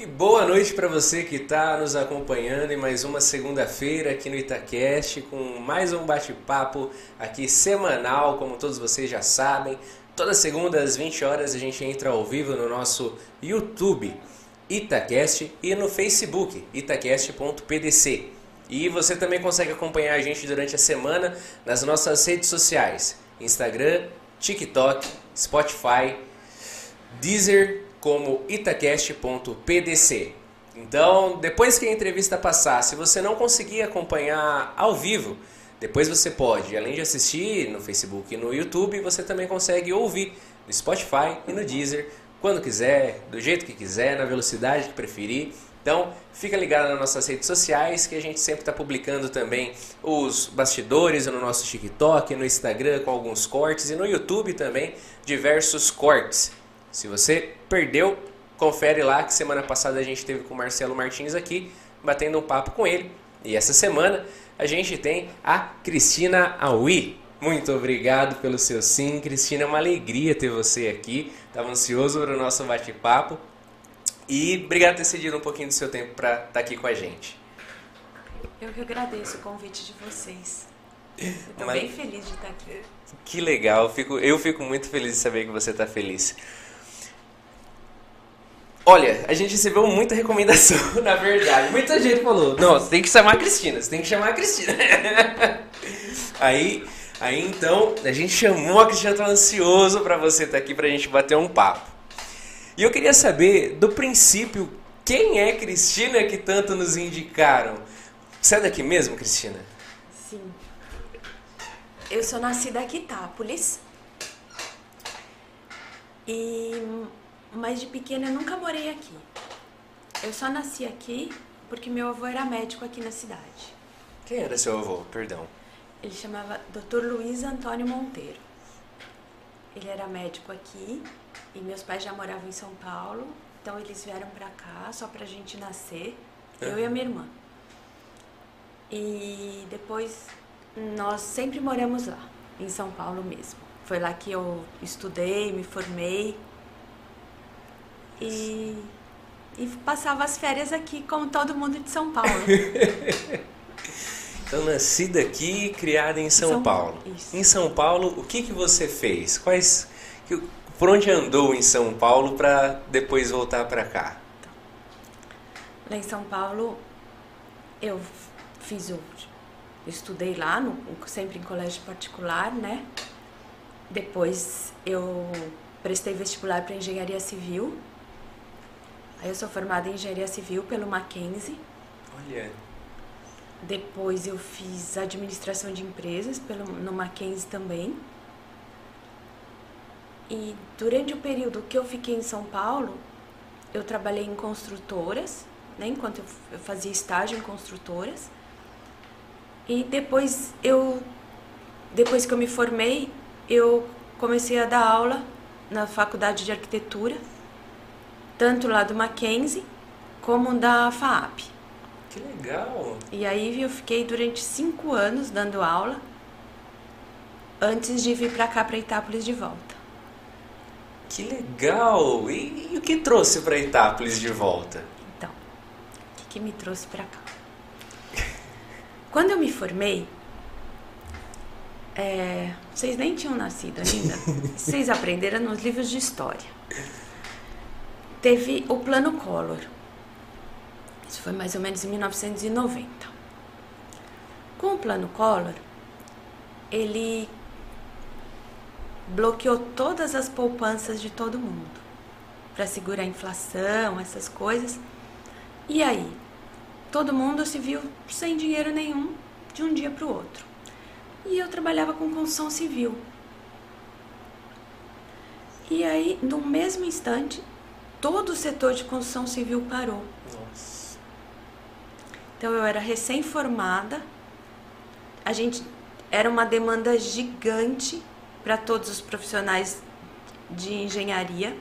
E boa noite para você que está nos acompanhando em mais uma segunda-feira aqui no Itacast com mais um bate-papo aqui semanal, como todos vocês já sabem. Toda segunda às 20 horas a gente entra ao vivo no nosso YouTube Itacast e no Facebook itacast.pdc. E você também consegue acompanhar a gente durante a semana nas nossas redes sociais: Instagram, TikTok, Spotify, Deezer como itacast.pdc. Então, depois que a entrevista passar, se você não conseguir acompanhar ao vivo, depois você pode, além de assistir no Facebook e no YouTube, você também consegue ouvir no Spotify e no Deezer, quando quiser, do jeito que quiser, na velocidade que preferir. Então, fica ligado nas nossas redes sociais, que a gente sempre está publicando também os bastidores no nosso TikTok, no Instagram com alguns cortes e no YouTube também diversos cortes. Se você perdeu, confere lá que semana passada a gente teve com o Marcelo Martins aqui, batendo um papo com ele. E essa semana a gente tem a Cristina Aui. Muito obrigado pelo seu sim, Cristina. É uma alegria ter você aqui. Estava ansioso para o nosso bate-papo. E obrigado por ter cedido um pouquinho do seu tempo para estar tá aqui com a gente. Eu que agradeço o convite de vocês. Estou Mas... bem feliz de estar aqui. Que legal, eu fico, eu fico muito feliz de saber que você está feliz. Olha, a gente recebeu muita recomendação, na verdade. Muita gente falou: não, você tem que chamar a Cristina, você tem que chamar a Cristina. aí, aí então, a gente chamou a Cristina, tô ansioso para você estar tá aqui pra gente bater um papo. E eu queria saber, do princípio, quem é Cristina que tanto nos indicaram? Você é daqui mesmo, Cristina? Sim. Eu sou nascida aqui em Itápolis. E mas de pequena eu nunca morei aqui. Eu só nasci aqui porque meu avô era médico aqui na cidade. Quem era seu avô? Perdão. Ele chamava Dr. Luiz Antônio Monteiro. Ele era médico aqui e meus pais já moravam em São Paulo, então eles vieram para cá só pra gente nascer, uhum. eu e a minha irmã. E depois nós sempre moramos lá, em São Paulo mesmo. Foi lá que eu estudei, me formei e, e passava as férias aqui, como todo mundo de São Paulo. então, nascida aqui, criada em São, São Paulo. Isso. Em São Paulo, o que, que você fez? Quais, que, por onde andou em São Paulo para depois voltar para cá? Então, lá em São Paulo, eu fiz o estudei lá, no, sempre em colégio particular, né? Depois eu prestei vestibular para engenharia civil eu sou formada em engenharia civil pelo Mackenzie. Olha. Depois eu fiz administração de empresas pelo, no Mackenzie também. E durante o período que eu fiquei em São Paulo, eu trabalhei em construtoras, né, enquanto eu fazia estágio em construtoras. E depois eu depois que eu me formei, eu comecei a dar aula na faculdade de arquitetura tanto lá do Mackenzie como da FAAP. Que legal! E aí eu fiquei durante cinco anos dando aula antes de vir para cá, para Itápolis de volta. Que legal! E, e o que trouxe para Itápolis de volta? Então, o que, que me trouxe para cá? Quando eu me formei, é, vocês nem tinham nascido ainda. vocês aprenderam nos livros de história teve o Plano Collor. Isso foi mais ou menos em 1990. Com o Plano Collor, ele bloqueou todas as poupanças de todo mundo para segurar a inflação, essas coisas. E aí, todo mundo se viu sem dinheiro nenhum de um dia para o outro. E eu trabalhava com construção civil. E aí, no mesmo instante, todo o setor de construção civil parou. Nossa. Então eu era recém-formada, a gente era uma demanda gigante para todos os profissionais de engenharia.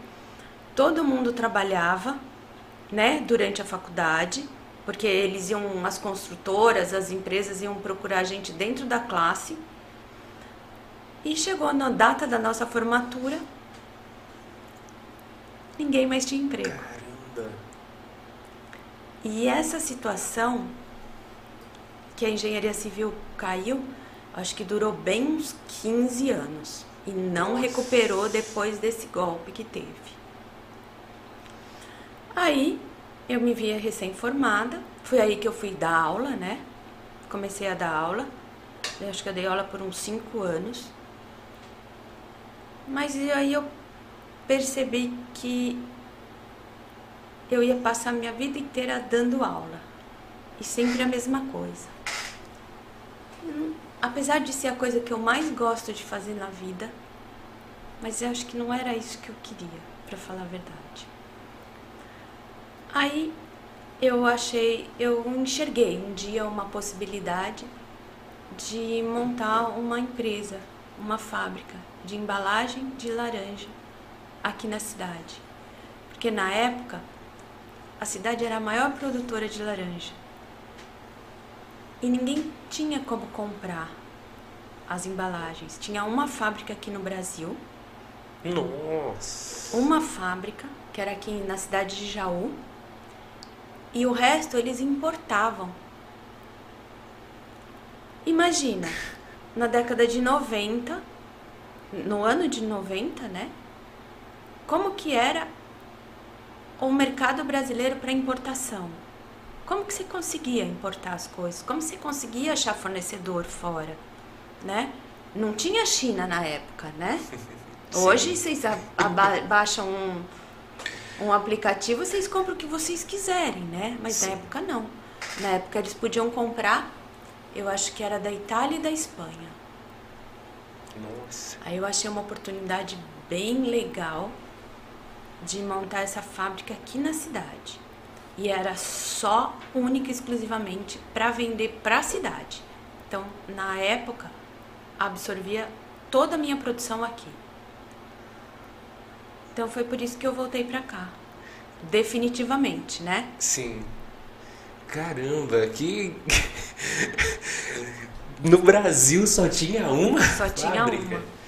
Todo mundo trabalhava, né, durante a faculdade, porque eles iam as construtoras, as empresas iam procurar a gente dentro da classe. E chegou na data da nossa formatura, ninguém mais tinha emprego. Caramba. E essa situação que a engenharia civil caiu, acho que durou bem uns 15 anos e não Nossa. recuperou depois desse golpe que teve. Aí eu me via recém-formada, foi aí que eu fui dar aula, né? Comecei a dar aula, eu acho que eu dei aula por uns 5 anos. Mas aí eu percebi que eu ia passar minha vida inteira dando aula e sempre a mesma coisa. Apesar de ser a coisa que eu mais gosto de fazer na vida, mas eu acho que não era isso que eu queria, para falar a verdade. Aí eu achei, eu enxerguei um dia uma possibilidade de montar uma empresa, uma fábrica de embalagem de laranja aqui na cidade. Porque na época a cidade era a maior produtora de laranja. E ninguém tinha como comprar as embalagens. Tinha uma fábrica aqui no Brasil. Nossa! Uma fábrica, que era aqui na cidade de Jaú. E o resto eles importavam. Imagina, na década de 90, no ano de 90, né? Como que era o mercado brasileiro para importação? Como que você conseguia importar as coisas? Como você conseguia achar fornecedor fora, né? Não tinha China na época, né? Hoje vocês baixam um, um aplicativo, vocês compram o que vocês quiserem, né? Mas Sim. na época não. Na época eles podiam comprar, eu acho que era da Itália e da Espanha. Nossa. Aí eu achei uma oportunidade bem legal de montar essa fábrica aqui na cidade. E era só, única e exclusivamente para vender para a cidade. Então, na época, absorvia toda a minha produção aqui. Então foi por isso que eu voltei para cá. Definitivamente, né? Sim. Caramba, que no Brasil só tinha uma Só tinha fábrica. uma.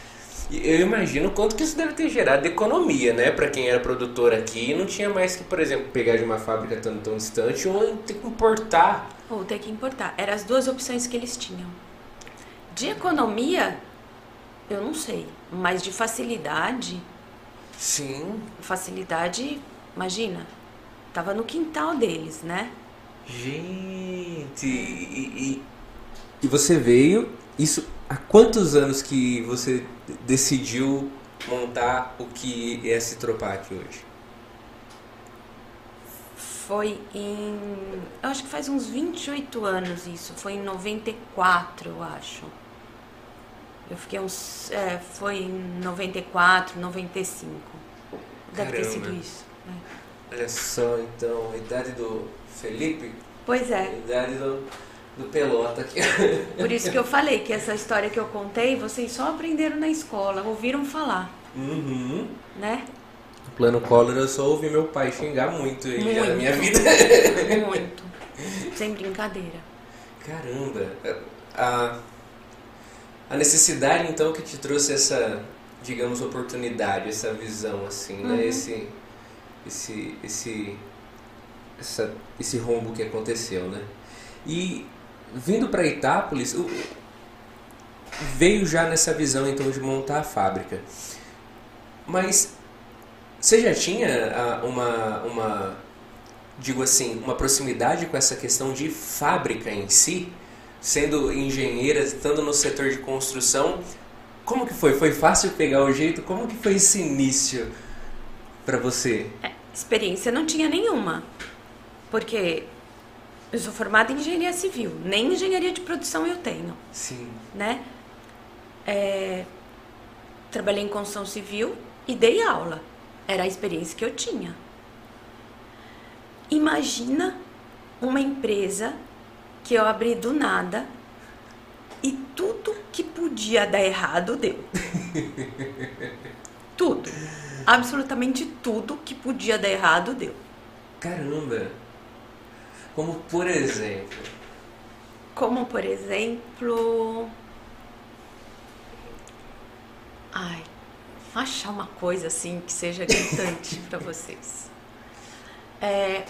Eu imagino quanto que isso deve ter gerado de economia, né? Para quem era produtor aqui, não tinha mais que, por exemplo, pegar de uma fábrica tão, tão distante ou ter que importar. Ou ter que importar. Eram as duas opções que eles tinham. De economia, eu não sei. Mas de facilidade. Sim. Facilidade, imagina. Tava no quintal deles, né? Gente, e, e, e você veio, isso há quantos anos que você decidiu montar o que é esse Tropac hoje? Foi em. Eu acho que faz uns 28 anos isso. Foi em 94, eu acho. Eu fiquei uns. É, foi em 94, 95. Deve ter sido isso. É. Olha só, então, a idade do Felipe? Pois é. A idade do do pelota aqui. Por isso que eu falei que essa história que eu contei, vocês só aprenderam na escola, ouviram falar. Uhum. Né? O plano Collor eu só ouvi meu pai xingar muito, muito. na minha vida. Muito. Sem brincadeira. Caramba. A, a necessidade então que te trouxe essa, digamos, oportunidade, essa visão assim, né? uhum. né? Esse, esse, esse, essa, esse rombo que aconteceu, né? E vindo para Itápolis, veio já nessa visão então de montar a fábrica. Mas você já tinha uma, uma, digo assim, uma proximidade com essa questão de fábrica em si? Sendo engenheira, estando no setor de construção, como que foi? Foi fácil pegar o jeito? Como que foi esse início para você? É, experiência não tinha nenhuma. Porque eu sou formada em engenharia civil, nem engenharia de produção eu tenho. Sim. Né? É, trabalhei em construção civil e dei aula. Era a experiência que eu tinha. Imagina uma empresa que eu abri do nada e tudo que podia dar errado deu. tudo. Absolutamente tudo que podia dar errado deu. Caramba! Como por exemplo? Como por exemplo. Ai, achar uma coisa assim que seja gritante para vocês. É,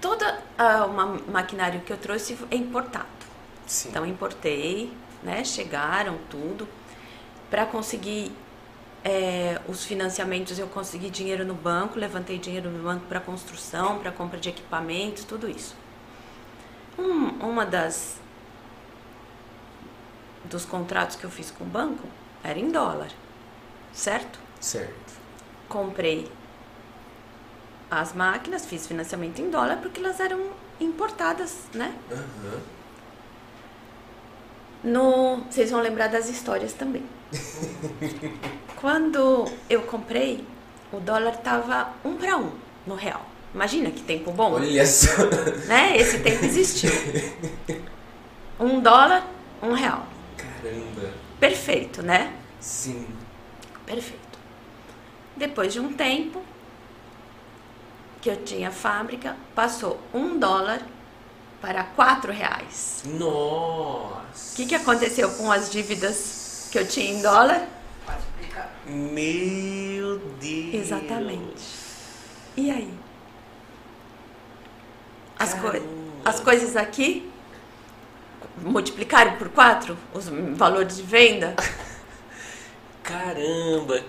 toda, ah, o maquinário que eu trouxe é importado. Sim. Então importei, né? Chegaram tudo para conseguir é, os financiamentos. Eu consegui dinheiro no banco, levantei dinheiro no banco para construção, para compra de equipamentos, tudo isso. Um, uma das dos contratos que eu fiz com o banco era em dólar, certo? Certo. Comprei as máquinas, fiz financiamento em dólar porque elas eram importadas, né? Uhum. No, vocês vão lembrar das histórias também. Quando eu comprei, o dólar tava um para um no real. Imagina que tempo bom. Olha só. Né? Esse tempo existiu. Um dólar, um real. Caramba. Perfeito, né? Sim. Perfeito. Depois de um tempo que eu tinha fábrica, passou um dólar para quatro reais. Nossa. O que, que aconteceu com as dívidas que eu tinha em dólar? Meu Deus. Exatamente. E aí? As, Caramba. as coisas aqui multiplicaram por quatro os valores de venda? Caramba.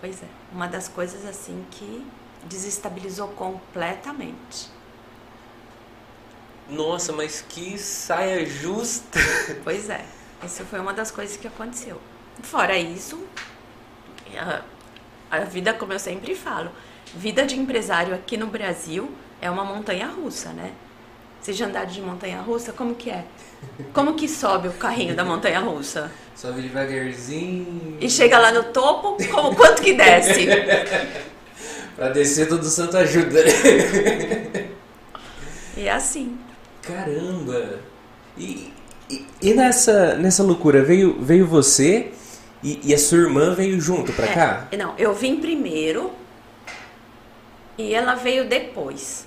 Pois é, uma das coisas assim que desestabilizou completamente. Nossa, mas que saia justa. Pois é, isso foi uma das coisas que aconteceu. Fora isso, a, a vida, como eu sempre falo, vida de empresário aqui no Brasil é uma montanha russa, né? Vocês já andaram de montanha russa? Como que é? Como que sobe o carrinho da montanha russa? Sobe devagarzinho. E chega lá no topo, como, quanto que desce? Pra descer todo santo ajuda, né? E é assim. Caramba! E, e, e nessa, nessa loucura, veio, veio você e, e a sua irmã veio junto pra É, cá? Não, eu vim primeiro e ela veio depois.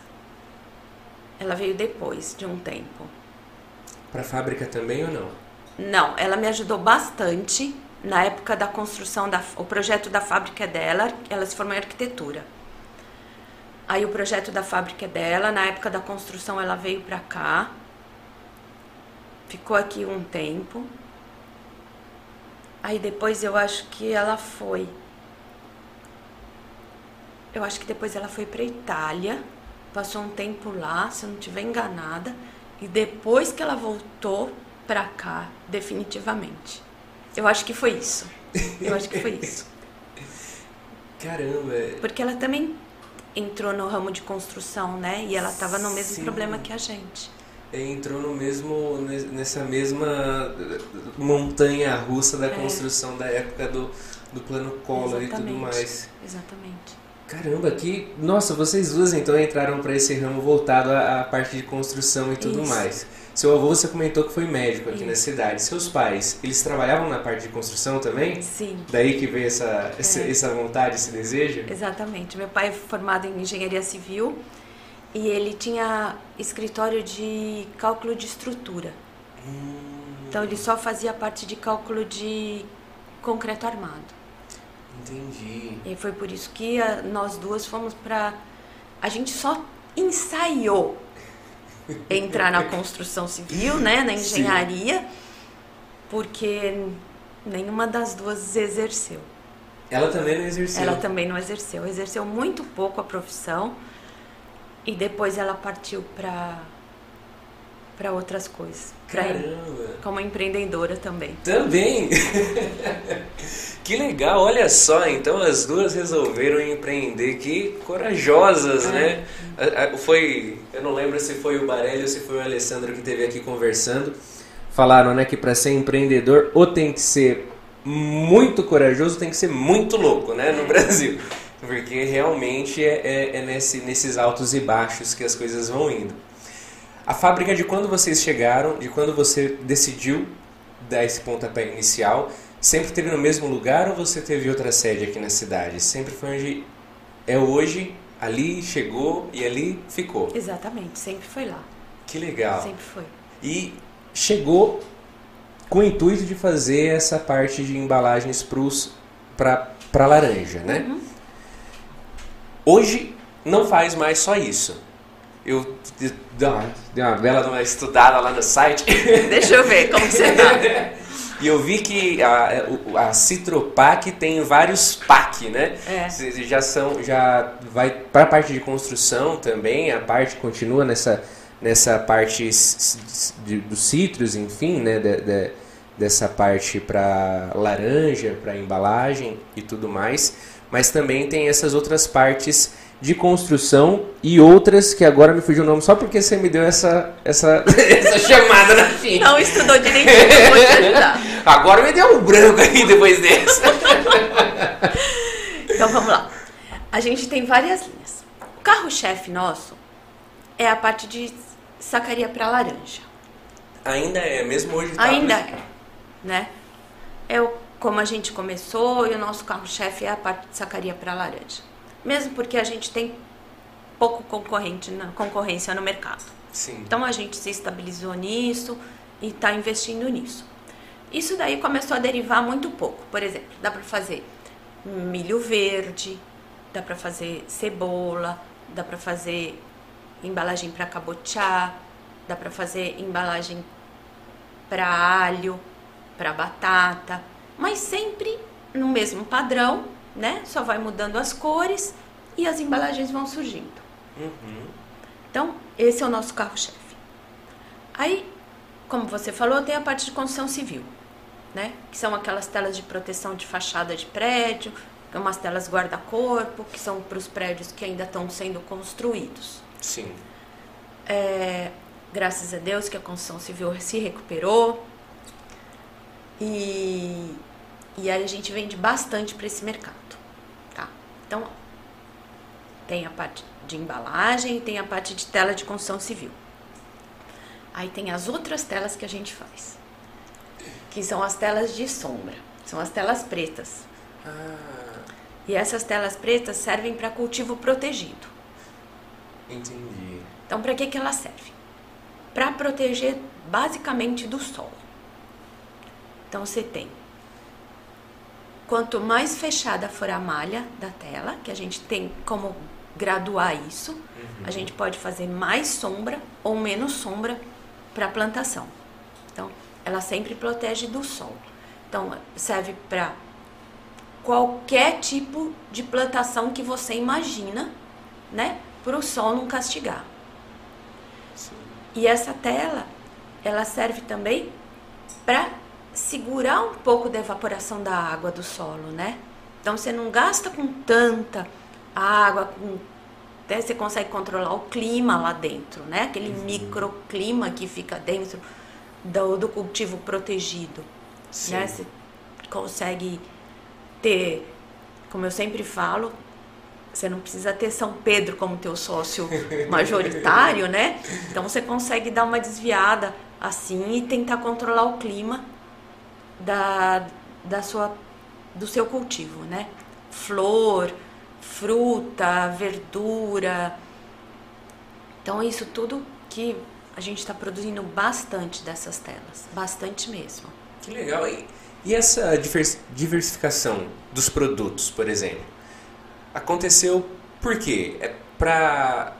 Ela veio depois de um tempo. Pra fábrica também ou não? Não, ela me ajudou bastante na época da construção da o projeto da fábrica dela, ela se formou em arquitetura. Aí o projeto da fábrica dela, na época da construção ela veio pra cá. Ficou aqui um tempo. Aí depois eu acho que ela foi. Eu acho que depois ela foi pra Itália, passou um tempo lá, se eu não estiver enganada, e depois que ela voltou pra cá, definitivamente. Eu acho que foi isso. Eu acho que foi isso. Caramba! Porque ela também entrou no ramo de construção, né? E ela tava no mesmo Sim. problema que a gente. Entrou no mesmo, ne- nessa mesma montanha russa da É. construção da época do, do plano Collor e tudo mais. Exatamente. Caramba, que. Nossa, vocês duas então entraram para esse ramo voltado à, à parte de construção e tudo Isso. mais. Seu avô, você comentou que foi médico aqui na Isso. cidade. Seus pais, eles trabalhavam na parte de construção também? Sim, Daí que veio essa, essa, É. essa vontade, esse desejo? exatamente. Meu pai é formado em engenharia civil e ele tinha escritório de cálculo de estrutura. Hum, Então ele só fazia parte de cálculo de concreto armado. Entendi. E foi por isso que a- nós duas fomos pra. A gente só ensaiou entrar na construção civil, né, na Sim. engenharia, porque nenhuma das duas exerceu. Ela também não exerceu. Ela também não exerceu, exerceu muito pouco a profissão e depois ela partiu para para outras coisas, Caramba! como empreendedora também. Também! que legal, olha só, então as duas resolveram empreender, que corajosas, É. né? Foi, eu não lembro se foi o Barelli ou se foi o Alessandro que esteve aqui conversando. Falaram, né, que para ser empreendedor ou tem que ser muito corajoso, tem que ser muito louco, né, no Brasil. Porque realmente é, é- é nesse, nesses altos e baixos que as coisas vão indo. A fábrica de quando vocês chegaram, de quando você decidiu dar esse pontapé inicial, sempre teve no mesmo lugar ou você teve outra sede aqui na cidade? Sempre foi onde é hoje, ali chegou e ali ficou. Exatamente, sempre foi lá, Que legal. sempre foi. E chegou com o intuito de fazer essa parte de embalagens para laranja, né? Uhum. Hoje não faz mais só isso. Eu dei uma, dei uma bela uma estudada lá no site. Deixa eu ver como você tá. E eu vi que a, a Citropac tem vários PAC, né? É. Já são, já vai para a parte de construção também, a parte continua nessa, nessa parte dos citros, enfim, né? De, de, dessa parte para laranja, para embalagem e tudo mais. Mas também tem essas outras partes de construção e outras que agora me fugiu o nome só porque você me deu essa, essa, essa chamada na fim. Não estudou direitinho, eu vou te ajudar. Agora me deu um branco aí depois dessa. então vamos lá. A gente tem várias linhas. O carro-chefe nosso é a parte de sacaria para laranja. Ainda é, mesmo hoje tá Ainda é, né? É o, como a gente começou e o nosso carro-chefe é a parte de sacaria para laranja mesmo porque a gente tem pouco concorrente na, concorrência no mercado. Sim. Então a gente se estabilizou nisso e está investindo nisso. Isso daí começou a derivar muito pouco. Por exemplo, dá para fazer milho verde, dá para fazer cebola, dá para fazer embalagem para cabotiá, dá para fazer embalagem para alho, para batata, mas sempre no mesmo padrão né? Só vai mudando as cores e as embalagens vão surgindo. Uhum. Então, esse é o nosso carro-chefe. Aí, como você falou, tem a parte de construção civil, né? Que são aquelas telas de proteção de fachada de prédio, umas telas guarda-corpo, que são para os prédios que ainda estão sendo construídos. Sim. É, graças a Deus que a construção civil se recuperou. E, e aí a gente vende bastante para esse mercado. Então, tem a parte de embalagem e tem a parte de tela de construção civil. Aí tem as outras telas que a gente faz, que são as telas de sombra, são as telas pretas. Ah. E essas telas pretas servem para cultivo protegido. Entendi. Então, para que, que elas servem? Para proteger basicamente do sol. Então, você tem Quanto mais fechada for a malha da tela, que a gente tem como graduar isso, uhum. a gente pode fazer mais sombra ou menos sombra para a plantação. Então, ela sempre protege do sol. Então, serve para qualquer tipo de plantação que você imagina, né? Para o sol não castigar. Sim. E essa tela, ela serve também para segurar um pouco da evaporação da água do solo, né? Então você não gasta com tanta água, com, até você consegue controlar o clima lá dentro, né? Aquele uhum. microclima que fica dentro do, do cultivo protegido, Sim. né? Você consegue ter, como eu sempre falo, você não precisa ter São Pedro como teu sócio majoritário, né? Então você consegue dar uma desviada assim e tentar controlar o clima da, da sua, do seu cultivo, né? Flor, fruta, verdura. Então, isso tudo que a gente está produzindo bastante dessas telas, bastante mesmo. Que legal. E, e essa diversificação dos produtos, por exemplo, aconteceu por quê? É para,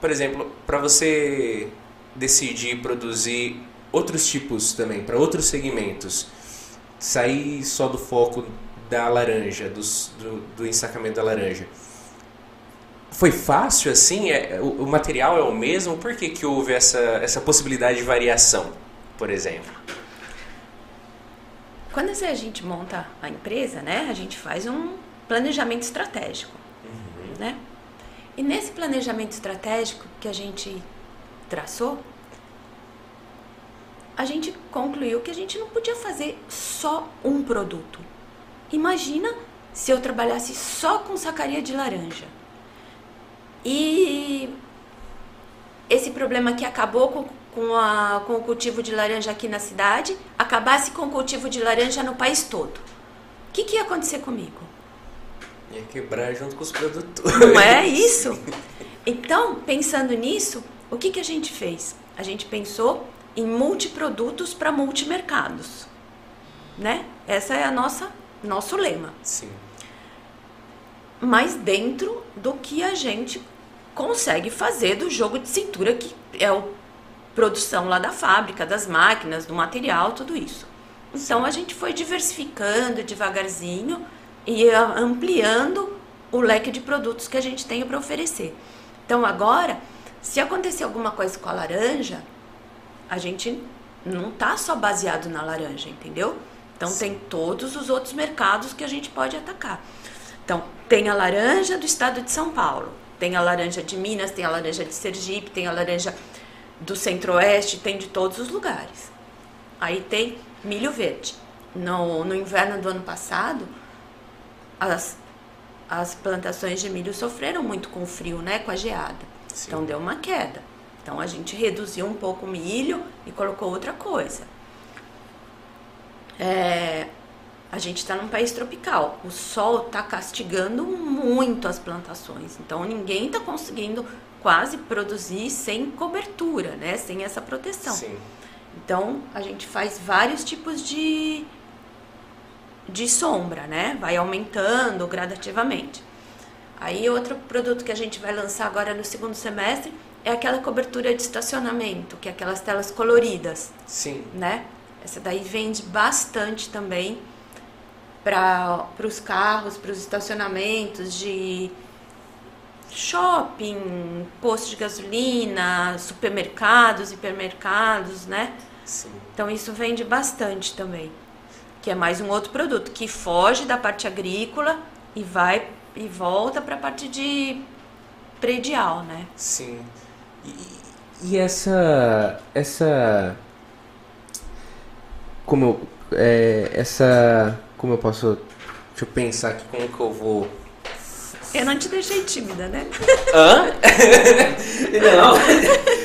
por exemplo, para você decidir produzir outros tipos também, para outros segmentos sair só do foco da laranja, dos, do, do ensacamento da laranja. Foi fácil assim? É, o, o, material é o mesmo? Por que, que houve essa, essa possibilidade de variação, por exemplo? Quando a gente monta a empresa, né, a gente faz um planejamento estratégico. Uhum. Né? E nesse planejamento estratégico que a gente traçou, a gente concluiu que a gente não podia fazer só um produto. Imagina se eu trabalhasse só com sacaria de laranja. E esse problema que acabou com, com, a, com o cultivo de laranja aqui na cidade, acabasse com o cultivo de laranja no país todo. O que, que ia acontecer comigo? Ia quebrar junto com os produtores. Não é isso? Então, pensando nisso, o que, que a gente fez? A gente pensou em multiprodutos para multimercados, né? Essa é a nossa nosso lema. Sim. Mas dentro do que a gente consegue fazer do jogo de cintura que é a produção lá da fábrica, das máquinas, do material, tudo isso. Então a gente foi diversificando devagarzinho e ampliando o leque de produtos que a gente tem para oferecer. Então agora, se acontecer alguma coisa com a laranja, a gente não tá só baseado na laranja, entendeu? Então Sim. tem todos os outros mercados que a gente pode atacar. Então, tem a laranja do estado de São Paulo, tem a laranja de Minas, tem a laranja de Sergipe, tem a laranja do Centro-Oeste, tem de todos os lugares. Aí tem milho verde. No, no inverno do ano passado, as, as plantações de milho sofreram muito com o frio, né? Com a geada. Sim. Então deu uma queda. Então a gente reduziu um pouco o milho e colocou outra coisa. É, a gente está num país tropical. O sol está castigando muito as plantações. Então ninguém está conseguindo quase produzir sem cobertura, né? Sem essa proteção. Sim. Então a gente faz vários tipos de de sombra, né? Vai aumentando gradativamente. Aí outro produto que a gente vai lançar agora no segundo semestre é aquela cobertura de estacionamento, que é aquelas telas coloridas. Sim. Né? Essa daí vende bastante também para os carros, para os estacionamentos de shopping, posto de gasolina, supermercados, hipermercados, né? Sim. Então isso vende bastante também. Que é mais um outro produto que foge da parte agrícola e vai e volta para a parte de predial, né? Sim. E, e essa essa como eu, é, essa como eu posso deixa eu pensar aqui como que eu vou eu não te deixei tímida, né? Hã? não.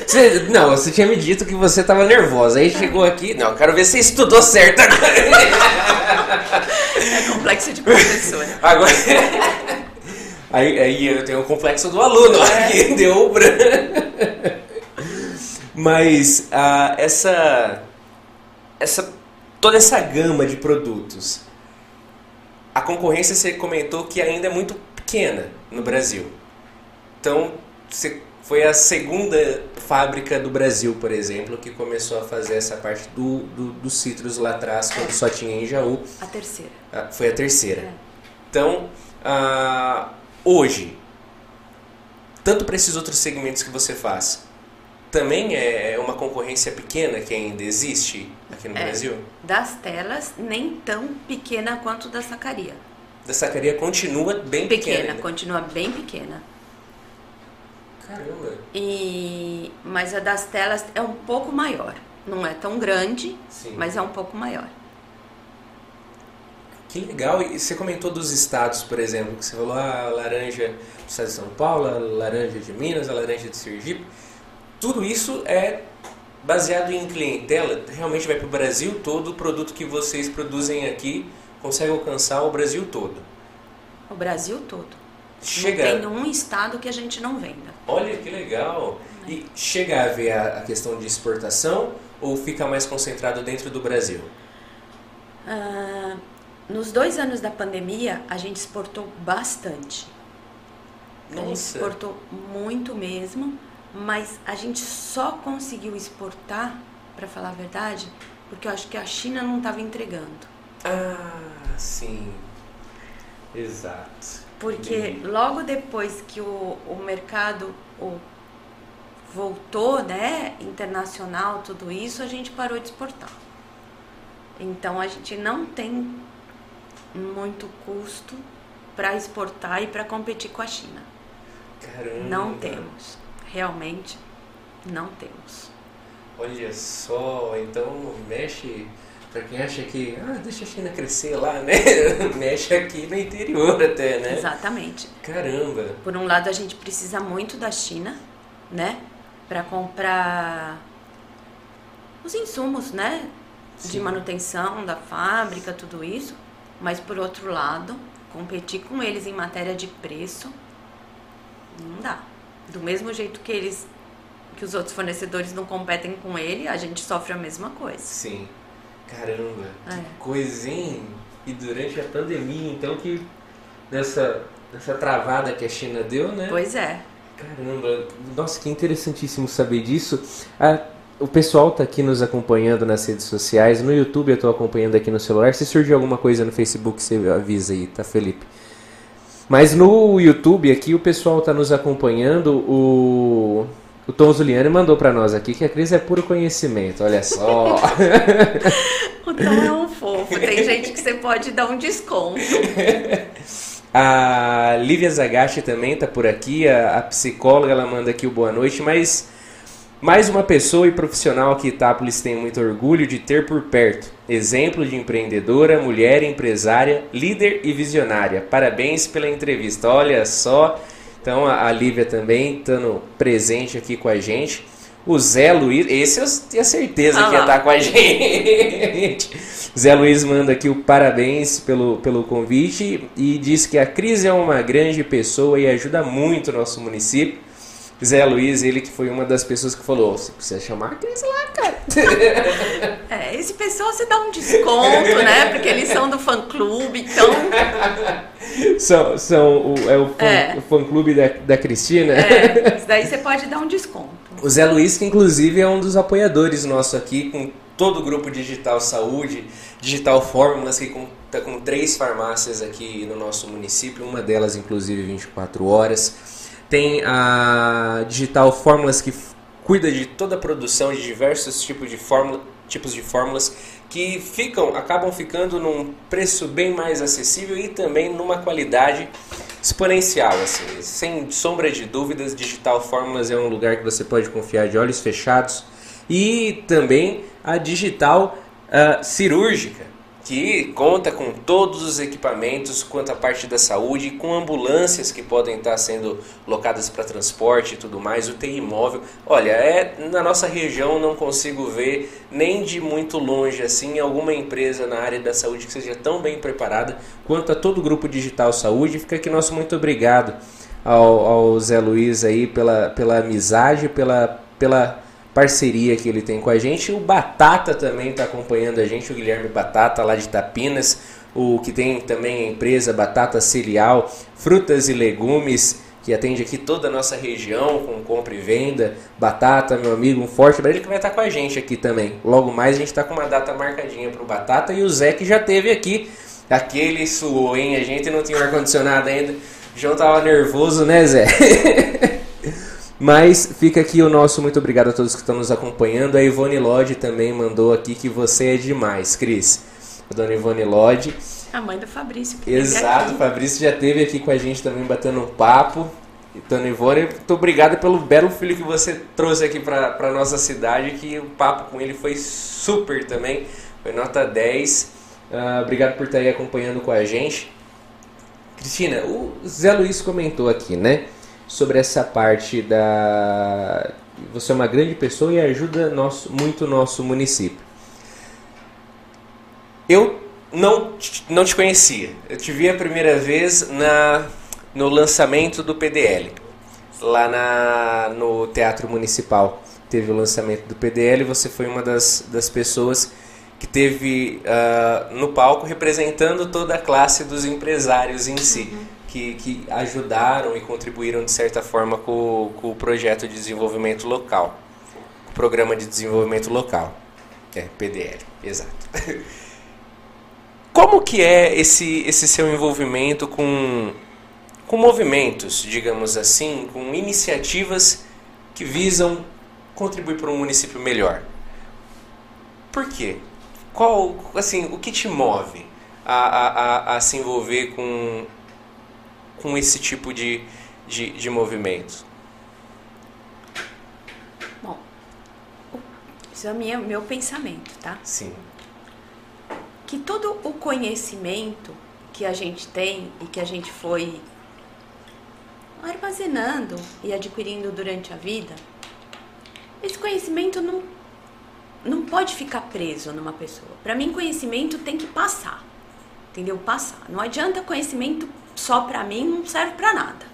Você, não, você tinha me dito que você estava nervosa. Aí chegou aqui. Não, quero ver se estudou certo agora. É complexo de professor. Agora. Aí, aí eu tenho o complexo do aluno é. aqui, deu branco. Mas uh, essa, essa. toda essa gama de produtos. A concorrência você comentou que ainda é muito pequena no Brasil. Então, foi a segunda fábrica do Brasil, por exemplo, que começou a fazer essa parte do, do, do citros lá atrás, quando só tinha em Jaú. A terceira. Ah, foi a terceira. É. Então, ah, hoje, tanto para esses outros segmentos que você faz, também é uma concorrência pequena que ainda existe aqui no é, Brasil? Das telas, nem tão pequena quanto da sacaria da sacaria continua bem pequena. Pequena, continua bem pequena. Caramba. E, mas a das telas é um pouco maior. Não é tão grande, Sim. mas é um pouco maior. Que legal. E você comentou dos estados, por exemplo, que você falou ah, a laranja do estado de São Paulo, a laranja de Minas, a laranja de Sergipe. Tudo isso é baseado em clientela. Realmente vai para o Brasil todo o produto que vocês produzem aqui consegue alcançar o Brasil todo. O Brasil todo. Chega... Não tem um estado que a gente não venda. Olha que legal. E chega a ver a, questão de exportação ou fica mais concentrado dentro do Brasil? Ah, nos dois anos da pandemia, a gente exportou bastante. Nossa. A gente exportou muito mesmo, mas a gente só conseguiu exportar, para falar a verdade, porque eu acho que a China não estava entregando. Ah, sim. Exato. Porque logo depois que o, o mercado o, voltou, né, internacional, tudo isso, a gente parou de exportar. Então a gente não tem muito custo para exportar e para competir com a China. Caramba. Não temos. Realmente não temos. Olha só, então mexe Pra quem acha que, ah, deixa a China crescer lá, né? Mexe aqui no interior até, né? Exatamente. Caramba. Por um lado, a gente precisa muito da China, né? Para comprar os insumos, né? Sim. De manutenção da fábrica, tudo isso. Mas por outro lado, competir com eles em matéria de preço não dá. Do mesmo jeito que eles que os outros fornecedores não competem com ele, a gente sofre a mesma coisa. Sim. Caramba, que é. coisinha. E durante a pandemia, então, que nessa, nessa travada que a China deu, né? Pois é. Caramba, nossa, que interessantíssimo saber disso. Ah, o pessoal tá aqui nos acompanhando nas redes sociais. No YouTube eu estou acompanhando aqui no celular. Se surgir alguma coisa no Facebook, você avisa aí, tá, Felipe? Mas no YouTube aqui o pessoal tá nos acompanhando. O, o Tom Zuliani mandou para nós aqui que a Cris é puro conhecimento. Olha só. o Tom é um fofo. Tem gente que você pode dar um desconto. A Lívia Zagashi também tá por aqui. A, a psicóloga ela manda aqui o boa noite, mas mais uma pessoa e profissional que Itápolis tem muito orgulho de ter por perto. Exemplo de empreendedora, mulher empresária, líder e visionária. Parabéns pela entrevista. Olha só. Então a Lívia também estando presente aqui com a gente. O Zé Luiz, esse eu tinha certeza ah, que ia estar com a gente. Zé Luiz manda aqui o parabéns pelo, pelo convite e diz que a Cris é uma grande pessoa e ajuda muito o nosso município. Zé Luiz, ele que foi uma das pessoas que falou: você precisa chamar a Cris lá, cara. É, esse pessoal você dá um desconto, né? Porque eles são do fã clube, então. São, são o, é o fã, é. O fã clube da, da Cristina. É, isso daí você pode dar um desconto. O Zé Luiz, que inclusive é um dos apoiadores nosso aqui, com todo o grupo Digital Saúde, Digital Fórmulas, que conta com três farmácias aqui no nosso município, uma delas inclusive 24 horas. Tem a Digital Fórmulas que cuida de toda a produção de diversos tipos de, fórmula, tipos de fórmulas que ficam, acabam ficando num preço bem mais acessível e também numa qualidade exponencial, assim, sem sombra de dúvidas, Digital Fórmulas é um lugar que você pode confiar de olhos fechados. E também a Digital uh, Cirúrgica que conta com todos os equipamentos quanto à parte da saúde, com ambulâncias que podem estar sendo locadas para transporte e tudo mais, o TI móvel. Olha, é na nossa região não consigo ver nem de muito longe assim alguma empresa na área da saúde que seja tão bem preparada quanto a todo o grupo Digital Saúde. Fica aqui nosso muito obrigado ao, ao Zé Luiz aí pela, pela amizade, pela, pela parceria que ele tem com a gente. O Batata também está acompanhando a gente, o Guilherme Batata lá de Tapinas, o que tem também a empresa Batata Cereal, frutas e legumes, que atende aqui toda a nossa região com compra e venda. Batata, meu amigo, um forte abraço, ele que vai estar com a gente aqui também. Logo mais a gente está com uma data marcadinha para o Batata e o Zé que já teve aqui. Aquele suou, hein? A gente não tinha ar-condicionado ainda. O João tava nervoso, né, Zé? Mas fica aqui o nosso muito obrigado a todos que estão nos acompanhando. A Ivone Lodge também mandou aqui que você é demais, Cris. A dona Ivone Lodge. A mãe do Fabrício. Exato, o Fabrício já esteve aqui com a gente também batendo um papo. Dona Ivone, muito obrigado pelo belo filho que você trouxe aqui para a nossa cidade, que o papo com ele foi super também, foi nota 10. Uh, ah, obrigado por estar aí acompanhando com a gente. Cristina, o Zé Luiz comentou aqui, né? Sobre essa parte da. Você é uma grande pessoa e ajuda nosso, muito o nosso município. Eu não, não te conhecia. Eu te vi a primeira vez na, no lançamento do PDL, lá na, no Teatro Municipal. Teve o lançamento do PDL você foi uma das, das pessoas que teve uh, no palco representando toda a classe dos empresários em si. Uhum que, que ajudaram e contribuíram de certa forma com, com o projeto de desenvolvimento local, o programa de desenvolvimento local, é PDL, exato. Como que é esse, esse seu envolvimento com, com movimentos, digamos assim, com iniciativas que visam contribuir para um município melhor? Por quê? Qual, assim, o que te move a, a, a, a se envolver com com esse tipo de, de, de movimento? Bom, isso é o meu, meu pensamento, tá? Sim. Que todo o conhecimento que a gente tem e que a gente foi armazenando e adquirindo durante a vida, esse conhecimento não, não pode ficar preso numa pessoa. Para mim, conhecimento tem que passar, entendeu? Passar. Não adianta conhecimento só para mim não serve para nada,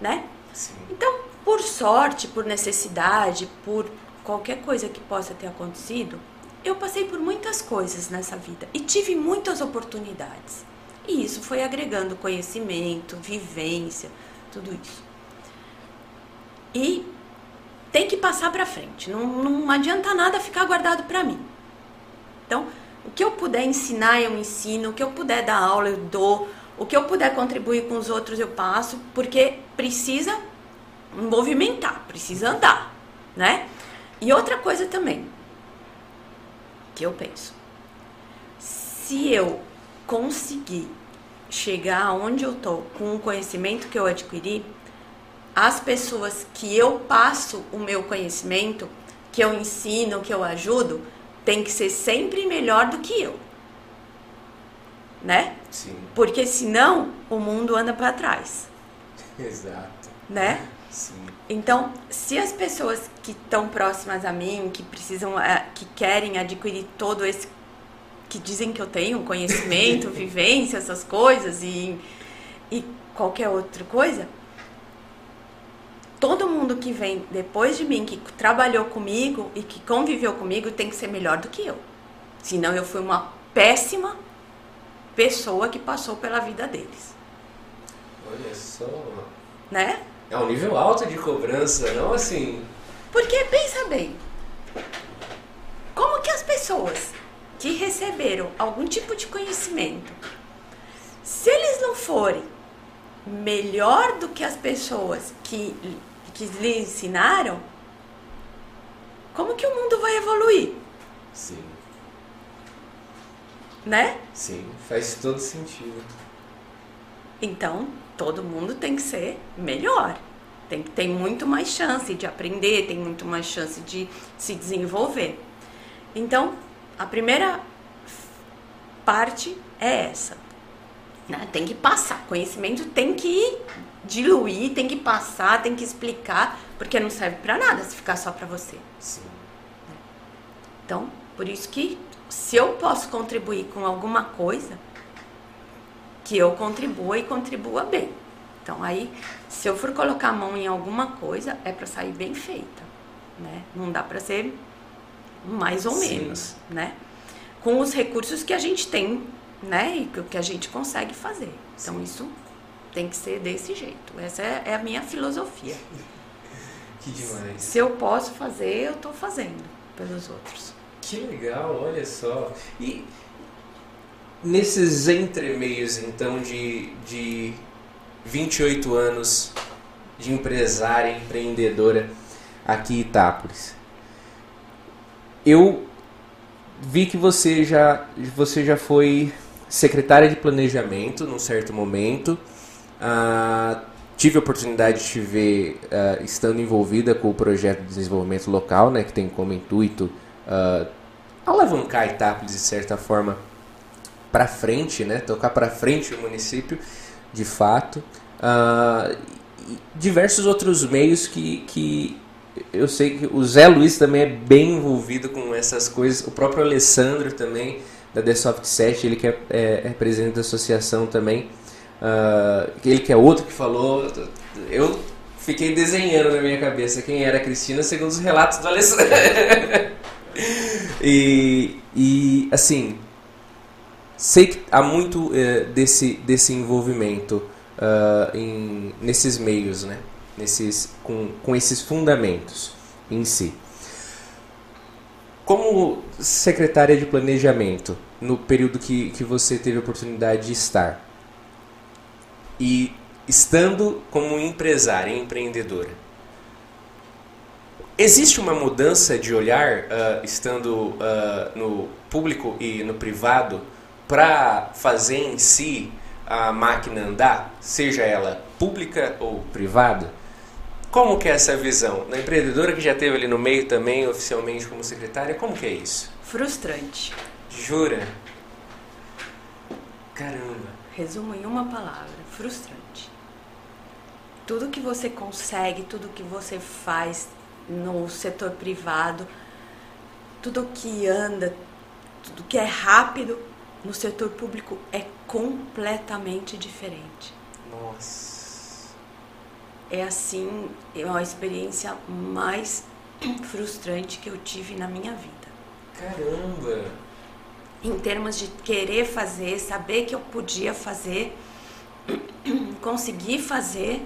né? Sim. Então, por sorte, por necessidade, por qualquer coisa que possa ter acontecido, eu passei por muitas coisas nessa vida e tive muitas oportunidades. E isso foi agregando conhecimento, vivência, tudo isso. E tem que passar para frente. Não, não adianta nada ficar guardado para mim. Então, o que eu puder ensinar, eu ensino. O que eu puder dar aula, eu dou. O que eu puder contribuir com os outros, eu passo. Porque precisa movimentar, precisa andar, né? E outra coisa também que eu penso. Se eu conseguir chegar aonde eu tô com o conhecimento que eu adquiri, as pessoas que eu passo o meu conhecimento, que eu ensino, que eu ajudo, tem que ser sempre melhor do que eu. Né? Sim. Porque senão o mundo anda para trás. Exato. Né? Sim. Então, se as pessoas que estão próximas a mim, que precisam, é, que querem adquirir todo esse que dizem que eu tenho conhecimento, vivência, essas coisas e, e qualquer outra coisa, todo mundo que vem depois de mim, que trabalhou comigo e que conviveu comigo, tem que ser melhor do que eu. Senão eu fui uma péssima pessoa que passou pela vida deles. Olha só. Né? É um nível alto de cobrança, não assim. Porque pensa bem. Como que as pessoas que receberam algum tipo de conhecimento, se eles não forem melhor do que as pessoas que, que lhe ensinaram, como que o mundo vai evoluir? Sim. Né? Sim, faz todo sentido. Então, todo mundo tem que ser melhor. Tem que ter muito mais chance de aprender, tem muito mais chance de se desenvolver. Então, a primeira parte é essa. Né? Tem que passar. Conhecimento tem que diluir, tem que passar, tem que explicar, porque não serve para nada se ficar só para você. Sim. Então, por isso que se eu posso contribuir com alguma coisa, que eu contribua e contribua bem. Então aí, se eu for colocar a mão em alguma coisa, é para sair bem feita, né? Não dá para ser mais ou Sim. menos, né? Com os recursos que a gente tem, né? E que- que a gente consegue fazer. Então Sim. isso tem que ser desse jeito. Essa é, é a minha filosofia. Que demais. Se eu posso fazer, eu tô fazendo pelos outros. Que legal, olha só. E nesses entremeios, então, de, de 28 anos de empresária, empreendedora aqui em Itápolis, eu vi que você já, você já foi secretária de planejamento num certo momento. Ah, tive a oportunidade de te ver ah, estando envolvida com o projeto de desenvolvimento local, né, que tem como intuito ah, alavancar Itápolis de certa forma para frente, né, tocar para frente o município, de fato. E diversos outros meios que, que eu sei que o Zé Luiz também é bem envolvido com essas coisas. O próprio Alessandro também, da The Soft 7, ele que é, é, é presidente da associação também. Ah, ele que é outro que falou. Eu fiquei desenhando na minha cabeça quem era a Cristina segundo os relatos do Alessandro. e, e, assim, sei que há muito eh, desse, desse envolvimento ah, em, nesses meios, né? Nesses, com, com esses fundamentos em si. Como secretária de planejamento, no período que, que você teve a oportunidade de estar, e estando como empresária, empreendedora, existe uma mudança de olhar, ah, estando ah, no público e no privado, para fazer em si a máquina andar, seja ela pública ou privada? Como que é essa visão? Na empreendedora que já teve ali no meio também, oficialmente como secretária, como que é isso? Frustrante. Jura? Caramba. Resumo em uma palavra: frustrante. Tudo que você consegue, tudo que você faz no setor privado, tudo que anda, tudo que é rápido no setor público é completamente diferente. Nossa. É assim, é uma experiência mais frustrante que eu tive na minha vida. Caramba. em termos de querer fazer, saber que eu podia fazer, conseguir fazer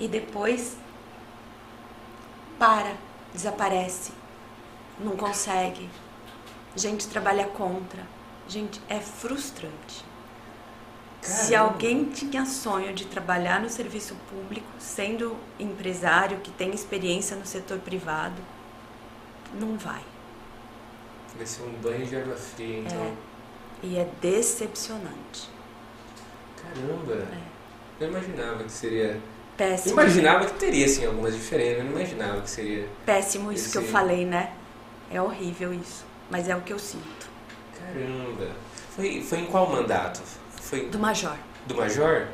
e depois para, desaparece, não consegue. Gente trabalha contra. Gente, é frustrante. Caramba. Se alguém tinha sonho de trabalhar no serviço público, sendo empresário que tem experiência no setor privado, não vai. Vai ser um banho de água fria, então. É. E é decepcionante. Caramba! É. Eu imaginava que seria. Péssimo. Imaginava que teria, assim, algumas diferenças. Eu não imaginava que seria. Péssimo isso esse... que eu falei, né? É horrível isso. Mas é o que eu sinto. Caramba! Foi, foi em qual mandato? Foi... Do Major. Do Major?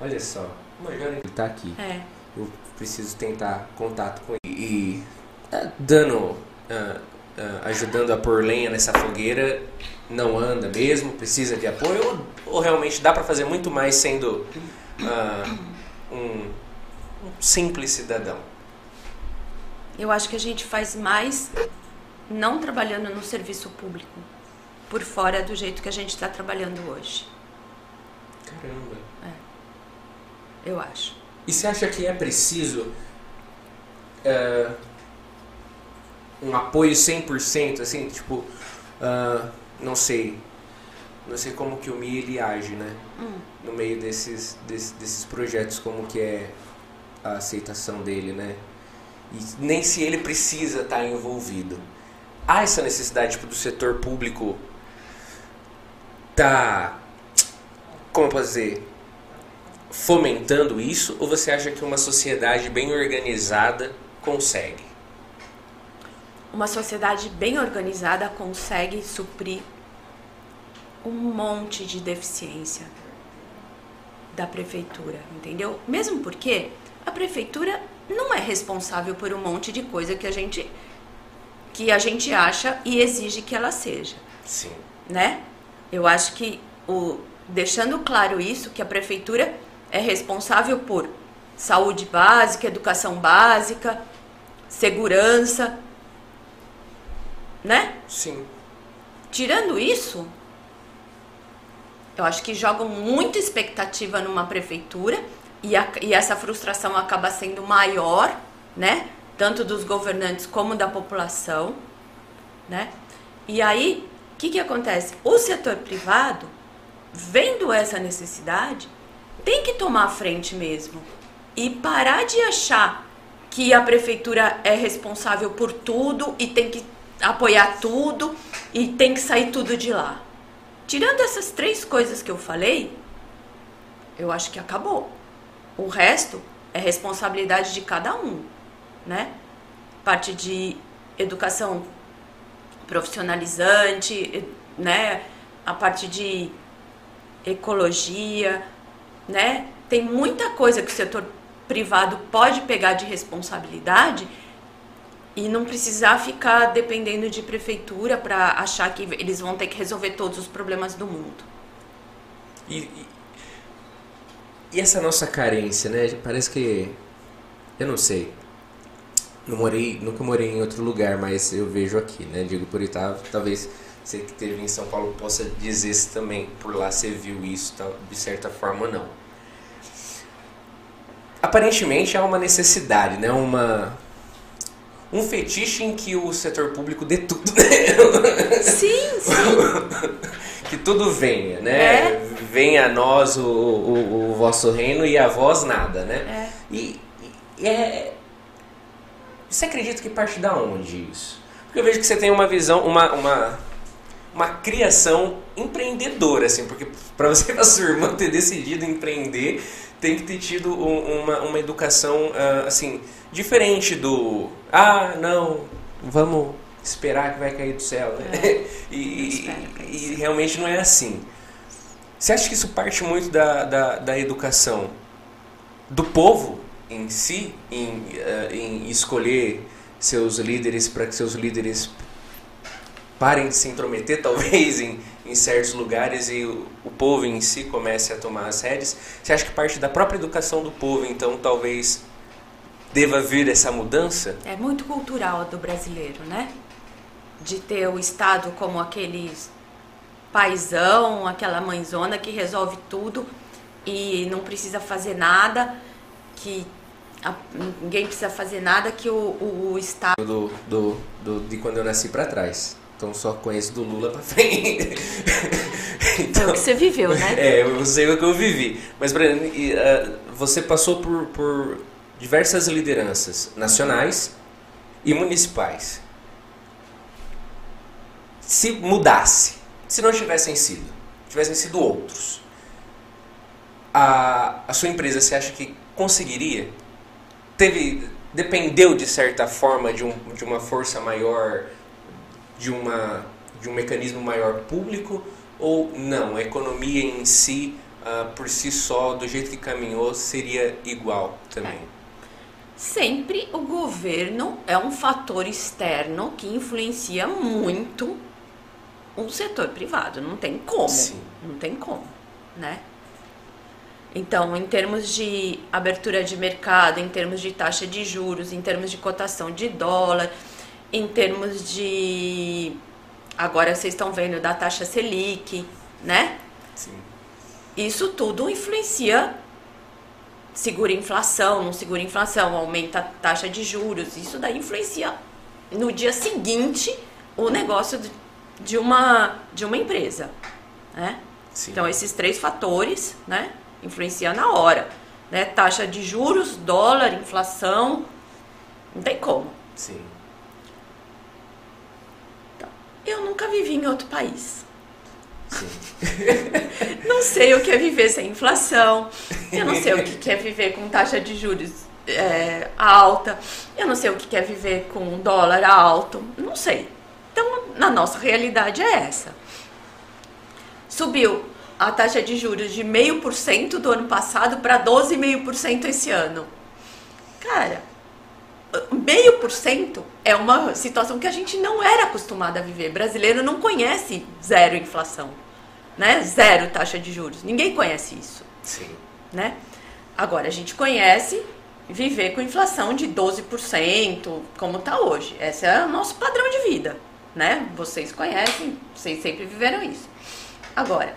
Olha só. O Major ele tá aqui. É. Eu preciso tentar contato com ele. E tá dando. Uh, uh, ajudando a pôr lenha nessa fogueira não anda mesmo, precisa de apoio, ou, ou realmente dá para fazer muito mais sendo uh, um, um simples cidadão? Eu acho que a gente faz mais não trabalhando no serviço público, por fora do jeito que a gente está trabalhando hoje. Caramba. É. Eu acho. E você acha que é preciso uh, um apoio 100%, assim, tipo, uh, não sei, não sei como que o Mi ele age, né? Hum. No meio desses, desses, desses projetos, como que é a aceitação dele, né? E nem se ele precisa estar tá envolvido. Há essa necessidade tipo, do setor público tá, como eu posso dizer, fomentando isso? Ou você acha que uma sociedade bem organizada consegue? uma sociedade bem organizada consegue suprir um monte de deficiência da prefeitura, entendeu? Mesmo porque a prefeitura não é responsável por um monte de coisa que a gente que a gente acha e exige que ela seja. Sim. Né? Eu acho que o deixando claro isso que a prefeitura é responsável por saúde básica, educação básica, segurança, né? Sim. Tirando isso, eu acho que jogam muita expectativa numa prefeitura e, a, e essa frustração acaba sendo maior, né? Tanto dos governantes como da população, né? E aí, o que, que acontece? O setor privado, vendo essa necessidade, tem que tomar a frente mesmo e parar de achar que a prefeitura é responsável por tudo e tem que apoiar tudo e tem que sair tudo de lá. Tirando essas três coisas que eu falei, eu acho que acabou. O resto é responsabilidade de cada um, né? Parte de educação profissionalizante, né? A parte de ecologia, né? Tem muita coisa que o setor privado pode pegar de responsabilidade e não precisar ficar dependendo de prefeitura para achar que eles vão ter que resolver todos os problemas do mundo. E, e, essa nossa carência, né? Parece que eu não sei. Não morei, nunca morei em outro lugar, mas eu vejo aqui, né? Digo por Itava, talvez você que esteve em São Paulo possa dizer se também por lá você viu isso, de certa forma não. Aparentemente há uma necessidade, né? Uma um fetiche em que o setor público dê tudo. Sim, sim. que tudo venha, né? É. Venha a nós o, o, o, vosso reino e a vós nada, né? É. E, e é... Você acredita que parte da onde isso? Porque eu vejo que você tem uma visão, uma, uma, uma criação empreendedora, assim, porque para você e a sua irmã ter decidido empreender, tem que ter tido uma, uma educação, uh, assim, diferente do ah, não, vamos esperar que vai cair do céu. Né? É, e, e, e, realmente não é assim. Você acha que isso parte muito da, da, da educação do povo em si, em, uh, em escolher seus líderes para que seus líderes parem de se intrometer, talvez, em, em certos lugares e o, o, povo em si comece a tomar as rédeas? Você acha que parte da própria educação do povo, então, talvez deva vir essa mudança? É muito cultural do brasileiro, né? De ter o Estado como aquele paizão, aquela mãezona que resolve tudo e não precisa fazer nada, que a, ninguém precisa fazer nada que o, o, o Estado. Do, do, do, de quando eu nasci para trás. Então só conheço do Lula para frente. então, é o que você viveu, né? É, eu sei o que eu vivi. Mas, Breno, uh, você passou por, por diversas lideranças nacionais e municipais. Se mudasse, se não tivessem sido, tivessem sido outros, a, a sua empresa, você acha que conseguiria? Teve, dependeu de certa forma de, um, de uma força maior, de, uma, de um mecanismo maior público, ou não? A economia em si, uh, por si só, do jeito que caminhou, seria igual também? Sempre o governo é um fator externo que influencia muito o setor privado. Não tem como. Sim. Não tem como, né? Então, em termos de abertura de mercado, em termos de taxa de juros, em termos de cotação de dólar, em termos de. Agora vocês estão vendo da taxa Selic, né? Sim. Isso tudo influencia. Segura inflação, não segura inflação, aumenta a taxa de juros. Isso daí influencia no dia seguinte o negócio de uma, de uma empresa, né? Sim. Então, esses três fatores, né? influencia na hora. Né? Taxa de juros, dólar, inflação, não tem como. Sim. Então, eu nunca vivi em outro país. Sim. não sei o que é viver sem inflação. Eu não sei o que é viver com taxa de juros é, alta. Eu não sei o que é viver com dólar alto. Não sei. Então, na nossa realidade é essa. Subiu a taxa de juros de 0,5% do ano passado para 12,5% esse ano. Cara, meio por cento é uma situação que a gente não era acostumado a viver. Brasileiro não conhece zero inflação, né? Zero taxa de juros. Ninguém conhece isso. Sim. Né? Agora a gente conhece viver com inflação de 12%, como está hoje. Esse é o nosso padrão de vida, né? Vocês conhecem, vocês sempre viveram isso. Agora,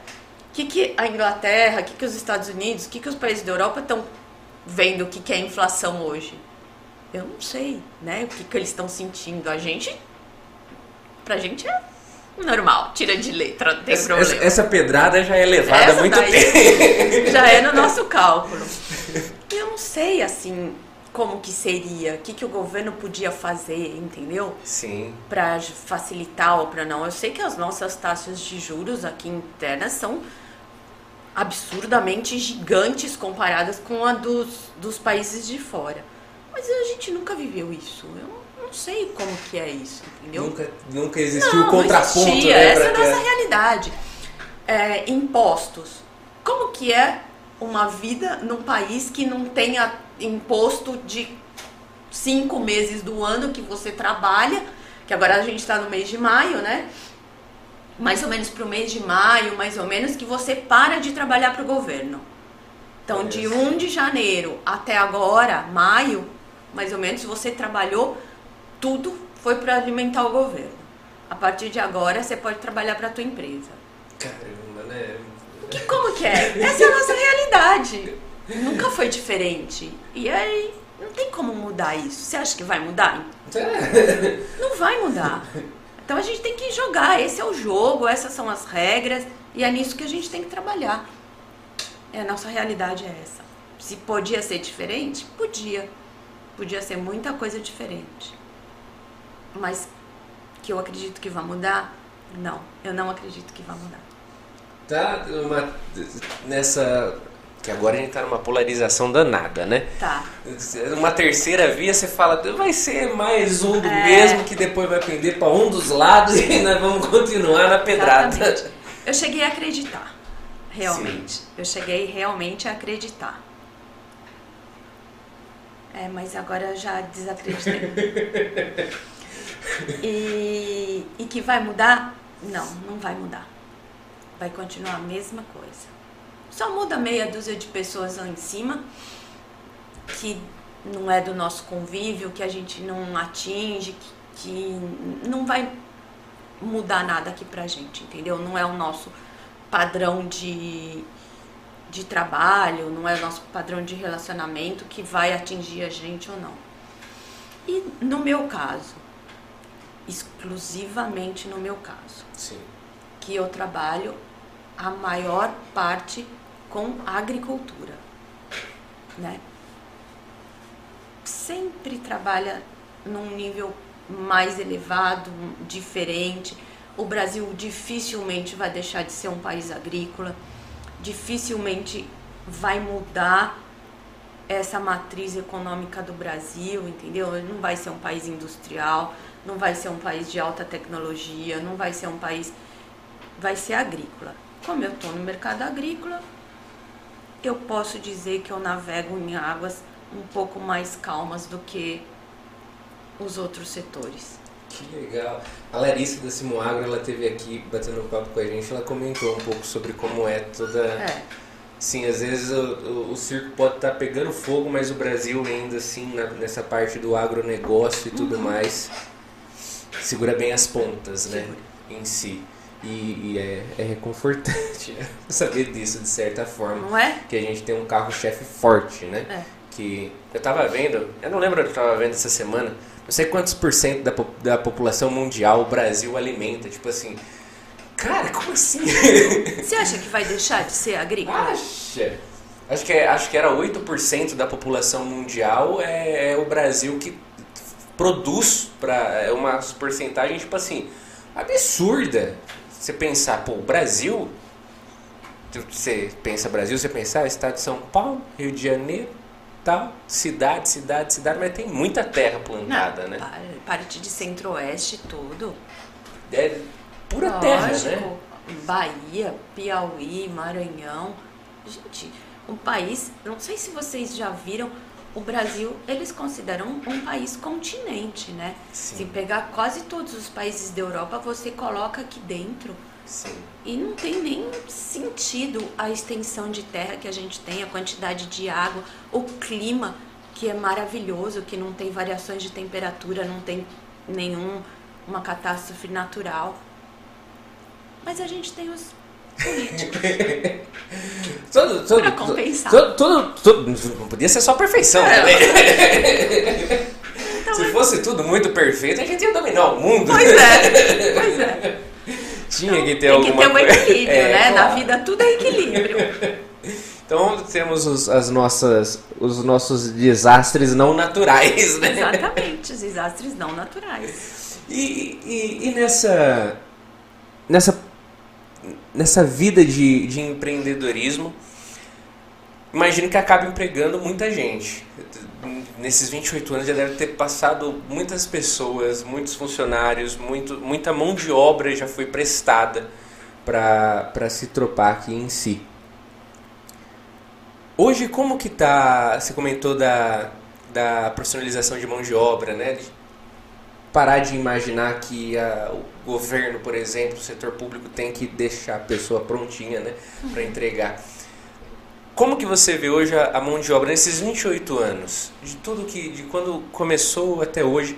que, que a Inglaterra, o que, que os Estados Unidos, o que, que os países da Europa estão vendo o que, que é inflação hoje? Eu não sei, né? O que, que eles estão sentindo. A gente, pra gente é normal, tira de letra, não tem essa, problema. Essa pedrada já é levada há muito tempo. Já é no nosso cálculo. Eu não sei, assim, como que seria, o que, que o governo podia fazer, entendeu? Sim. Para facilitar ou para não. Eu sei que as nossas taxas de juros aqui internas são absurdamente gigantes comparadas com a dos, dos países de fora. Mas a gente nunca viveu isso. Eu não sei como que é isso, entendeu? Nunca, nunca existiu o contraponto, não existia. né? Essa é a nossa é... realidade. É, impostos. Como que é uma vida num país que não tenha imposto de cinco meses do ano que você trabalha, que agora a gente está no mês de maio, né? mais ou menos para o mês de maio, mais ou menos, que você para de trabalhar para o governo. Então, de 1 de janeiro até agora, maio, mais ou menos, você trabalhou, tudo foi para alimentar o governo. A partir de agora, você pode trabalhar para a tua empresa. Caramba, né? Que, como que é? Essa é a nossa realidade. Nunca foi diferente. E aí, não tem como mudar isso. Você acha que vai mudar? Não vai mudar. Então a gente tem que jogar. Esse é o jogo, essas são as regras e é nisso que a gente tem que trabalhar. É, a nossa realidade é essa. Se podia ser diferente, podia. Podia ser muita coisa diferente. Mas que eu acredito que vai mudar? Não, eu não acredito que vai mudar. Tá uma, nessa que agora a gente tá numa polarização danada, né? Tá. Uma terceira via, você fala, vai ser mais um do é. mesmo que depois vai pender para um dos lados e nós vamos continuar na pedrada. Exatamente. Eu cheguei a acreditar, realmente. Sim. Eu cheguei realmente a acreditar. É, mas agora eu já desacreditei. e, e que vai mudar? Não, não vai mudar. Vai continuar a mesma coisa. Só muda meia dúzia de pessoas lá em cima, que não é do nosso convívio, que a gente não atinge, que, que não vai mudar nada aqui pra gente, entendeu? Não é o nosso padrão de, de trabalho, não é o nosso padrão de relacionamento que vai atingir a gente ou não. E no meu caso, exclusivamente no meu caso, Sim. que eu trabalho a maior parte com agricultura, né? Sempre trabalha num nível mais elevado, diferente. O Brasil dificilmente vai deixar de ser um país agrícola, dificilmente vai mudar essa matriz econômica do Brasil, entendeu? Não vai ser um país industrial, não vai ser um país de alta tecnologia, não vai ser um país. Vai ser agrícola. Como eu estou no mercado agrícola, eu posso dizer que eu navego em águas um pouco mais calmas do que os outros setores. Que legal. A Larissa da Simoagro, ela teve aqui batendo papo com a gente, ela comentou um pouco sobre como é toda. É. Sim, às vezes o, o, o circo pode estar pegando fogo, mas o Brasil ainda assim, na- nessa parte do agronegócio e tudo mais, segura bem as pontas, né? Em si. E, e é, é reconfortante saber disso, de certa forma. Não é? Que a gente tem um carro-chefe forte, né? É. Que eu tava vendo, eu não lembro o que eu tava vendo essa semana, não sei quantos por cento da, da população mundial o Brasil alimenta. Tipo assim, cara, como assim? Você acha que vai deixar de ser agrícola? Acha? Acho que, é- acho que era 8% da população mundial é, é o Brasil que produz para uma porcentagem, tipo assim, absurda. Você pensar, pô, Brasil, você pensa Brasil, você pensa ah, estado de São Paulo, Rio de Janeiro, tal, cidade, cidade, cidade, mas tem muita terra plantada, né? pa- Parte de centro-oeste tudo. É pura terra, Lógico. né? Bahia, Piauí, Maranhão. Gente, um país, não sei se vocês já viram, o Brasil, eles consideram um país continente, né? Sim. Se pegar quase todos os países da Europa, você coloca aqui dentro. Sim. E não tem nem sentido a extensão de terra que a gente tem, a quantidade de água, o clima que é maravilhoso, que não tem variações de temperatura, não tem nenhum uma catástrofe natural. Mas a gente tem os. Todo, todo, Pra compensar. Todo, todo, todo- não podia ser só perfeição, É. né? Então, Se fosse tudo muito perfeito, a gente ia dominar o mundo. pois é, pois é. Tinha que ter Tem que alguma ter um equilíbrio, É, né? Na claro. vida tudo é equilíbrio. Então temos os, as nossas, os nossos desastres não naturais, né? Exatamente, os desastres não naturais. E, e, e nessa, nessa, nessa vida de, de empreendedorismo, imagino que acaba empregando muita gente. Nesses 28 anos já deve ter passado muitas pessoas, muitos funcionários, muito, muita mão de obra já foi prestada para se tropar aqui em si. Hoje, como que tá? Você comentou da, da profissionalização de mão de obra, né? De parar de imaginar que a- governo, por exemplo, o setor público tem que deixar a pessoa prontinha, né, para entregar. Como que você vê hoje a, a mão de obra nesses 28 anos, de tudo que, de quando começou até hoje,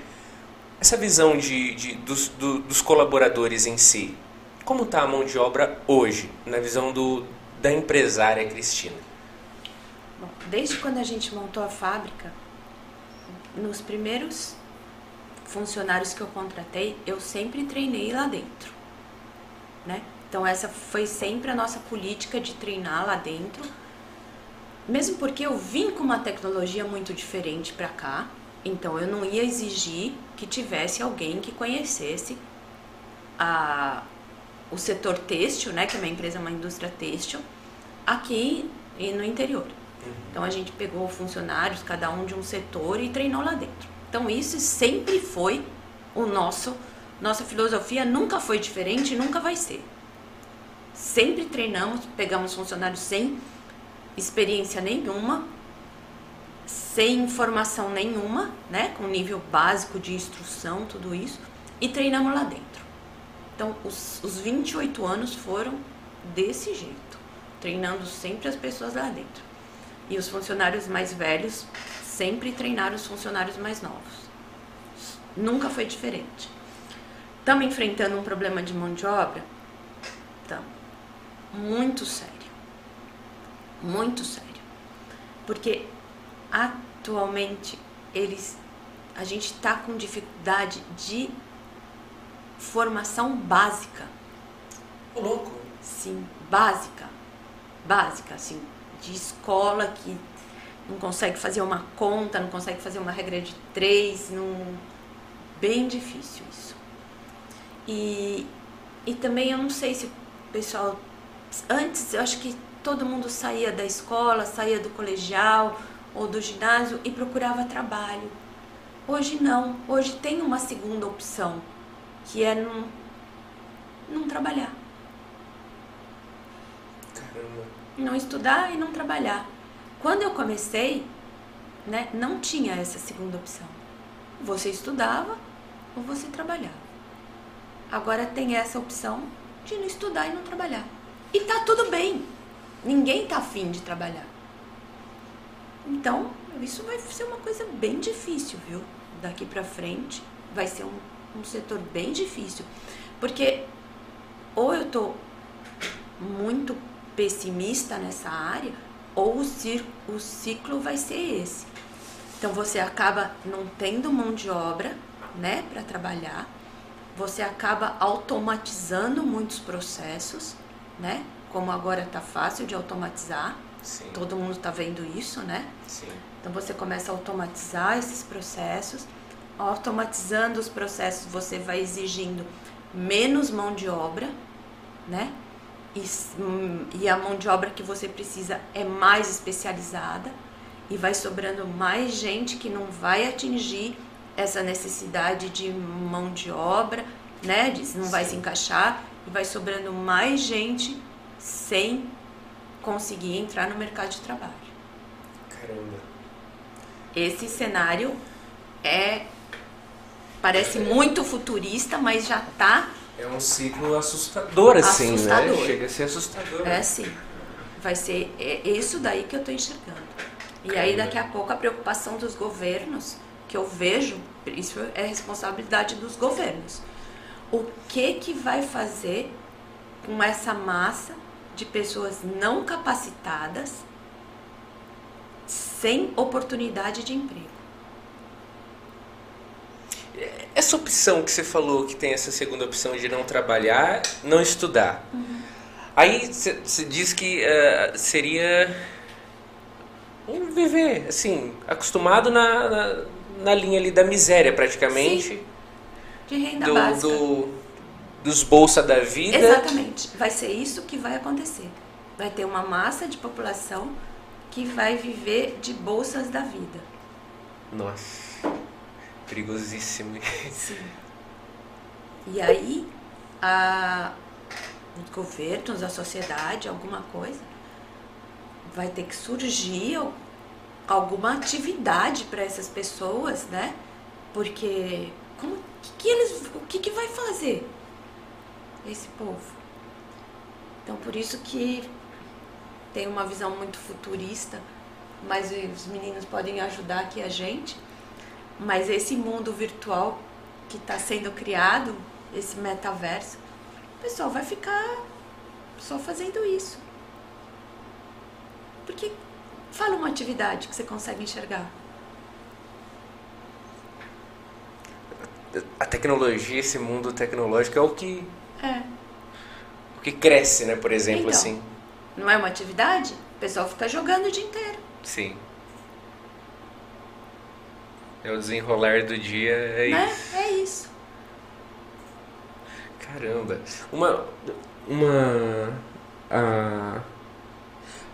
essa visão de, de- dos, do- dos colaboradores em si? Como está a mão de obra hoje, na visão do, da empresária Cristina? Bom, desde quando a gente montou a fábrica, nos primeiros funcionários que eu contratei, eu sempre treinei lá dentro, né? Então essa foi sempre a nossa política de treinar lá dentro, mesmo porque eu vim com uma tecnologia muito diferente para cá, então eu não ia exigir que tivesse alguém que conhecesse a, o setor têxtil, né? Que a minha empresa é uma indústria têxtil, aqui e no interior. Então a gente pegou funcionários, cada um de um setor e treinou lá dentro. Então isso sempre foi o nosso, nossa filosofia nunca foi diferente, nunca vai ser. Sempre treinamos, pegamos funcionários sem experiência nenhuma, sem informação nenhuma, né, com nível básico de instrução, tudo isso, e treinamos lá dentro. Então os, os 28 anos foram desse jeito, treinando sempre as pessoas lá dentro. E os funcionários mais velhos sempre treinaram os funcionários mais novos. Nunca foi diferente. Estamos enfrentando um problema de mão de obra? Estamos. Muito sério. Muito sério. Porque atualmente eles a gente está com dificuldade de formação básica. O louco. Sim, básica. Básica, assim, de escola que não consegue fazer uma conta, não consegue fazer uma regra de três, não... bem difícil isso. E, e também eu não sei se o pessoal. Antes eu acho que todo mundo saía da escola, saía do colegial ou do ginásio e procurava trabalho. Hoje não, hoje tem uma segunda opção, que é não, não trabalhar. Caramba. Não estudar e não trabalhar. Quando eu comecei, né, não tinha essa segunda opção. Você estudava ou você trabalhava. Agora tem essa opção de não estudar e não trabalhar. E tá tudo bem. Ninguém tá afim de trabalhar. Então, isso vai ser uma coisa bem difícil, viu? Daqui para frente vai ser um, um setor bem difícil. Porque ou eu tô muito pessimista nessa área, ou o, ciclo vai ser esse. Então você acaba não tendo mão de obra, né, para trabalhar. Você acaba automatizando muitos processos, né? Como agora tá fácil de automatizar. Sim. Todo mundo está vendo isso, né? Sim. Então você começa a automatizar esses processos. Automatizando os processos, você vai exigindo menos mão de obra, né? E, hum, e a mão de obra que você precisa é mais especializada e vai sobrando mais gente que não vai atingir essa necessidade de mão de obra, né? De, não vai Sim. se encaixar e vai sobrando mais gente sem conseguir entrar no mercado de trabalho. Caramba. Esse cenário é parece muito futurista, mas já tá É um ciclo assustador, assim, Assustador. né? Chega a ser assustador. é assim. Vai ser isso daí que eu tô enxergando. E aí daqui a pouco a preocupação dos governos, que eu vejo, isso é responsabilidade dos governos. O que que vai fazer com essa massa de pessoas não capacitadas sem oportunidade de emprego? Essa opção que você falou, que tem essa segunda opção de não trabalhar, não estudar. Aí você diz que eh, seria um viver, assim, acostumado na, na, na linha ali da miséria, praticamente. De renda Do, básica. do- dos bolsa da vida. Exatamente. Vai ser isso que vai acontecer. Vai ter uma massa de população que vai viver de bolsas da vida. Nossa, perigosíssimo. Sim. E aí, a, os governos, a sociedade, alguma coisa, vai ter que surgir al- alguma atividade para essas pessoas, né? Porque como que, que eles, o que, que vai fazer esse povo? Então, por isso que tem uma visão muito futurista, mas os meninos podem ajudar aqui a gente. Mas esse mundo virtual que está sendo criado, esse metaverso, o pessoal vai ficar só fazendo isso. Porque fala uma atividade que você consegue enxergar. A tecnologia, esse mundo tecnológico é o que, É. o que cresce, né? Por exemplo, Então. assim. Não é uma atividade? O pessoal fica jogando o dia inteiro. Sim. É o desenrolar do dia, é né? isso. É isso. Caramba. Uma. Uma. A.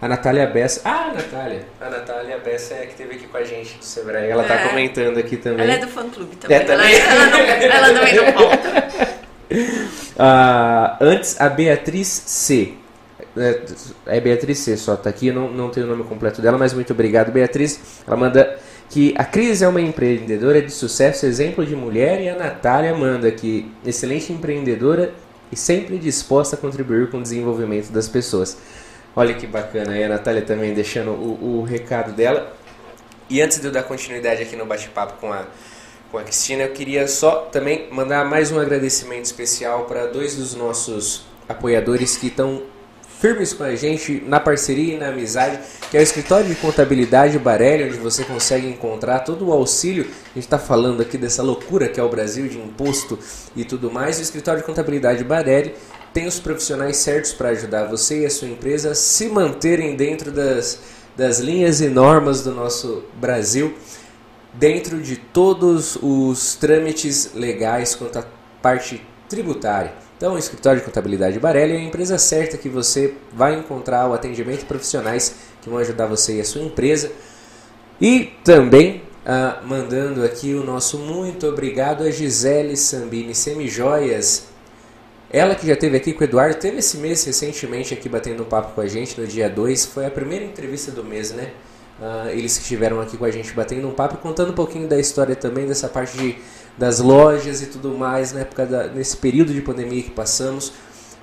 A Natália Bessa. Ah, a Natália. A Natália Bessa é a que esteve aqui com a gente do Sebrae. Ela tá É. comentando aqui também. Ela é do fã clube também. É, também. Ela, ela, não, ela também não conta. Ah, antes, a Beatriz C. É, É Beatriz C, só tá aqui, eu não, não tenho o nome completo dela, mas muito obrigado, Beatriz. Ela manda que a Cris é uma empreendedora de sucesso, exemplo de mulher, e a Natália manda que excelente empreendedora e sempre disposta a contribuir com o desenvolvimento das pessoas. Olha que bacana aí, a Natália também deixando o, o recado dela. E antes de eu dar continuidade aqui no bate-papo com a, com a Cristina, eu queria só também mandar mais um agradecimento especial para dois dos nossos apoiadores que estão firmes com a gente na parceria e na amizade, que é o escritório de contabilidade Barelli, onde você consegue encontrar todo o auxílio. A gente está falando aqui dessa loucura que é o Brasil de imposto e tudo mais. O escritório de contabilidade Barelli tem os profissionais certos para ajudar você e a sua empresa a se manterem dentro das, das linhas e normas do nosso Brasil, dentro de todos os trâmites legais quanto à parte tributária. Então, o Escritório de Contabilidade Barelli é a empresa certa que você vai encontrar o atendimento profissionais que vão ajudar você e a sua empresa. E também ah, mandando aqui o nosso muito obrigado a Gisele Sambini Semijoias. Ela que já esteve aqui com o Eduardo, teve esse mês recentemente aqui batendo um papo com a gente no dia 2. Foi a primeira entrevista do mês, né? Uh, eles que estiveram aqui com a gente batendo um papo, contando um pouquinho da história também, dessa parte de das lojas e tudo mais na época da, nesse período de pandemia que passamos.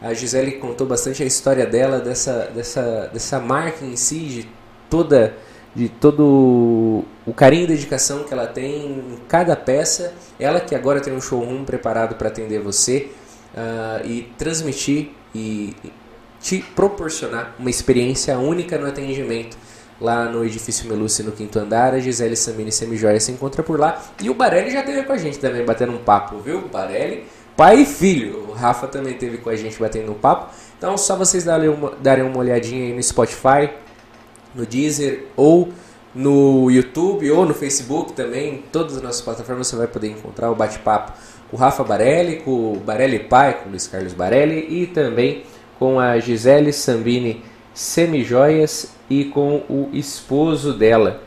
A Gisele contou bastante a história dela, dessa, dessa, dessa marca em si, de toda de todo o carinho e dedicação que ela tem em cada peça. Ela que agora tem um showroom preparado para atender você uh, e transmitir e te proporcionar uma experiência única no atendimento lá no edifício Meluce no quinto andar. A Gisele Samini Semijoia se encontra por lá. E o Barelli já esteve com a gente também batendo um papo, viu? Barelli, pai e filho. O Rafa também esteve com a gente batendo um papo. Então só vocês darem uma, darem uma olhadinha aí no Spotify, no Deezer ou no YouTube ou no Facebook também. Todas as nossas plataformas você vai poder encontrar o bate-papo com o Rafa Barelli, com o Barelli pai, com o Luiz Carlos Barelli e também com a Gisele Sambini Semijoias e com o esposo dela.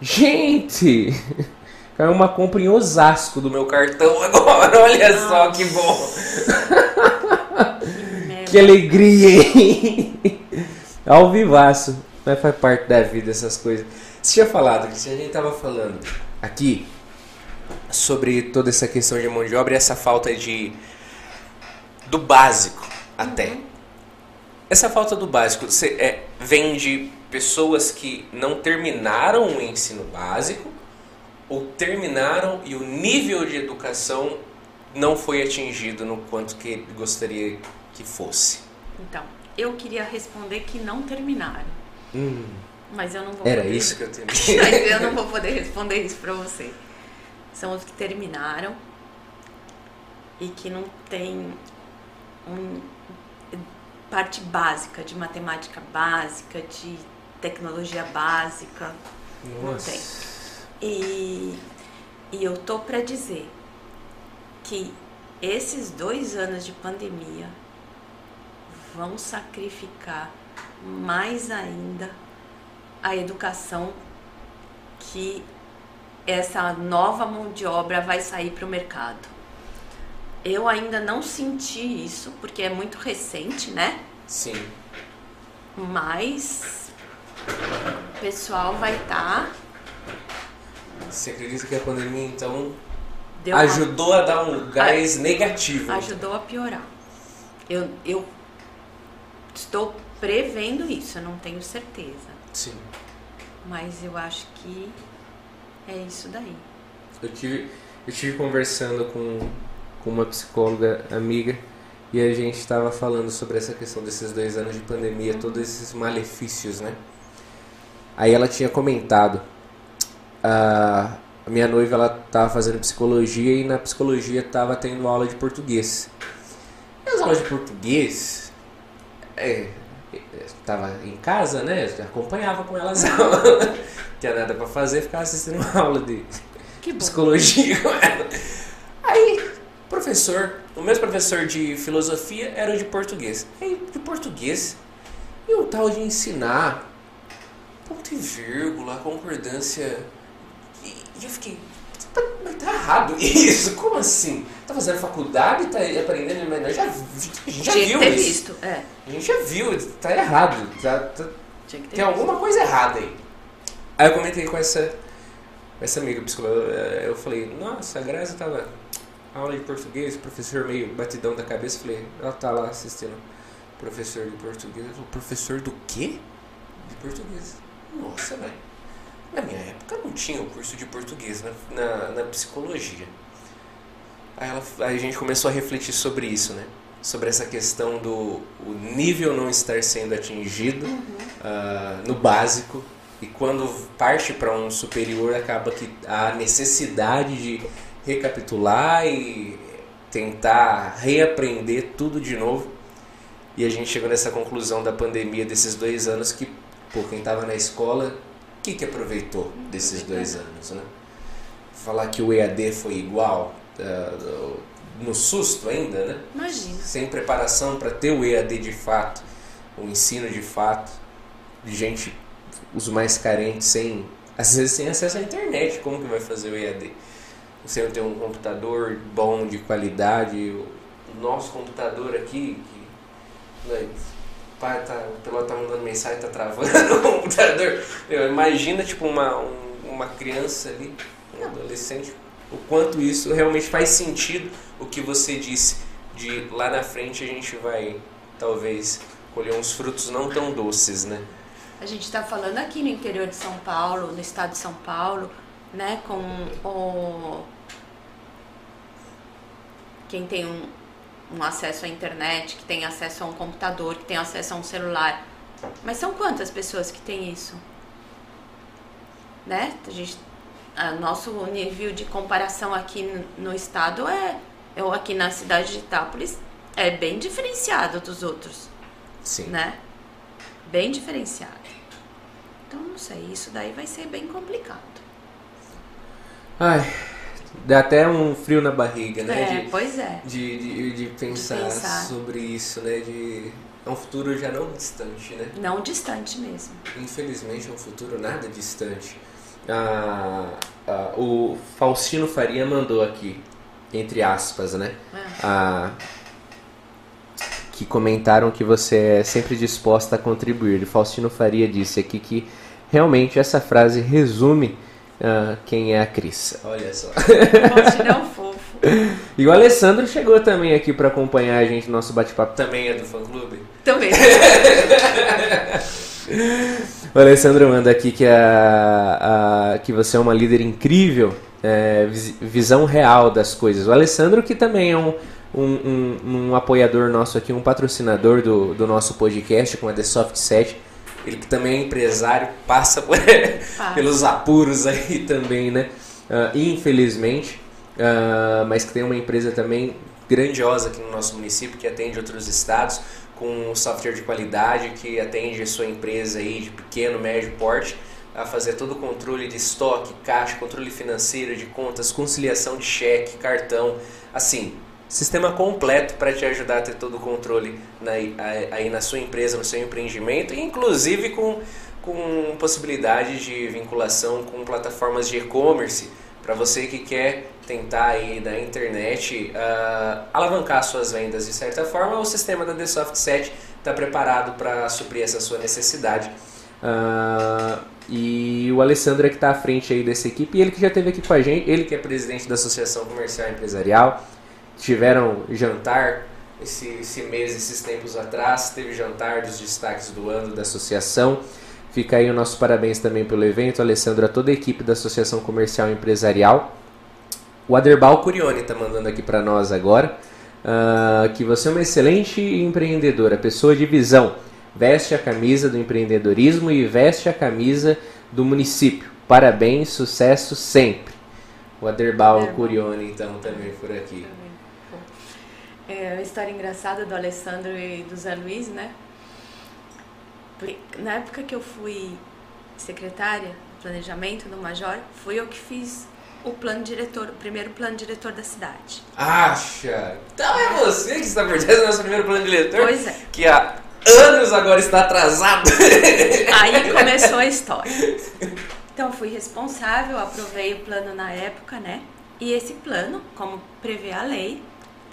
Gente! Caiu uma compra em Osasco do meu cartão agora, olha Nossa. só que bom! que alegria, hein? Ao vivaço, mas faz parte da vida essas coisas. Você tinha falado, que a gente estava falando aqui sobre toda essa questão de mão de obra e essa falta de do básico até. Uhum. Essa falta do básico você, é, vem de pessoas que não terminaram o ensino básico ou terminaram e o nível de educação não foi atingido no quanto que gostaria que fosse? Então, eu queria responder que não terminaram. Hum. Mas eu não vou Era poder... isso que eu tinha. Mas eu não vou poder responder isso para você. São os que terminaram e que não tem um, parte básica, de matemática básica, de tecnologia básica. Nossa. Não tem. E, e eu tô para dizer que esses dois anos de pandemia vão sacrificar mais ainda a educação que essa nova mão de obra vai sair para o mercado. Eu ainda não senti isso, porque é muito recente, né? Sim. Mas o pessoal vai estar. Tá... Você acredita que a pandemia então Deu ajudou uma... a dar um gás a... negativo? Ajudou a piorar. Eu, eu estou prevendo isso, eu não tenho certeza. Sim. Mas eu acho que é isso daí. Eu tive, eu tive conversando com com uma psicóloga amiga e a gente estava falando sobre essa questão desses dois anos de pandemia, todos esses malefícios, né? Aí ela tinha comentado, a minha noiva ela estava fazendo psicologia e na psicologia estava tendo aula de português. E as aulas de português, é, estava em casa, né? Acompanhava com elas a aula. Não tinha nada para fazer, ficava assistindo uma aula de psicologia com ela. Aí professor, o mesmo professor de filosofia era o de português. E de português, e o tal de ensinar ponto e vírgula, concordância. E, e eu fiquei, mas tá errado isso, como assim? Tá fazendo faculdade, tá aprendendo, mas já, a gente já viu ter isso. Visto, é. A gente já viu, tá errado. Tá, tá, tem visto. alguma coisa errada aí. Aí eu comentei com essa, essa amiga psicóloga, eu falei, nossa, a Graça tava aula de português, professor meio batidão da cabeça, falei, ela tá lá assistindo professor de português. Falou, professor do quê? De português. Nossa, velho. Na minha época não tinha o curso de português na, na, na psicologia. Aí, ela, aí a gente começou a refletir sobre isso, né? sobre essa questão do o nível não estar sendo atingido uhum. uh, no básico e quando parte para um superior acaba que a necessidade de recapitular e tentar reaprender tudo de novo e a gente chegou nessa conclusão da pandemia desses dois anos que pô, quem estava na escola o que que aproveitou desses dois anos né falar que o EAD foi igual uh, no susto ainda, né? Imagina. Sem preparação para ter o EAD de fato, o ensino de fato, de gente, os mais carentes, sem, às vezes sem acesso à internet, como que vai fazer o EAD? Você não tem um computador bom, de qualidade, o nosso computador aqui, que, né, pai tá, o piloto tá mandando mensagem, tá travando o computador. Meu, imagina tipo uma, um, uma criança ali, um adolescente o quanto isso realmente faz sentido o que você disse de lá na frente a gente vai talvez colher uns frutos não tão doces, né? A gente está falando aqui no interior de São Paulo, no estado de São Paulo, né, com o quem tem um, um acesso à internet, que tem acesso a um computador, que tem acesso a um celular. Mas são quantas pessoas que têm isso? Né? A gente a nosso nível de comparação aqui no estado é, eu aqui na cidade de Itápolis, é bem diferenciado dos outros. Sim. Né? Bem diferenciado. Então, não sei, isso daí vai ser bem complicado. Ai, dá até um frio na barriga, né? É, de, pois é. De, de, de, pensar, de pensar sobre isso, né? De, é um futuro já não distante, né? Não distante mesmo. Infelizmente é um futuro nada distante a, a, o Faustino Faria mandou aqui, entre aspas, né? É. A, que comentaram que você é sempre disposta a contribuir. O Faustino Faria disse aqui que realmente essa frase resume uh, quem é a Cris. Olha só. Um fofo. E o Alessandro chegou também aqui para acompanhar a gente no nosso bate-papo. Também é do fã clube? Também. O Alessandro manda aqui que, a, a, que você é uma líder incrível, é, visão real das coisas. O Alessandro que também é um, um, um, um apoiador nosso aqui, um patrocinador do, do nosso podcast com a The Soft Set. Ele que também é empresário, passa por, pelos apuros aí também, né? Uh, infelizmente, uh, mas que tem uma empresa também grandiosa aqui no nosso município que atende outros estados com um software de qualidade que atende a sua empresa aí de pequeno, médio porte a fazer todo o controle de estoque, caixa, controle financeiro de contas, conciliação de cheque, cartão, assim, sistema completo para te ajudar a ter todo o controle na, aí na sua empresa, no seu empreendimento, inclusive com, com possibilidade de vinculação com plataformas de e-commerce para você que quer tentar aí na internet uh, alavancar suas vendas de certa forma, o sistema da The Soft está preparado para suprir essa sua necessidade. Uh, e o Alessandro é que está à frente aí dessa equipe, e ele que já esteve aqui com a gente, ele que é presidente da Associação Comercial Empresarial, tiveram jantar esse, esse mês, esses tempos atrás, teve jantar dos destaques do ano da associação. Fica aí o nosso parabéns também pelo evento, Alessandro, a toda a equipe da Associação Comercial e Empresarial. O Aderbal Curione está mandando aqui para nós agora uh, que você é uma excelente empreendedora, pessoa de visão. Veste a camisa do empreendedorismo e veste a camisa do município. Parabéns, sucesso sempre. O Aderbal Curione, então, também por aqui. É uma história engraçada do Alessandro e do Zé Luiz, né? Na época que eu fui secretária planejamento do Major, fui eu que fiz o plano diretor, o primeiro plano diretor da cidade. Acha? Então é você que está perdendo o nosso primeiro plano diretor? Pois é. Que há anos agora está atrasado. Aí começou a história. Então fui responsável, aprovei o plano na época, né? E esse plano, como prevê a lei,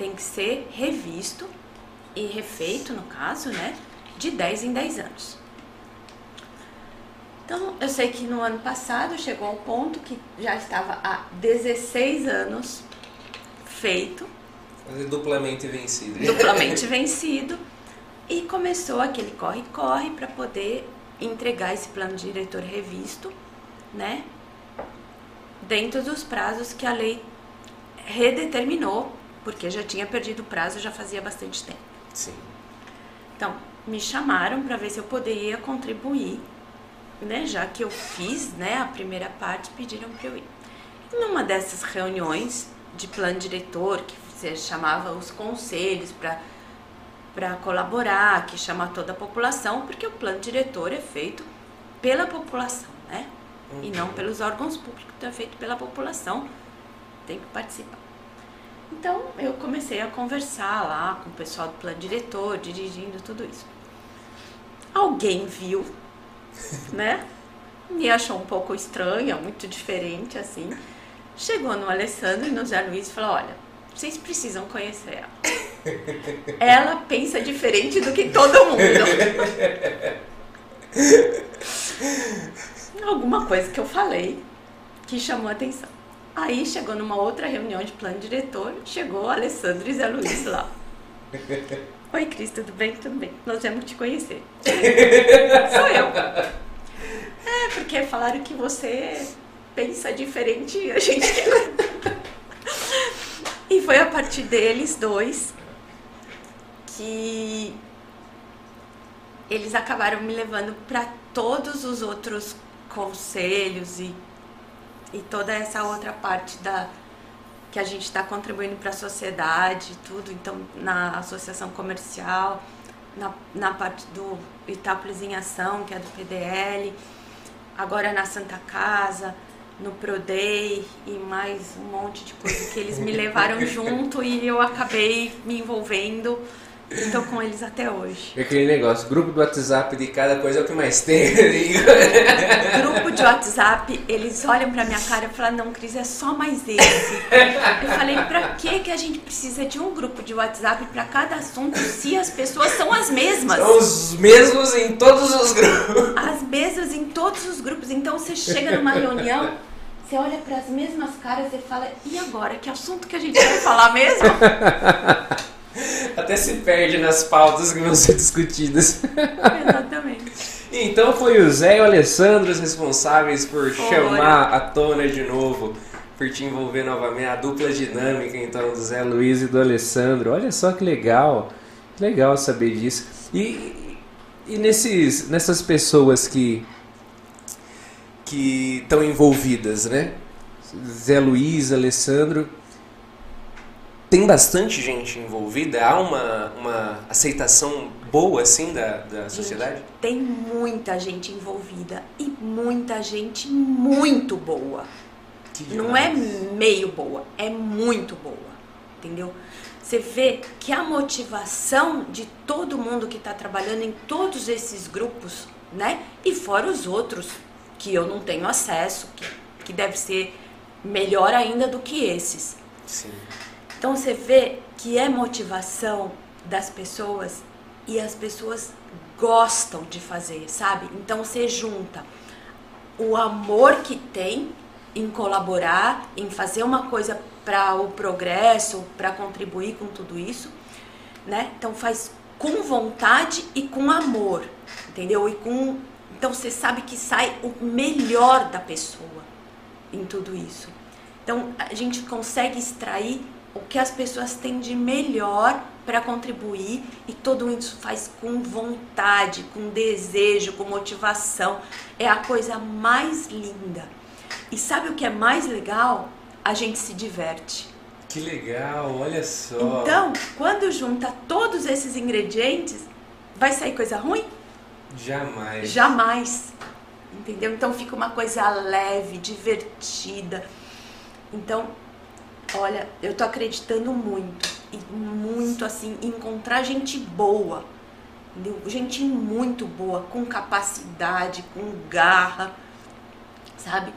tem que ser revisto e refeito, no caso, né? De 10 em 10 anos. Então, eu sei que no ano passado chegou ao ponto que já estava há 16 anos feito. Duplamente vencido. Duplamente vencido. E começou aquele corre-corre para poder entregar esse plano diretor revisto, né? Dentro dos prazos que a lei redeterminou porque já tinha perdido o prazo já fazia bastante tempo. Sim. Então, me chamaram para ver se eu poderia contribuir, né? Já que eu fiz, né, a primeira parte, pediram para eu ir. E numa dessas reuniões de plano diretor, que você chamava os conselhos para para colaborar, que chama toda a população, porque o plano diretor é feito pela população, né? Uhum. E não pelos órgãos públicos, então é feito pela população, tem que participar. Então eu comecei a conversar lá com o pessoal do plano diretor, dirigindo tudo isso. Alguém viu, né? Me achou um pouco estranha, muito diferente assim. Chegou no Alessandro e no Zé Luiz e falou: Olha, vocês precisam conhecer ela. Ela pensa diferente do que todo mundo. Alguma coisa que eu falei que chamou a atenção. Aí chegou numa outra reunião de plano diretor, chegou Alessandro e Zé Luiz lá. Oi, Cris, tudo bem? Tudo bem. Nós vamos te conhecer. Sou eu. É, porque falaram que você pensa diferente e a gente quer. E foi a partir deles dois que eles acabaram me levando para todos os outros conselhos e, e toda essa outra parte da que a gente está contribuindo para a sociedade tudo. Então na associação comercial na, na parte do Itápolis em Ação que é do PDL agora na Santa Casa no Prodei e mais um monte de coisa que eles me levaram junto e eu acabei me envolvendo Estou com eles até hoje. É aquele negócio, grupo do WhatsApp de cada coisa é o que mais tem. grupo de WhatsApp, eles olham pra minha cara e falam, não, Cris, é só mais esse. Eu falei, pra que que a gente precisa de um grupo de WhatsApp para cada assunto se as pessoas são as mesmas? São os mesmos em todos os grupos. As mesmas em todos os grupos. Então você chega numa reunião, você olha para as mesmas caras e fala, e agora? Que assunto que a gente vai falar mesmo? Até se perde nas pautas que vão ser discutidas. Exatamente. Então foi o Zé e o Alessandro os responsáveis por foi. chamar à tona de novo, por te envolver novamente, a dupla dinâmica então do Zé Luiz e do Alessandro. Olha só que legal, que legal saber disso. E, e nesses, nessas pessoas que que estão envolvidas, né? Zé Luiz, Alessandro, tem bastante gente envolvida? Há uma, uma aceitação boa, assim, da, da sociedade? Gente, tem muita gente envolvida e muita gente muito boa. Não é meio boa, é muito boa, entendeu? Você vê que a motivação de todo mundo que está trabalhando em todos esses grupos, né? E fora os outros que eu não tenho acesso, que, que deve ser melhor ainda do que esses. Sim. Então você vê que é motivação das pessoas e as pessoas gostam de fazer, sabe? Então você junta o amor que tem em colaborar, em fazer uma coisa para o progresso, para contribuir com tudo isso, né? Então faz com vontade e com amor, entendeu? E com então você sabe que sai o melhor da pessoa em tudo isso. Então a gente consegue extrair o que as pessoas têm de melhor para contribuir e tudo isso faz com vontade, com desejo, com motivação. É a coisa mais linda. E sabe o que é mais legal? A gente se diverte. Que legal, olha só. Então, quando junta todos esses ingredientes, vai sair coisa ruim? Jamais. Jamais. Entendeu? Então fica uma coisa leve, divertida. Então, Olha, eu tô acreditando muito, e muito assim, encontrar gente boa, gente muito boa, com capacidade, com garra, sabe?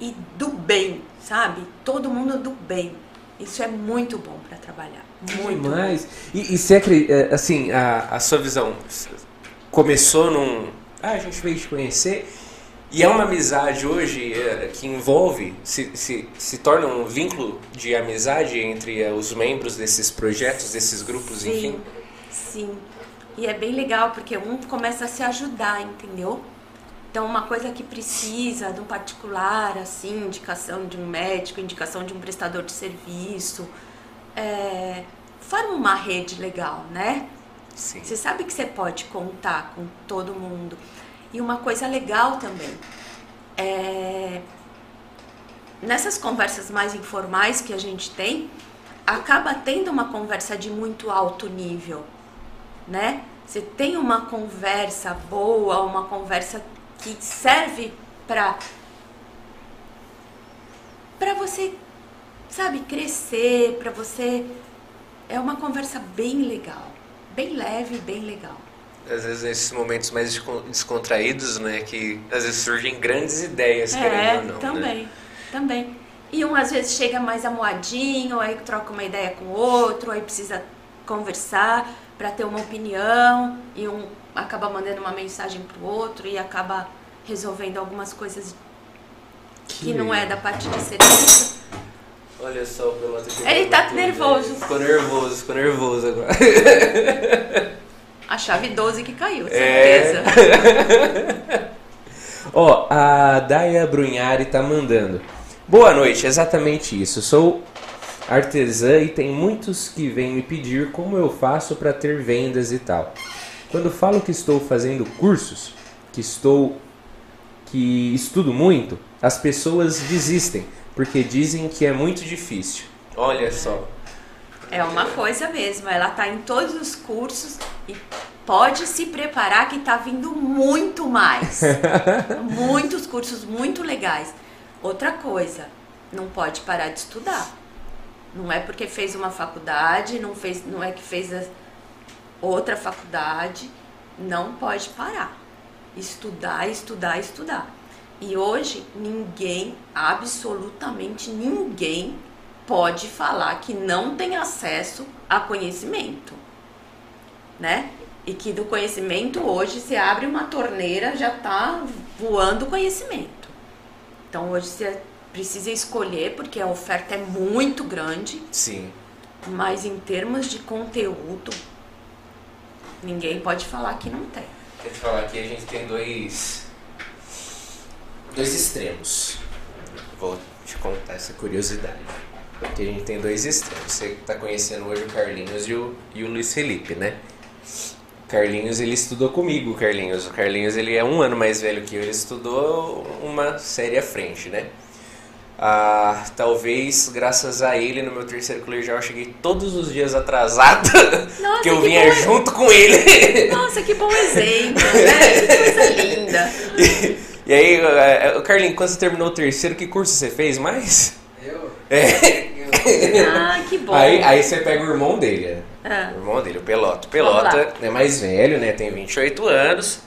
E do bem, sabe? Todo mundo do bem. Isso é muito bom para trabalhar. Muito Demais. E, e acredita, é, assim, a, a sua visão começou num. Ah, a gente veio te conhecer e é uma amizade hoje é, que envolve, se, se, se torna um vínculo de amizade entre é, os membros desses projetos, desses grupos, sim, enfim? Sim. E é bem legal porque um começa a se ajudar, entendeu? Então, uma coisa que precisa de um particular, assim, indicação de um médico, indicação de um prestador de serviço, é, forma uma rede legal, né? Sim. Você sabe que você pode contar com todo mundo. E uma coisa legal também é nessas conversas mais informais que a gente tem, acaba tendo uma conversa de muito alto nível, né? Você tem uma conversa boa, uma conversa que serve para para você, sabe, crescer, para você é uma conversa bem legal, bem leve, bem legal. Às vezes nesses momentos mais descontraídos, né, que às vezes surgem grandes ideias, é, querendo ou não, né? também, né? também. E um às vezes chega mais amoadinho, aí troca uma ideia com o outro, aí precisa conversar para ter uma opinião e um acaba mandando uma mensagem pro outro e acaba resolvendo algumas coisas que, que não é da parte de serviço. Olha só o Ele tá tudo, nervoso. Ficou nervoso, ficou nervoso agora. A chave 12 que caiu, certeza. É. Ó, oh, a Daya Brunhari tá mandando. Boa noite, exatamente isso. Sou artesã e tem muitos que vêm me pedir como eu faço para ter vendas e tal. Quando falo que estou fazendo cursos, que estou que estudo muito, as pessoas desistem porque dizem que é muito difícil. Olha só. É uma coisa mesmo, ela tá em todos os cursos e pode se preparar que tá vindo muito mais. Muitos cursos muito legais. Outra coisa, não pode parar de estudar. Não é porque fez uma faculdade, não fez, não é que fez outra faculdade, não pode parar. Estudar, estudar, estudar. E hoje ninguém, absolutamente ninguém, pode falar que não tem acesso a conhecimento, né? E que do conhecimento hoje se abre uma torneira já está voando conhecimento. Então hoje você precisa escolher porque a oferta é muito grande. Sim. Mas em termos de conteúdo, ninguém pode falar que não tem. Quer falar que a gente tem dois dois extremos. Vou te contar essa curiosidade. Que a gente tem dois extremos. Você está conhecendo hoje o Carlinhos e o, e o Luiz Felipe, né? O Carlinhos, ele estudou comigo, o Carlinhos. O Carlinhos, ele é um ano mais velho que eu. Ele estudou uma série à frente, né? Ah, talvez graças a ele no meu terceiro colegial eu cheguei todos os dias atrasado, Nossa, que eu que vinha bom... junto com ele. Nossa, que bom exemplo, né? Que coisa linda. E aí, é, é, o Carlinhos, quando você terminou o terceiro, que curso você fez mais? É. Ah, que bom. Aí, aí você pega o irmão dele, né? ah. O irmão dele, o Pelota. O Pelota é mais velho, né? Tem 28 anos.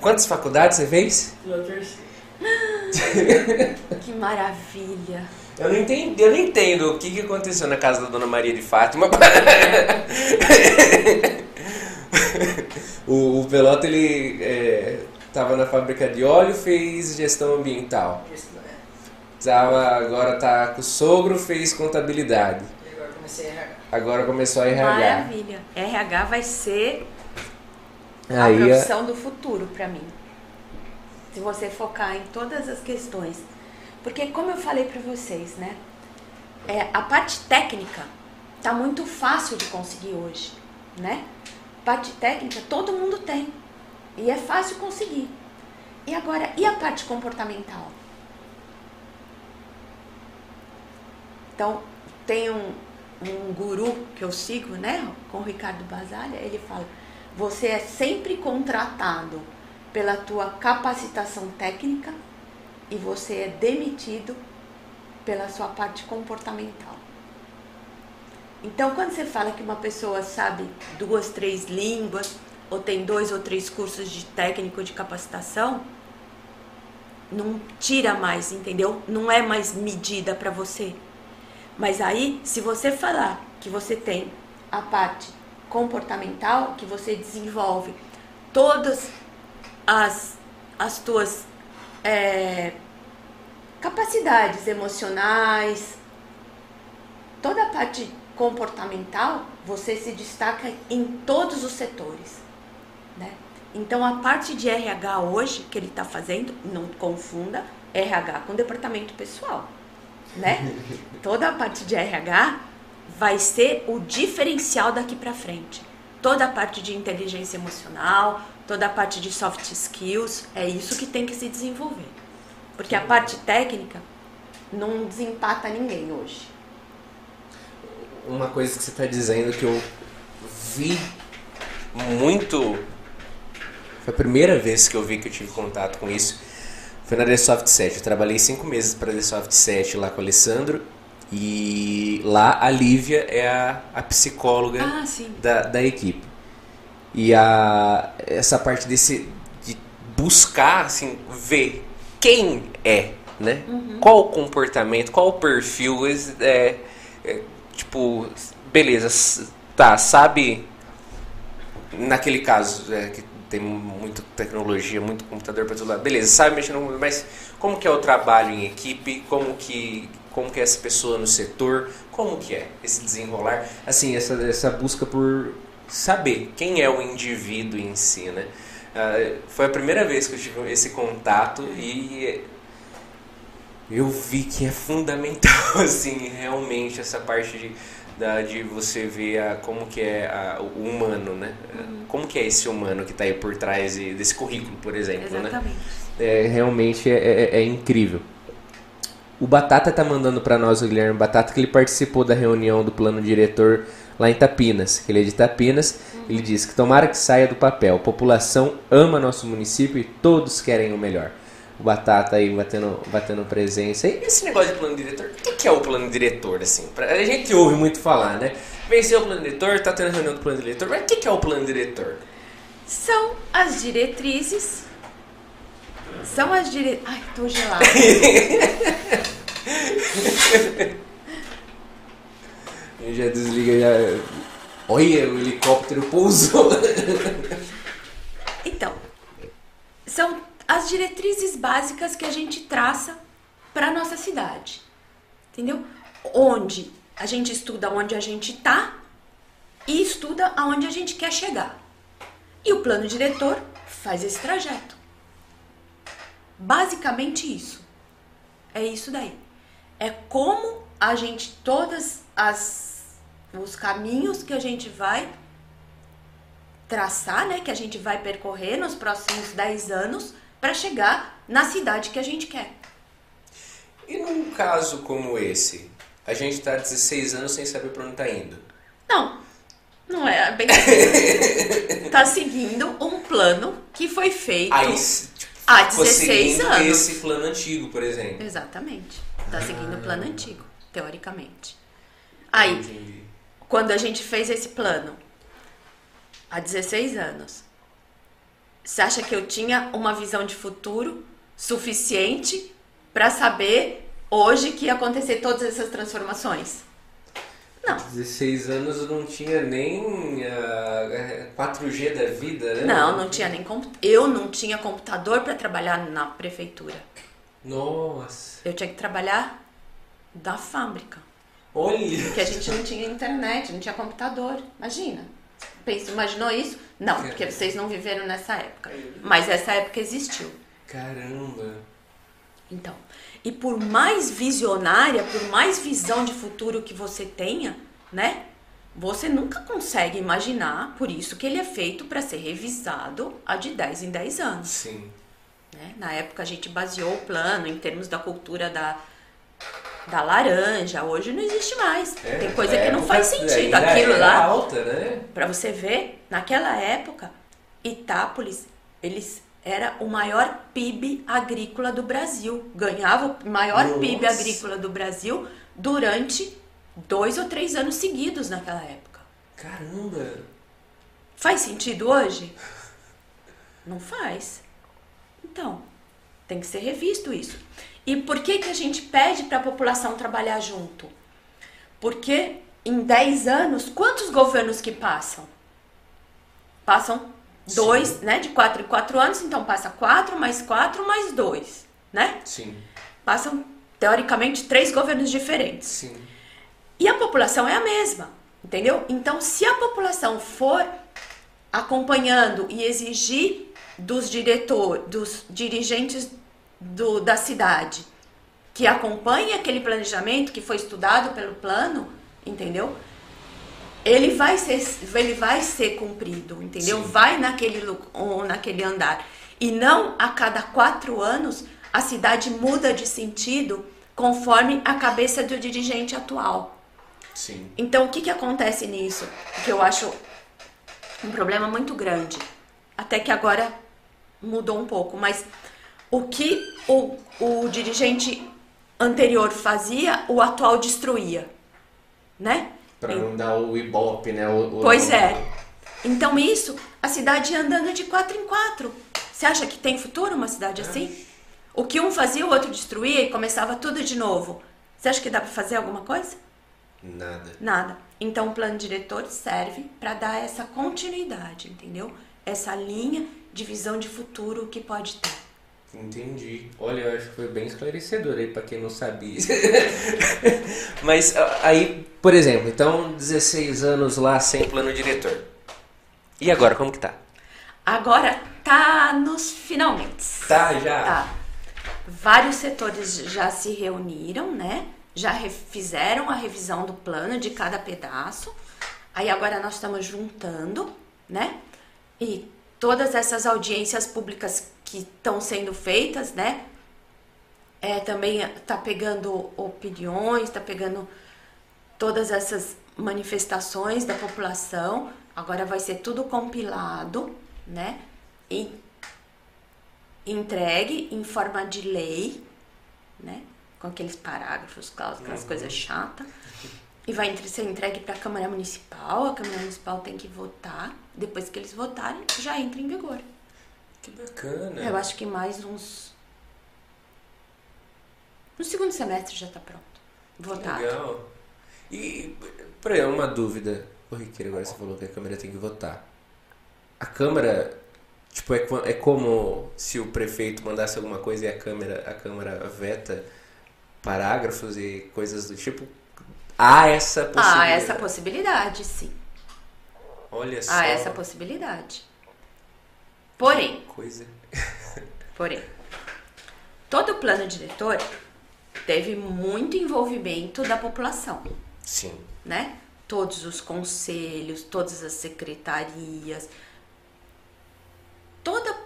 Quantas faculdades você fez? Eu terceiro. que maravilha. Eu não, entendo, eu não entendo o que, que aconteceu na casa da Dona Maria de Fátima. o, o Pelota, ele... É, Tava na fábrica de óleo, fez gestão ambiental. Tava, agora tá com o sogro, fez contabilidade. E agora comecei a RH. Agora começou a RH. Maravilha. RH vai ser Aí, a profissão do futuro para mim. Se você focar em todas as questões. Porque como eu falei para vocês, né? É, a parte técnica tá muito fácil de conseguir hoje, né? Parte técnica todo mundo tem. E é fácil conseguir. E agora, e a parte comportamental? Então, tem um, um guru que eu sigo, né, com o Ricardo Basalha, ele fala: você é sempre contratado pela tua capacitação técnica e você é demitido pela sua parte comportamental. Então, quando você fala que uma pessoa sabe duas, três línguas, ou tem dois ou três cursos de técnico de capacitação, não tira mais, entendeu? Não é mais medida para você. Mas aí, se você falar que você tem a parte comportamental, que você desenvolve todas as, as tuas é, capacidades emocionais, toda a parte comportamental, você se destaca em todos os setores. Né? Então, a parte de RH hoje que ele está fazendo, não confunda RH com departamento pessoal. Né? Toda a parte de RH vai ser o diferencial daqui para frente. Toda a parte de inteligência emocional, toda a parte de soft skills, é isso que tem que se desenvolver. Porque a parte técnica não desempata ninguém hoje. Uma coisa que você está dizendo que eu vi muito. Foi a primeira vez que eu vi que eu tive contato com isso. Foi na The Soft 7. Eu trabalhei cinco meses para The Soft 7 lá com o Alessandro. E lá a Lívia é a, a psicóloga Ah, da, da equipe. E a, essa parte desse de buscar, assim, ver quem é, né? Uhum. Qual o comportamento, qual o perfil, é, é, tipo, beleza, tá, sabe, naquele caso, é, que tem muita tecnologia, muito computador para todo lado, beleza, sabe mexer no mas como que é o trabalho em equipe, como que, como que é essa pessoa no setor, como que é esse desenrolar, assim, essa, essa busca por saber quem é o indivíduo em si, né? Uh, foi a primeira vez que eu tive esse contato e eu vi que é fundamental, assim, realmente essa parte de, da, de você ver a, como que é a, o humano, né? Uhum. Como que é esse humano que está aí por trás desse currículo, por exemplo, Exatamente. né? É, realmente é, é, é incrível. O Batata tá mandando para nós, o Guilherme Batata, que ele participou da reunião do plano diretor lá em Tapinas, que ele é de Tapinas. Uhum. Ele diz que tomara que saia do papel. A população ama nosso município e todos querem o melhor. O Batata aí batendo, batendo presença. E esse negócio de plano diretor, o que é o plano diretor, assim? A gente ouve muito falar, né? Venceu o plano diretor, tá tendo reunião do plano diretor, mas o que é o plano diretor? São as diretrizes. São as diretrizes. Ai, tô gelada. Eu já desliga, já. Olha, o helicóptero pousou. então, são as diretrizes básicas que a gente traça para nossa cidade. Entendeu? Onde a gente estuda onde a gente está e estuda aonde a gente quer chegar. E o plano diretor faz esse trajeto. Basicamente isso. É isso daí. É como a gente todas as os caminhos que a gente vai traçar, né, que a gente vai percorrer nos próximos 10 anos para chegar na cidade que a gente quer. E num caso como esse, a gente está 16 anos sem saber para onde está indo? Não, não é bem assim. tá seguindo um plano que foi feito Aí, tipo, há 16 anos. esse plano antigo, por exemplo. Exatamente. Tá seguindo o plano antigo, teoricamente. Aí, quando a gente fez esse plano, há 16 anos, você acha que eu tinha uma visão de futuro suficiente para saber hoje que ia acontecer todas essas transformações? Não. 16 anos eu não tinha nem uh, 4G da vida, né? Não, não tinha nem eu não tinha computador para trabalhar na prefeitura. Nossa. Eu tinha que trabalhar da fábrica. Olha. Porque a gente não tinha internet, não tinha computador. Imagina. Pensa, imaginou isso? Não, porque vocês não viveram nessa época. Mas essa época existiu. Caramba. Então, e por mais visionária, por mais visão de futuro que você tenha, né? Você nunca consegue imaginar, por isso que ele é feito para ser revisado a de 10 em 10 anos. Sim. Né? Na época a gente baseou o plano em termos da cultura da, da laranja. Hoje não existe mais. É, Tem coisa que não faz sentido. ainda Aquilo lá. alta, né? Pra você ver, naquela época, Itápolis, eles era o maior PIB agrícola do Brasil. Ganhava o maior Nossa. PIB agrícola do Brasil durante dois ou três anos seguidos naquela época. Caramba. Faz sentido hoje? Não faz. Então, tem que ser revisto isso. E por que, que a gente pede para a população trabalhar junto? Porque em 10 anos, quantos governos que passam? Passam dois, Sim. né? De 4 em 4 anos, então passa 4 mais 4 mais 2, né? Sim. Passam, teoricamente, três governos diferentes. Sim. E a população é a mesma, entendeu? Então, se a população for acompanhando e exigir dos diretor, dos dirigentes do, da cidade que acompanhem aquele planejamento que foi estudado pelo plano, entendeu? Ele vai ser, ele vai ser cumprido, entendeu? Sim. Vai naquele, naquele andar. E não a cada quatro anos a cidade muda de sentido conforme a cabeça do dirigente atual. Sim. Então, o que, que acontece nisso? Que eu acho um problema muito grande. Até que agora mudou um pouco. Mas o que o, o dirigente anterior fazia, o atual destruía. Né? Pra não dar o ibope, né? O, o- Pois é. Então, isso, a cidade ia andando de quatro em quatro. Você acha que tem futuro uma cidade assim? O que um fazia, o outro destruía e começava tudo de novo. Você acha que dá pra fazer alguma coisa? Nada. Nada. Então o plano diretor serve para dar essa continuidade, entendeu? Essa linha de visão de futuro que pode ter. Entendi. Olha, eu acho que foi bem esclarecedor aí pra quem não sabia. Mas aí, por exemplo, então 16 anos lá sem plano diretor. E agora, como que tá? Agora tá nos finalmente. Tá, já. Tá. Vários setores já se reuniram, né? Já fizeram a revisão do plano de cada pedaço. Aí agora nós estamos juntando, né? E todas essas audiências públicas que estão sendo feitas, né? É, também tá pegando opiniões, tá pegando todas essas manifestações da população. Agora vai ser tudo compilado, né? E entregue em forma de lei, né? Com aqueles parágrafos, cláusulas, aquelas coisas chatas. E vai ser entregue para a Câmara Municipal. A Câmara Municipal tem que votar. Depois que eles votarem, já entra em vigor. Que bacana. Eu acho que mais uns. No segundo semestre já tá pronto. Votado. Legal. E, por exemplo, uma dúvida. Ô, Riqueiro, agora você falou que a Câmara tem que votar. A Câmara, tipo, é, é como se o prefeito mandasse alguma coisa e a Câmara, a Câmara veta parágrafos e coisas do tipo. Há essa possibilidade. Ah, essa possibilidade, sim. Olha só. Há essa possibilidade. Porém, Coisa. Porém, todo o plano diretor teve muito envolvimento da população, Sim. né? Todos os conselhos, todas as secretarias, toda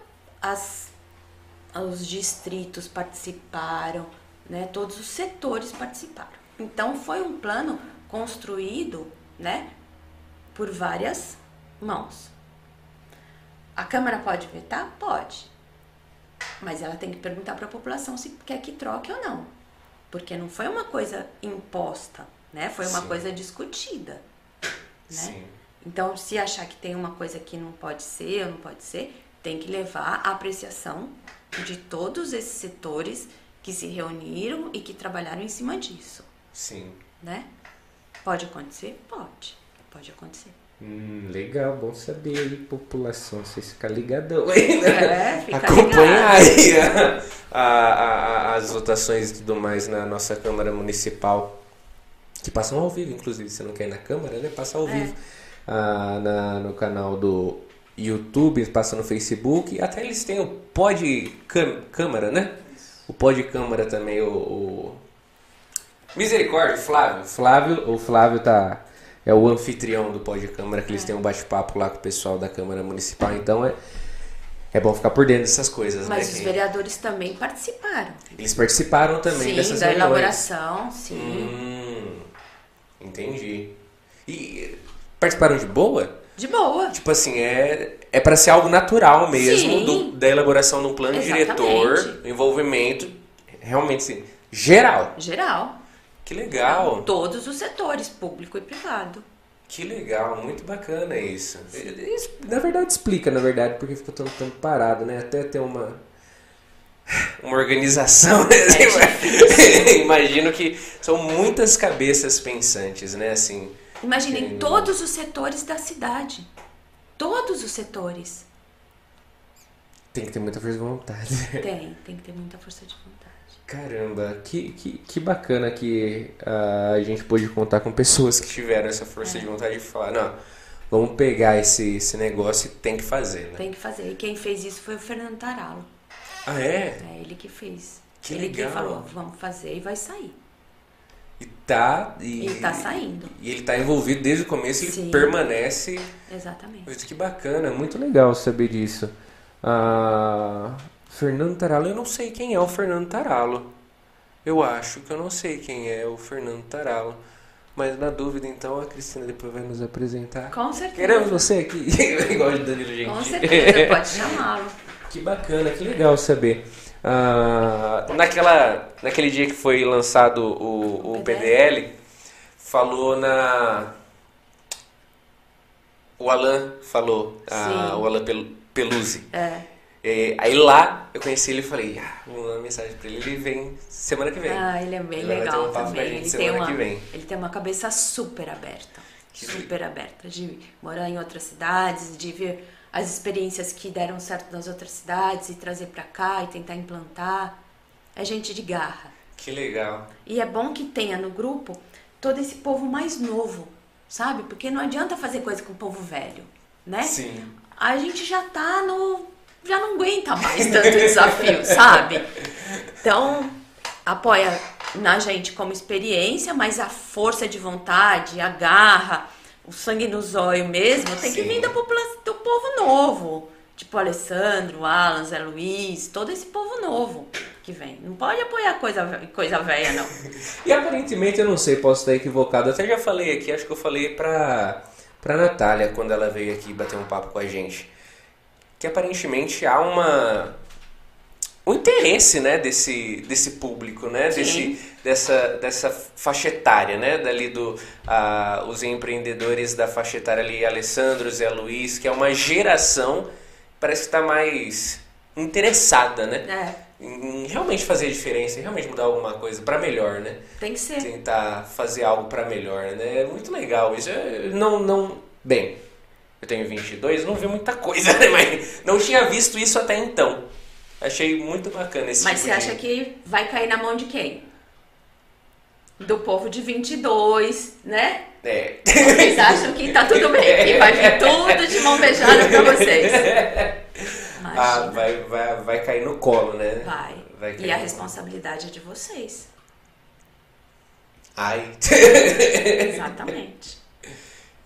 as os distritos participaram, né? Todos os setores participaram. Então foi um plano construído, né, por várias mãos. A Câmara pode vetar? Pode. Mas ela tem que perguntar para a população se quer que troque ou não. Porque não foi uma coisa imposta, né? Foi uma Sim. coisa discutida. Né? Sim. Então, se achar que tem uma coisa que não pode ser ou não pode ser, tem que levar a apreciação de todos esses setores que se reuniram e que trabalharam em cima disso, Sim. né? Pode acontecer? Pode. Pode acontecer. Hum, legal, bom saber aí, população. Vocês ficam ligadão aí, né? É, fica acompanhar aí a- a- a- as votações e tudo mais na nossa Câmara Municipal. Que passam ao vivo, inclusive, se não quer ir na Câmara, né? Passa ao É. vivo ah, na- no canal do YouTube, passa no Facebook. Até eles têm o Pod Câmara, né? O Pod Câmara também, o, o... Misericórdia, Flávio. Flávio, o Flávio tá... É o anfitrião do Pod Câmara, que eles têm um bate-papo lá com o pessoal da Câmara Municipal. Então é, é bom ficar por dentro dessas coisas, Mas né? os vereadores também participaram. Eles participaram também sim, dessas da reuniões. elaboração, sim. Hum, entendi. E participaram de boa? De boa. Tipo assim, é, é para ser algo natural mesmo Sim. do- da elaboração de um plano Exatamente. diretor, envolvimento, realmente assim, geral. Geral. Que legal, Todos os setores, público e privado. que legal, muito bacana isso. Isso, Na verdade explica, na verdade, porque ficou tanto tempo parado, né? Até ter uma uma organização. É Imagino que são muitas cabeças pensantes, né? Assim, Imaginem Sim. todos os setores da cidade. Todos os setores. tem que ter muita força de vontade. Tem, tem que ter muita força de vontade. Caramba, que, que, que bacana que ah, a gente pôde contar com pessoas que tiveram essa força É. de vontade de falar, não, vamos pegar esse, esse negócio e tem que fazer, né? Tem que fazer. E quem fez isso foi o Fernando Taralo. Ah, é? É ele que fez. Que ele legal. que falou, vamos fazer e vai sair. E tá. E, e tá saindo. E ele tá envolvido desde o começo, ele Sim. permanece. Exatamente. Que bacana, muito legal saber disso. Ah, Fernando Taralo, eu não sei quem é o Fernando Taralo. Eu acho que eu não sei quem é o Fernando Taralo. Mas na dúvida, então, a Cristina depois vai nos apresentar. Com certeza. Queremos você aqui, igual de Danilo Gente. Com certeza, pode chamá-lo. Que bacana, que legal saber. Ah, naquela, naquele dia que foi lançado o, o PDL, falou na. O Alan falou, ah, o Alan Peluzzi. É. É, aí lá eu conheci ele e falei, ah, vou mandar uma mensagem pra ele, ele vem semana que vem. Ah, ele é bem ele legal um também. Ele tem, uma, ele tem uma cabeça super aberta. Que super aberta. De morar em outras cidades, de ver as experiências que deram certo nas outras cidades e trazer pra cá e tentar implantar. É gente de garra. Que legal. E é bom que tenha no grupo todo esse povo mais novo, sabe? Porque não adianta fazer coisa com o povo velho, né? Sim. A gente já tá no aguenta mais tanto desafio, sabe? Então, apoia na gente como experiência, mas a força de vontade, a garra, o sangue no zóio mesmo, tem Sim. que vir da população, do povo novo. Tipo o Alessandro, Alan, Zé Luiz, todo esse povo novo que vem. Não pode apoiar coisa, coisa velha, não. e aparentemente, eu não sei, posso estar equivocado. Eu até já falei aqui, acho que eu falei pra, pra Natália quando ela veio aqui bater um papo com a gente que aparentemente há uma um interesse, né, desse, desse público, né, desse, dessa, dessa faixa etária, né, dali do uh, os empreendedores da faixa etária ali, Alessandro, Zé Luiz, que é uma geração parece que está mais interessada, né, é. em, em, realmente fazer a diferença, em realmente mudar alguma coisa para melhor, né, tem que ser, tentar fazer algo para melhor, né, é muito legal isso, não, não, bem eu tenho 22, não vi muita coisa, né? Mas não tinha visto isso até então. Achei muito bacana esse Mas tipo você acha que vai cair na mão de quem? Do povo de 22, né? É. Vocês acham que tá tudo bem, que vai vir tudo de mão beijada pra vocês. Ah, vai, vai, vai cair no colo, né? Vai. vai e a responsabilidade é de vocês. Ai. Exatamente.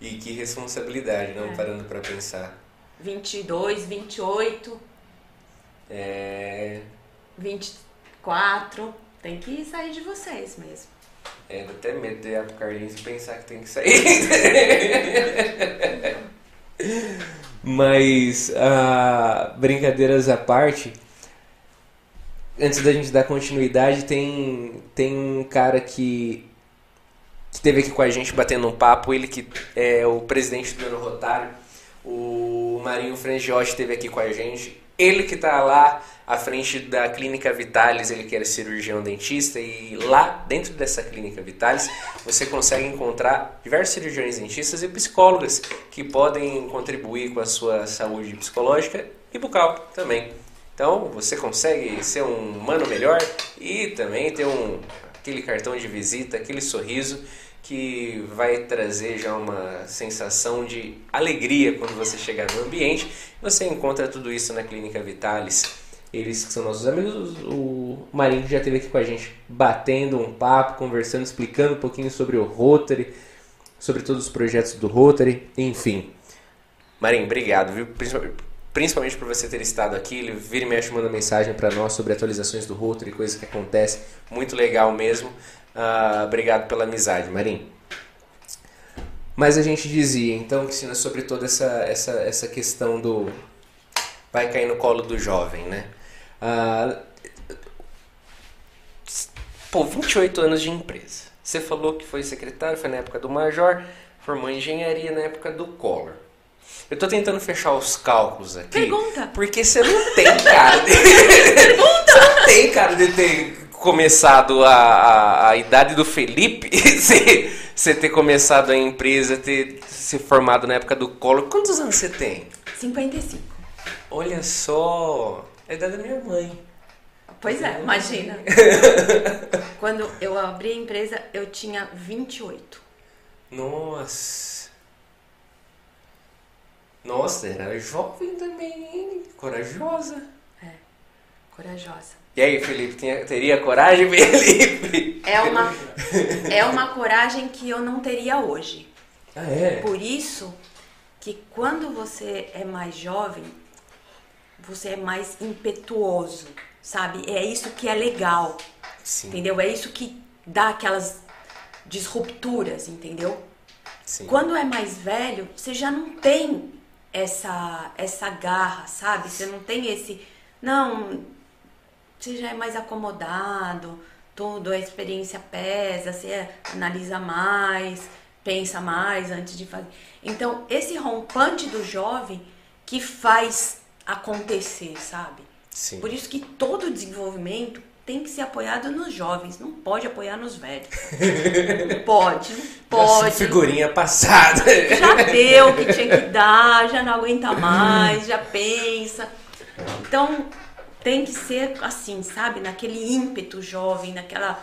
E que responsabilidade, não é. parando para pensar. 22, 28. É. 24. Tem que sair de vocês mesmo. É, dá até medo de ir pro Carlinhos e pensar que tem que sair. Mas, uh, brincadeiras à parte, antes da gente dar continuidade, tem, tem um cara que que esteve aqui com a gente batendo um papo, ele que é o presidente do Ano Rotário, o Marinho Frangiotti esteve aqui com a gente, ele que está lá à frente da Clínica Vitalis, ele que era cirurgião dentista, e lá dentro dessa Clínica Vitalis você consegue encontrar diversos cirurgiões dentistas e psicólogas que podem contribuir com a sua saúde psicológica e bucal também. Então você consegue ser um humano melhor e também ter um, aquele cartão de visita, aquele sorriso que vai trazer já uma sensação de alegria quando você chegar no ambiente. Você encontra tudo isso na Clínica Vitalis. Eles que são nossos amigos, o Marinho já esteve aqui com a gente batendo um papo, conversando, explicando um pouquinho sobre o Rotary, sobre todos os projetos do Rotary, enfim. Marinho, obrigado, viu? Principalmente por você ter estado aqui, ele vira e mexe manda mensagem para nós sobre atualizações do Rotary, coisas que acontecem, muito legal mesmo. Ah, obrigado pela amizade, Marim. Mas a gente dizia, então, que ensina sobre toda essa, essa, essa questão do. Vai cair no colo do jovem, né? Ah, pô, 28 anos de empresa. Você falou que foi secretário, foi na época do Major, formou em engenharia na época do Collor. Eu tô tentando fechar os cálculos aqui. Pergunta. Porque você não tem cara de. Pergunta! Você não tem cara de ter começado a, a, a idade do Felipe, você ter começado a empresa, ter se formado na época do Collor. Quantos anos você tem? 55. Olha só, é a idade da minha mãe. Pois é, imagina. Quando eu abri a empresa, eu tinha 28. Nossa. Nossa, era jovem também, hein? Corajosa. Corajosa. E aí, Felipe, teria coragem, Felipe? É uma, é uma coragem que eu não teria hoje. Ah, é? Por isso que quando você é mais jovem, você é mais impetuoso, sabe? É isso que é legal. Sim. Entendeu? É isso que dá aquelas disrupturas, entendeu? Sim. Quando é mais velho, você já não tem essa essa garra, sabe? Você não tem esse não, você já é mais acomodado, tudo, a experiência pesa, você analisa mais, pensa mais antes de fazer. Então, esse rompante do jovem que faz acontecer, sabe? Sim. Por isso que todo desenvolvimento tem que ser apoiado nos jovens, não pode apoiar nos velhos. não pode, não pode. Essa figurinha passada. Já deu o que tinha que dar, já não aguenta mais, já pensa. Então, tem que ser assim, sabe? Naquele ímpeto jovem, naquela.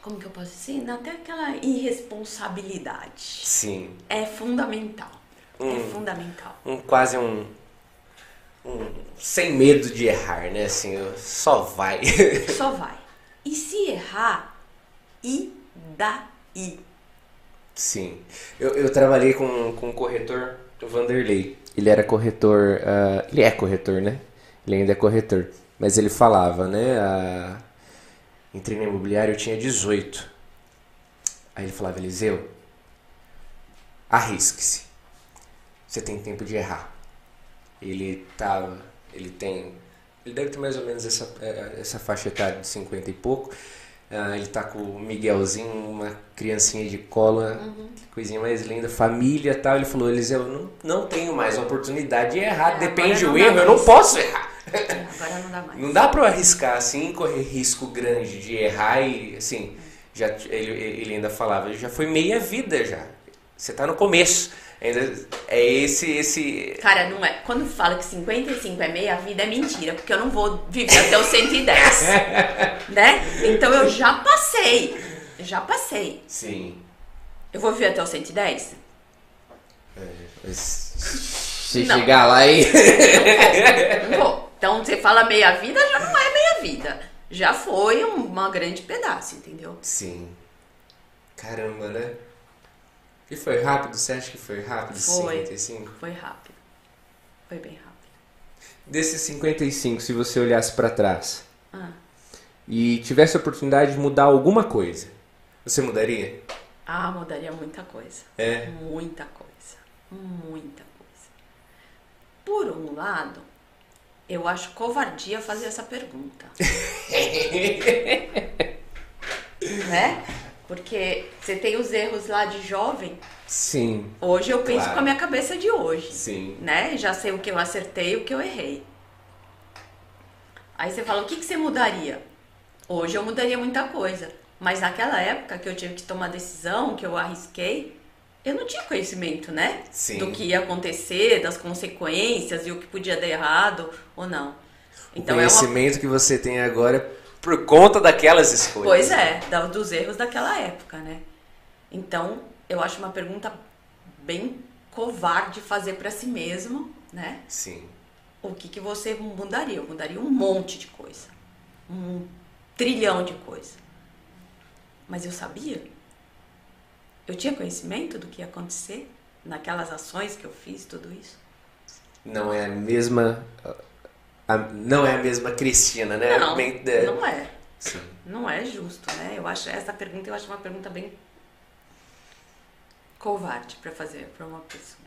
Como que eu posso dizer? Até aquela irresponsabilidade. Sim. É fundamental. é Hum. fundamental. Um, quase um, um. Sem medo de errar, né? Assim, só vai. Só vai. E se errar, e daí? Sim. Eu, eu trabalhei com, com um corretor, o Vanderlei. Ele era corretor. ah, ele é corretor, né? Ele ainda é corretor. Mas ele falava, né? ah, entrei no imobiliário, eu tinha 18. Aí ele falava, Eliseu, arrisque-se. Você tem tempo de errar. Ele tava. Ele tem. Ele deve ter mais ou menos essa, eh, essa faixa etária de 50 e pouco. Ah, ele tá com o Miguelzinho, uma criancinha de cola, que coisinha mais linda, família e tal. Ele falou, Eliseu, eu não, não tenho mais oportunidade de errar, É, depende o erro, eu não posso errar. Agora não dá mais. Não dá pra eu arriscar assim, correr risco grande de errar e assim, já, ele, ele ainda falava, já foi meia vida já. Você tá no começo. É esse, esse. Cara, não é. Quando fala que 55 é meia vida, é mentira, porque eu não vou viver até os 110. né? Então eu já passei. Já passei. Sim. Eu vou viver até os 110? Se Não. chegar lá aí. Não vou. Então você fala meia vida, já não é meia vida. Já foi um- uma grande pedaço, entendeu? Sim. Caramba, né? E foi rápido? Você acha que foi rápido? Foi. 55? Foi rápido. Foi bem rápido. Desses 55, se você olhasse pra trás Ah, e tivesse a oportunidade de mudar alguma coisa, você mudaria? ah mudaria muita coisa. É. Muita coisa. Muita coisa. Por um lado, eu acho covardia fazer essa pergunta. né? Porque você tem os erros lá de jovem. Sim, Hoje eu penso Claro. com a minha cabeça de hoje. sim. né? Já sei o que eu acertei e o que eu errei. Aí você fala, o que, que você mudaria? Hoje eu mudaria muita coisa. Mas naquela época que eu tive que tomar decisão, que eu arrisquei, eu não tinha conhecimento, né? Sim. Do que ia acontecer, das consequências e o que podia dar errado ou não. Então o é uma conhecimento que você tem agora por conta daquelas escolhas. Pois é, dos erros daquela época, né? Então, eu acho uma pergunta bem covarde fazer pra si mesmo, né? Sim. O que, que você mudaria? Eu mudaria um monte de coisa. Um trilhão de coisa. Mas eu sabia? Eu tinha conhecimento do que ia acontecer naquelas ações que eu fiz, tudo isso? Não é a mesma. A- não é a mesma Cristina, né? Não, é, não é. Sim. Não é justo, né? Eu acho essa pergunta eu acho uma pergunta bem covarde pra fazer pra uma pessoa.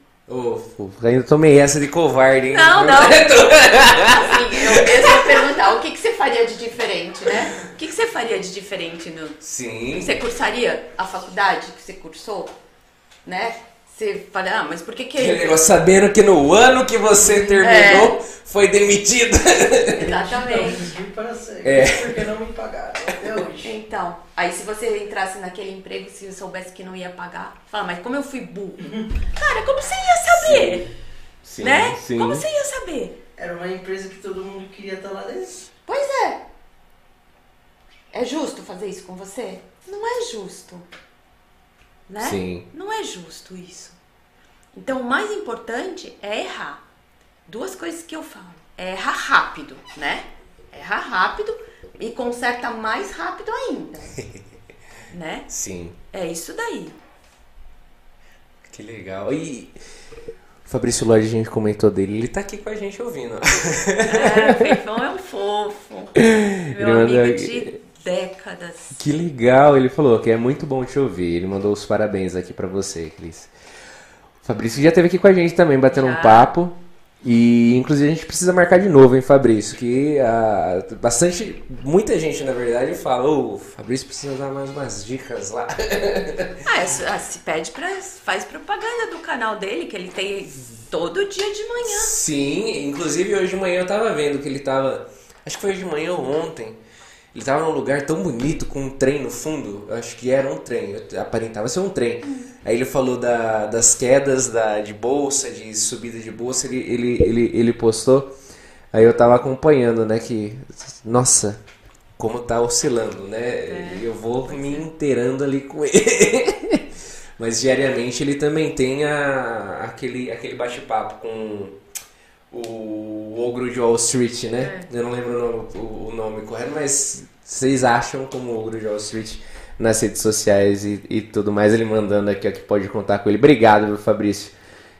Fofo, ainda tomei essa de covarde, hein? Não, não. Assim, eu, ia perguntar, o que, que você faria de diferente, né? O que, que você faria de diferente no. Sim. Você cursaria a faculdade que você cursou? Né? Você fala, ah, mas por que que. Aquele negócio sabendo que no ano que você terminou foi demitido. Exatamente. Não pedi para ser. É. Porque não me pagaram até hoje. Então, aí se você entrasse naquele emprego, se eu soubesse que não ia pagar, fala, mas como eu fui burro? Cara, como você ia saber? Sim, né? sim. Como você ia saber? Era uma empresa que todo mundo queria estar lá dentro. Pois é. É justo fazer isso com você? Não é justo. Né? Sim. Não é justo isso. Então, o mais importante é errar. Duas coisas que eu falo. erra rápido, né? Erra rápido e conserta mais rápido ainda. né? Sim. É isso daí. Que legal. E o Fabrício Lodge, a gente comentou dele, ele tá aqui com a gente ouvindo. É, o Feifão é um fofo. Meu Ele amigo mandou- de décadas. Que legal, ele falou que é muito bom te ouvir. Ele mandou os parabéns aqui pra você, Cris. O Fabrício já esteve aqui com a gente também, batendo um Já. papo. E inclusive a gente precisa marcar de novo, hein, Fabrício? Que ah, bastante, muita gente na verdade fala, ô, o Fabrício precisa dar mais umas dicas lá. Ah, é, ah, se pede pra. faz propaganda do canal dele, que ele tem todo dia de manhã. Sim, inclusive hoje de manhã eu tava vendo que ele tava. Acho que foi hoje de manhã ou ontem. Ele tava num lugar tão bonito com um trem no fundo. Eu acho que era um trem, aparentava ser um trem. Aí ele falou da- das quedas da, de bolsa, de subida de bolsa, ele, ele, ele, ele postou. Aí eu tava acompanhando, né? Que. Nossa, como tá oscilando, né? Eu vou me inteirando ali com ele. Mas diariamente ele também tem a, aquele, aquele bate-papo com o Ogro de Wall Street, né? Eu não lembro o nome, o- nome correto, mas vocês acham como Ogro de Wall Street nas redes sociais e, e tudo mais. Ele mandando aqui, ó, que pode contar com ele. Obrigado, viu, Fabrício.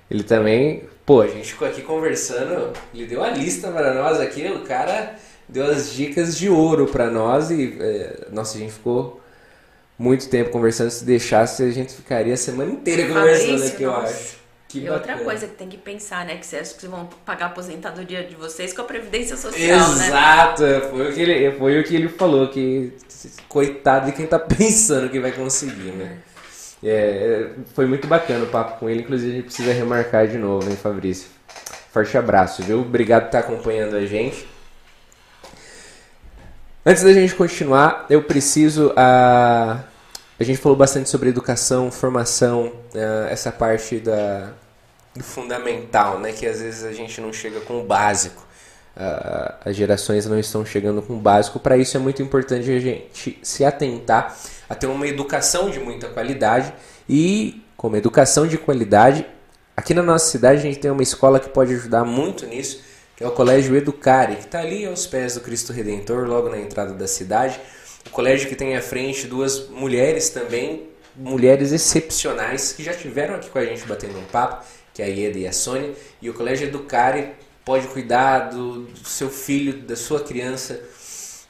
Ele também, pô, a gente ficou aqui conversando, ele deu a lista para nós aqui, o cara deu as dicas de ouro para nós e, é, nossa, a gente ficou muito tempo conversando. Se deixasse, a gente ficaria a semana inteira conversando Fabrício, aqui, eu nossa. acho. Que e outra coisa que tem que pensar, né? Que vocês que vão pagar a aposentadoria de vocês com a Previdência Social, né? Exato, foi o, que ele, foi o que ele falou, que coitado de quem tá pensando que vai conseguir, né? É, foi muito bacana o papo com ele, inclusive a gente precisa remarcar de novo, hein, Fabrício? Forte abraço, viu? Obrigado por estar acompanhando a gente. Antes da gente continuar, eu preciso. A, a gente falou bastante sobre educação, formação, eh, essa parte da, do fundamental, né? Que às vezes a gente não chega com o básico. As gerações não estão chegando com o básico. Para isso é muito importante a gente se atentar a ter uma educação de muita qualidade. E, como educação de qualidade, aqui na nossa cidade a gente tem uma escola que pode ajudar muito nisso, que é o Colégio Educare, que está ali aos pés do Cristo Redentor, logo na entrada da cidade. O colégio que tem à frente duas mulheres também, mulheres excepcionais, que já estiveram aqui com a gente batendo um papo, que é a Ieda e a Sônia. E o Colégio Educare pode cuidar do, do seu filho, da sua criança,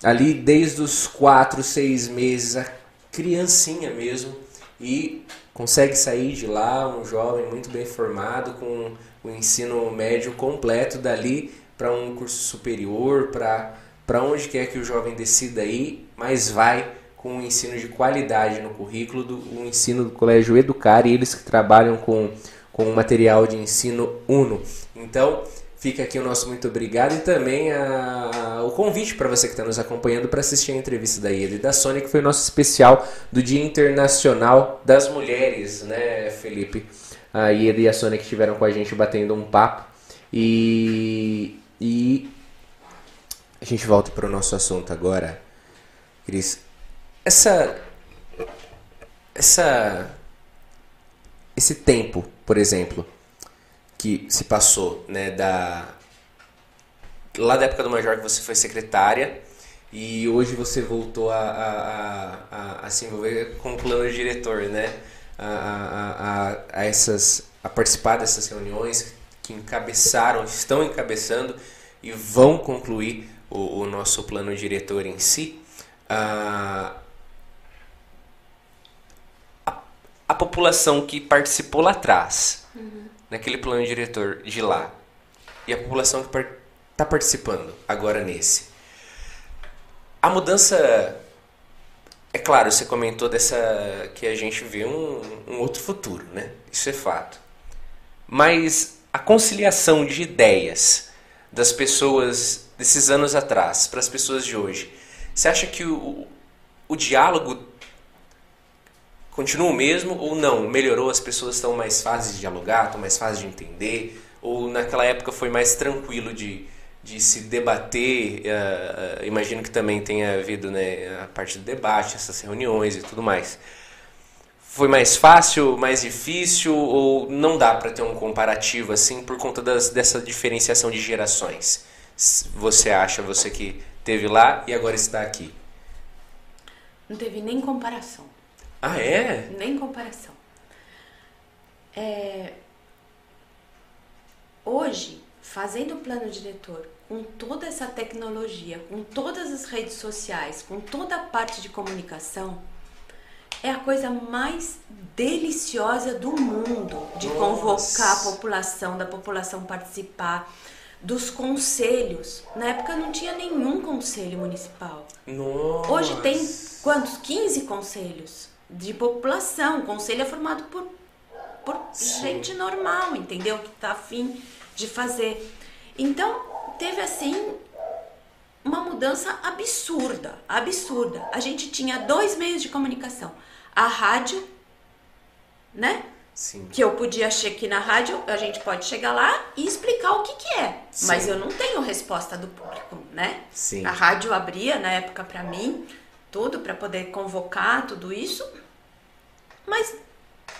ali desde os 4, 6 meses, a criancinha mesmo, e consegue sair de lá um jovem muito bem formado, com o ensino médio completo dali para um curso superior, para onde quer que o jovem decida ir, mas vai com um ensino de qualidade no currículo, do, o ensino do Colégio Educar, e eles que trabalham com, com o material de ensino Uno. Então, Fica aqui o nosso muito obrigado e também a- o convite para você que está nos acompanhando para assistir a entrevista da Ieda e da Sônia, que foi o nosso especial do Dia Internacional das Mulheres, né, Felipe? A Ieda e a Sônia que estiveram com a gente batendo um papo. E, e a gente volta para o nosso assunto agora, Cris. Essa, essa, esse tempo, por exemplo, que se passou, né, da lá da época do Major que você foi secretária e hoje você voltou a, a, a, a se envolver com o plano diretor, né, a, a, a, a essas a participar dessas reuniões que encabeçaram, estão encabeçando e vão concluir o, o nosso plano diretor em si. A, a população que participou lá atrás, naquele plano diretor de lá, e a população que está participando agora nesse. A mudança. É claro, você comentou dessa. que a gente vê um, um outro futuro, né? Isso é fato. Mas a conciliação de ideias das pessoas desses anos atrás para as pessoas de hoje, você acha que o, o diálogo continua o mesmo ou não? Melhorou? As pessoas estão mais fáceis de dialogar, estão mais fáceis de entender? Ou naquela época foi mais tranquilo de, de se debater? Uh, uh, imagino que também tenha havido né, a parte do debate, essas reuniões e tudo mais. Foi mais fácil, mais difícil ou não dá para ter um comparativo assim por conta das, dessa diferenciação de gerações? você acha, você que teve lá e agora está aqui? Não teve nem comparação. Ah, é? Nem comparação. É... Hoje, fazendo o plano diretor, com toda essa tecnologia, com todas as redes sociais, com toda a parte de comunicação, é a coisa mais deliciosa do mundo de Nossa. convocar a população, da população participar, dos conselhos. Na época não tinha nenhum conselho municipal. Nossa. Hoje tem quantos? 15 conselhos de população. O conselho é formado por, por Sim. gente normal, entendeu? Que tá afim de fazer. Então, teve assim uma mudança absurda, absurda. A gente tinha dois meios de comunicação. A rádio, né? Sim. que eu podia achar que na rádio a gente pode chegar lá e explicar o que, que é. Sim. Mas eu não tenho resposta do público, né? Sim. A rádio abria na época para mim tudo para poder convocar tudo isso, mas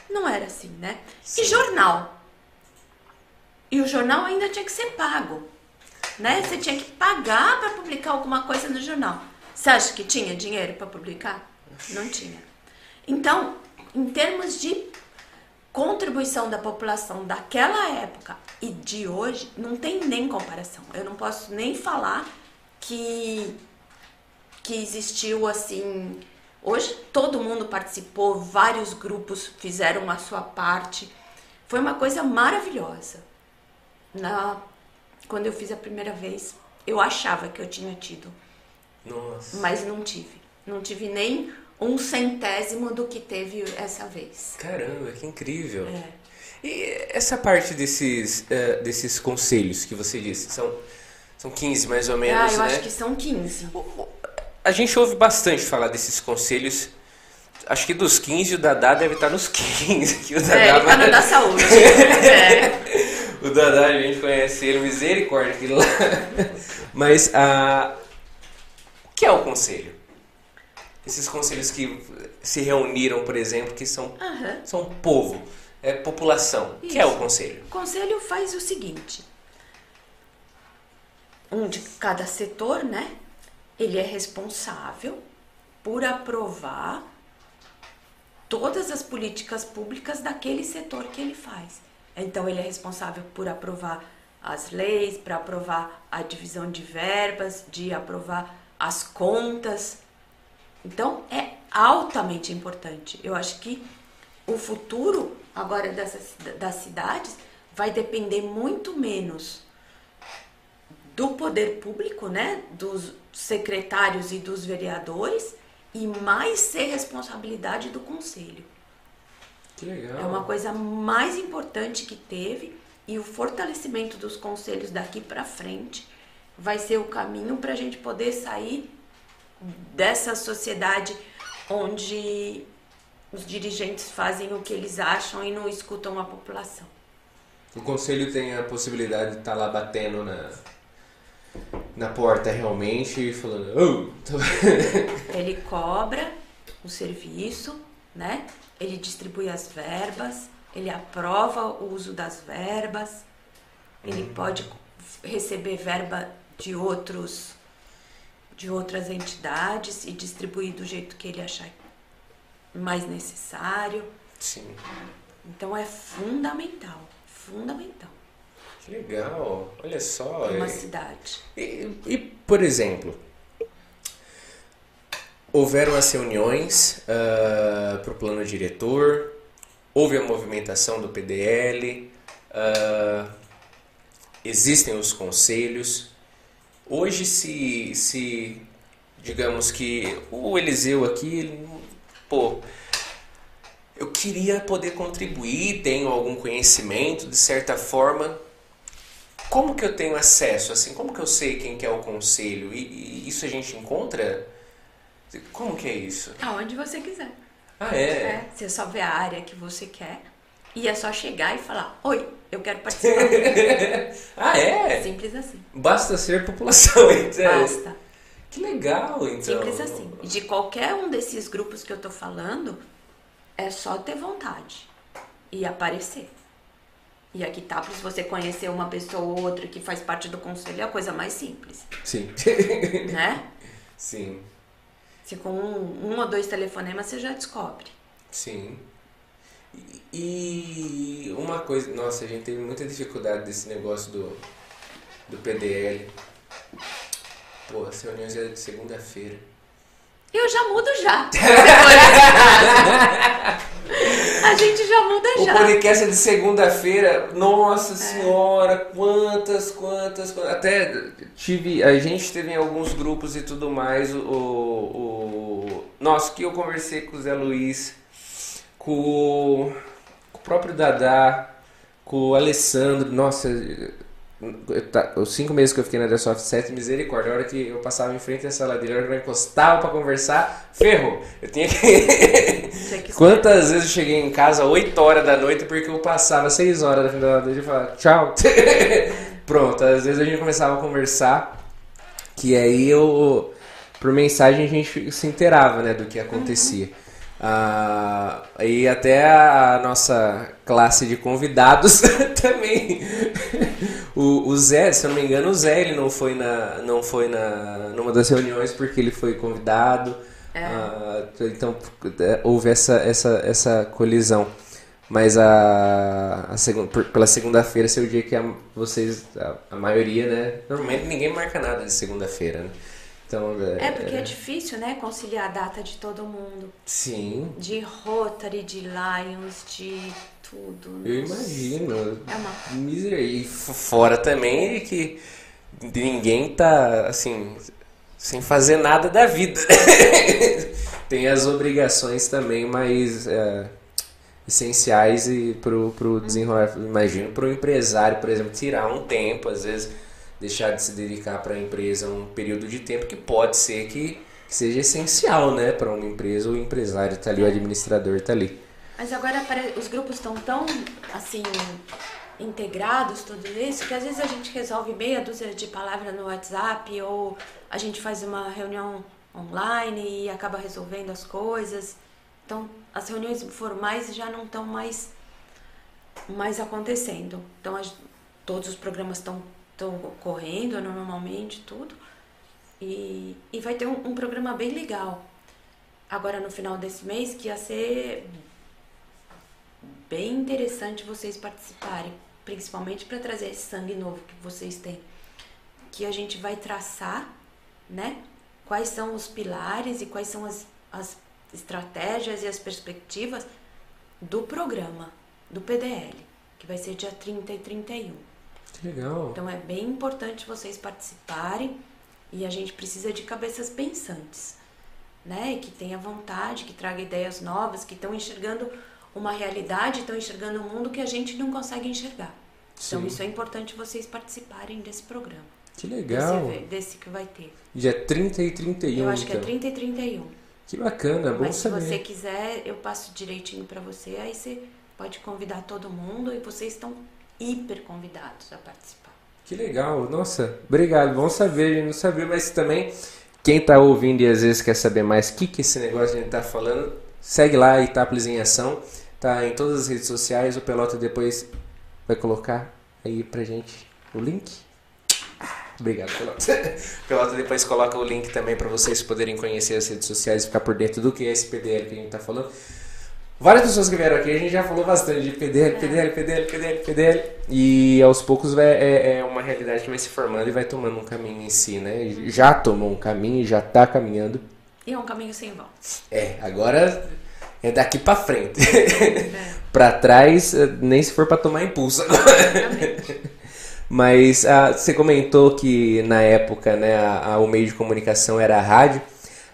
não era assim, né? Sim. E jornal. E o jornal ainda tinha que ser pago, né? Você tinha que pagar para publicar alguma coisa no jornal. Você acha que tinha dinheiro para publicar? Não tinha. Então, em termos de contribuição da população daquela época e de hoje não tem nem comparação. Eu não posso nem falar que que existiu assim. Hoje todo mundo participou, vários grupos fizeram a sua parte. Foi uma coisa maravilhosa. Na quando eu fiz a primeira vez, eu achava que eu tinha tido, Nossa. mas não tive. Não tive nem um centésimo do que teve essa vez. Caramba, que incrível. É. E essa parte desses, eh, desses conselhos que você disse, são, são 15 mais ou menos, Ah, eu né? acho que são 15. A gente ouve bastante falar desses conselhos. Acho que dos 15 o Dadá deve estar nos 15. Que o Dadá É, ele tá no da saúde. é. O Dadá, a gente conhece ele, misericórdia, aquilo lá. Mas a... o que é o conselho? Esses conselhos que se reuniram, por exemplo, que são, Aham. são povo, é população. O que é o conselho? O conselho faz o seguinte: um de cada setor, né? Ele é responsável por aprovar todas as políticas públicas daquele setor que ele faz. Então ele é responsável por aprovar as leis, para aprovar a divisão de verbas, de aprovar as contas. Então é altamente importante. Eu acho que o futuro agora dessas, das cidades vai depender muito menos do poder público, né, dos secretários e dos vereadores, e mais ser responsabilidade do conselho. Que legal. É uma coisa mais importante que teve e o fortalecimento dos conselhos daqui para frente vai ser o caminho para a gente poder sair dessa sociedade onde os dirigentes fazem o que eles acham e não escutam a população. O conselho tem a possibilidade de estar lá batendo na, na porta realmente e falando, oh. Ele cobra o serviço, né? Ele distribui as verbas, ele aprova o uso das verbas, ele pode receber verba de outros de outras entidades e distribuir do jeito que ele achar mais necessário. Sim, Então é fundamental, fundamental que legal. Olha só. uma é- cidade. E, e, por exemplo, houveram as reuniões para o plano diretor, houve a movimentação do PDL, ah, existem os conselhos. Hoje, se, se digamos que o Eliseu aqui, ele, pô, eu queria poder contribuir, tenho algum conhecimento, de certa forma, como que eu tenho acesso? Assim, como que eu sei quem que é o conselho? E, e isso a gente encontra? Como que é isso? Aonde você quiser. Ah, é? É, você só vê a área que você quer e é só chegar e falar: Oi, eu quero participar. ah, é? Simples assim. Basta ser população, então. Basta. Que legal, então. Simples assim. De qualquer um desses grupos que eu tô falando, é só ter vontade e aparecer. E aqui tá, se você conhecer uma pessoa ou outra que faz parte do conselho, é a coisa mais simples, Sim. né? Sim. Se com um, um ou dois telefonemas você já descobre. Sim. E uma coisa, nossa, a gente teve muita dificuldade desse negócio do, do PDL. Pô, as reuniões eram de segunda-feira. Eu já mudo já. A gente já muda O já. podcast é de segunda-feira. Nossa senhora, quantas, quantas, quantas. Até tive. A gente teve em alguns grupos e tudo mais. O. o, o nossa, que eu conversei com o Zé Luiz, com, o- com o próprio Dadá, com o Alessandro. Nossa, eu ta- os cinco meses que eu fiquei na The Soft 7, misericórdia. A hora que eu passava em frente à sala dele, a hora que eu encostava pra conversar, ferrou. Eu tinha que. Quantas vezes eu cheguei em casa 8 horas da noite porque eu passava 6 horas da frente da dele e falava tchau. Pronto, às vezes a gente começava a conversar, que aí eu, por mensagem a gente se inteirava, né, do que acontecia. Ah, e até a nossa classe de convidados também. O, o Zé, se eu não me engano, o Zé ele não foi na, não foi na, numa das reuniões porque ele foi convidado. Ah, então é, houve essa, essa, essa colisão. Mas a, a segun- por- pela segunda-feira ser o dia que a, vocês, a, a maioria, né? Normalmente ninguém marca nada de segunda-feira, né? Então, É porque é difícil, né, conciliar a data de todo mundo. Sim, De Rotary, de Lions, de tudo. eu imagino. É uma Miser- E fora também que ninguém tá, assim, sem fazer nada da vida. Tem as obrigações também mais é, essenciais e pro, pro desenrolar. Imagino pro empresário, por exemplo, tirar um tempo, às vezes deixar de se dedicar para a empresa um período de tempo que pode ser que seja essencial, né, para uma empresa, o empresário tá ali, o administrador tá ali. Mas agora os grupos estão tão, assim, integrados, tudo isso, que às vezes a gente resolve meia dúzia de palavras no WhatsApp ou a gente faz uma reunião online e acaba resolvendo as coisas. Então, as reuniões formais já não estão mais, mais acontecendo. Então, a todos os programas estão estão correndo normalmente, tudo. E, e vai ter um, um programa bem legal agora no final desse mês que ia ser bem interessante vocês participarem, principalmente para trazer esse sangue novo que vocês têm. Que a gente vai traçar, né? Quais são os pilares e quais são as, as estratégias e as perspectivas do programa, do PDL, que vai ser dia 30 e 31. Que legal. Então é bem importante vocês participarem e a gente precisa de cabeças pensantes, né? Que tenha vontade, que traga ideias novas, que estão enxergando uma realidade, estão enxergando um mundo que a gente não consegue enxergar. Então Sim. isso é importante vocês participarem desse programa. Que legal. Desse, desse que vai ter. Dia 30 e 31, Eu acho que é então. 30 e 31. Que bacana, bom Mas se saber. você quiser, eu passo direitinho pra você, aí você pode convidar todo mundo e vocês estão hiper convidados a participar. Que legal, nossa, obrigado, bom saber, não sabia, mas também quem tá ouvindo e às vezes quer saber mais o que, que esse negócio a gente tá falando, segue lá Itápolis em Ação, tá em todas as redes sociais, o Pelota depois vai colocar aí pra gente o link. Obrigado, Pelota. Pelota depois coloca o link também para vocês poderem conhecer as redes sociais e ficar por dentro do que é esse PDL que a gente tá falando. Várias pessoas que vieram aqui, a gente já falou bastante de PDL, PDL, PDL, PDL, PDL. E aos poucos é, é uma realidade que vai se formando e vai tomando um caminho em si, né? Já tomou um caminho, já tá caminhando. E é um caminho sem volta. É, agora é daqui pra frente. pra trás, eh, nem se for pra tomar impulso Mas ah, você comentou que na época né, a- a- o meio de comunicação era a rádio.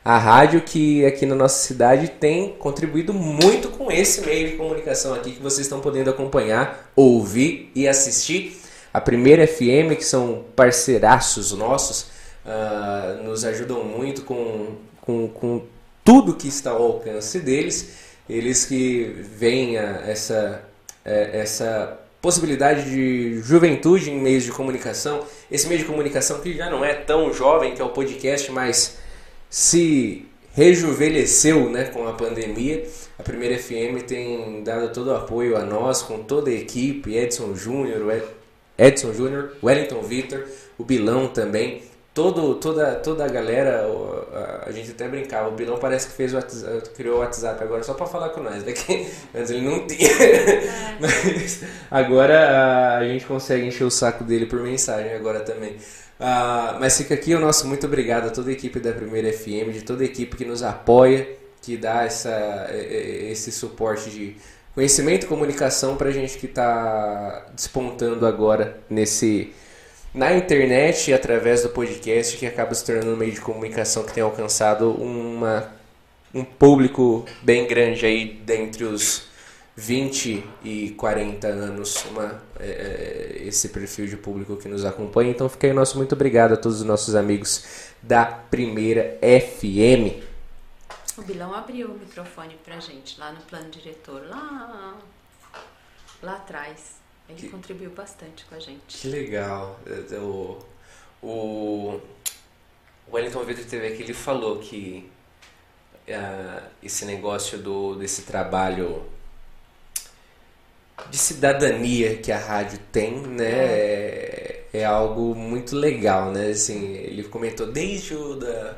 A rádio que aqui na nossa cidade tem contribuído muito com esse meio de comunicação aqui que vocês estão podendo acompanhar, ouvir e assistir. A primeira FM, que são parceiraços nossos, ah, nos ajudam muito com, com, com tudo que está ao alcance deles. Eles que veem a- essa, é, essa possibilidade de juventude em meios de comunicação. Esse meio de comunicação que já não é tão jovem, que é o podcast, mas se rejuvenesceu né, com a pandemia. a primeira FM tem dado todo o apoio a nós, com toda a equipe, Edson Júnior, Edson Júnior, Wellington Vitor, o Bilão também. Todo, toda, toda a galera, a, gente até brincava, o Bilão parece que fez o WhatsApp, criou o WhatsApp agora só para falar com nós, daqui né? antes ele não tinha. É. Mas agora a gente consegue encher o saco dele por mensagem agora também. Uh, mas fica aqui o nosso muito obrigado a toda a equipe da Primeira FM, de toda a equipe que nos apoia, que dá essa, esse suporte de conhecimento e comunicação para a gente que está despontando agora nesse na internet e através do podcast que acaba se tornando um meio de comunicação que tem alcançado uma, um público bem grande aí dentre os 20 e 40 anos uma, é, é, esse perfil de público que nos acompanha. Então fica aí nosso muito obrigado a todos os nossos amigos da Primeira FM. O Bilão abriu o microfone pra gente lá no plano diretor, lá, lá atrás. Ele que, contribuiu bastante com a gente. Que legal. O, o Wellington Vitor teve aqui, ele falou que uh, esse negócio do, desse trabalho de cidadania que a rádio tem, né? É, é, é algo muito legal, né? Assim, ele comentou desde o da...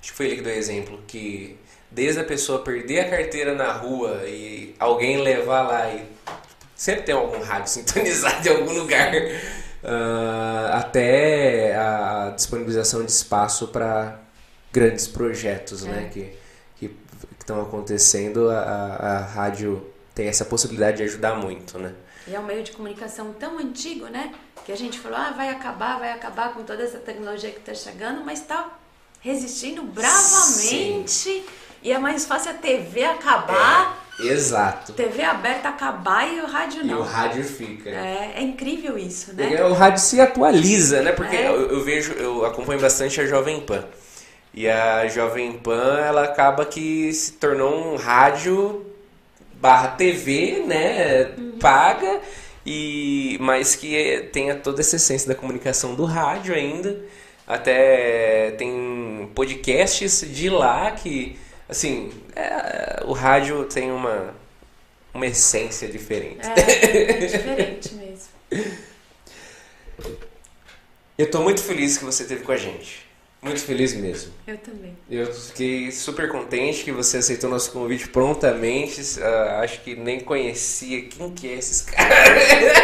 Acho que foi ele que deu exemplo, que desde a pessoa perder a carteira na rua e alguém levar lá e sempre tem algum rádio sintonizado em algum lugar uh, até a disponibilização de espaço para grandes projetos né, é. né, que que estão acontecendo a, a, a rádio tem essa possibilidade de ajudar muito né e é um meio de comunicação tão antigo né que a gente falou ah vai acabar vai acabar com toda essa tecnologia que está chegando mas está resistindo bravamente Sim. e é mais fácil a TV acabar é Exato. TV aberta acabar e o rádio não. E o rádio fica. É, é incrível isso, né? É, o rádio se atualiza, né? Porque é. eu, eu, vejo, eu acompanho bastante a Jovem Pan. E a Jovem Pan, ela acaba que se tornou um rádio barra TV, né? Uhum. Paga, e mas que tenha toda essa essência da comunicação do rádio ainda. Até tem podcasts de lá que assim, é, o rádio tem uma, uma essência diferente. É, é diferente mesmo. Eu estou muito feliz que você esteve com a gente. Muito feliz mesmo. Eu também. Eu fiquei super contente que você aceitou nosso convite prontamente. Uh, acho que nem conhecia quem que é esses caras.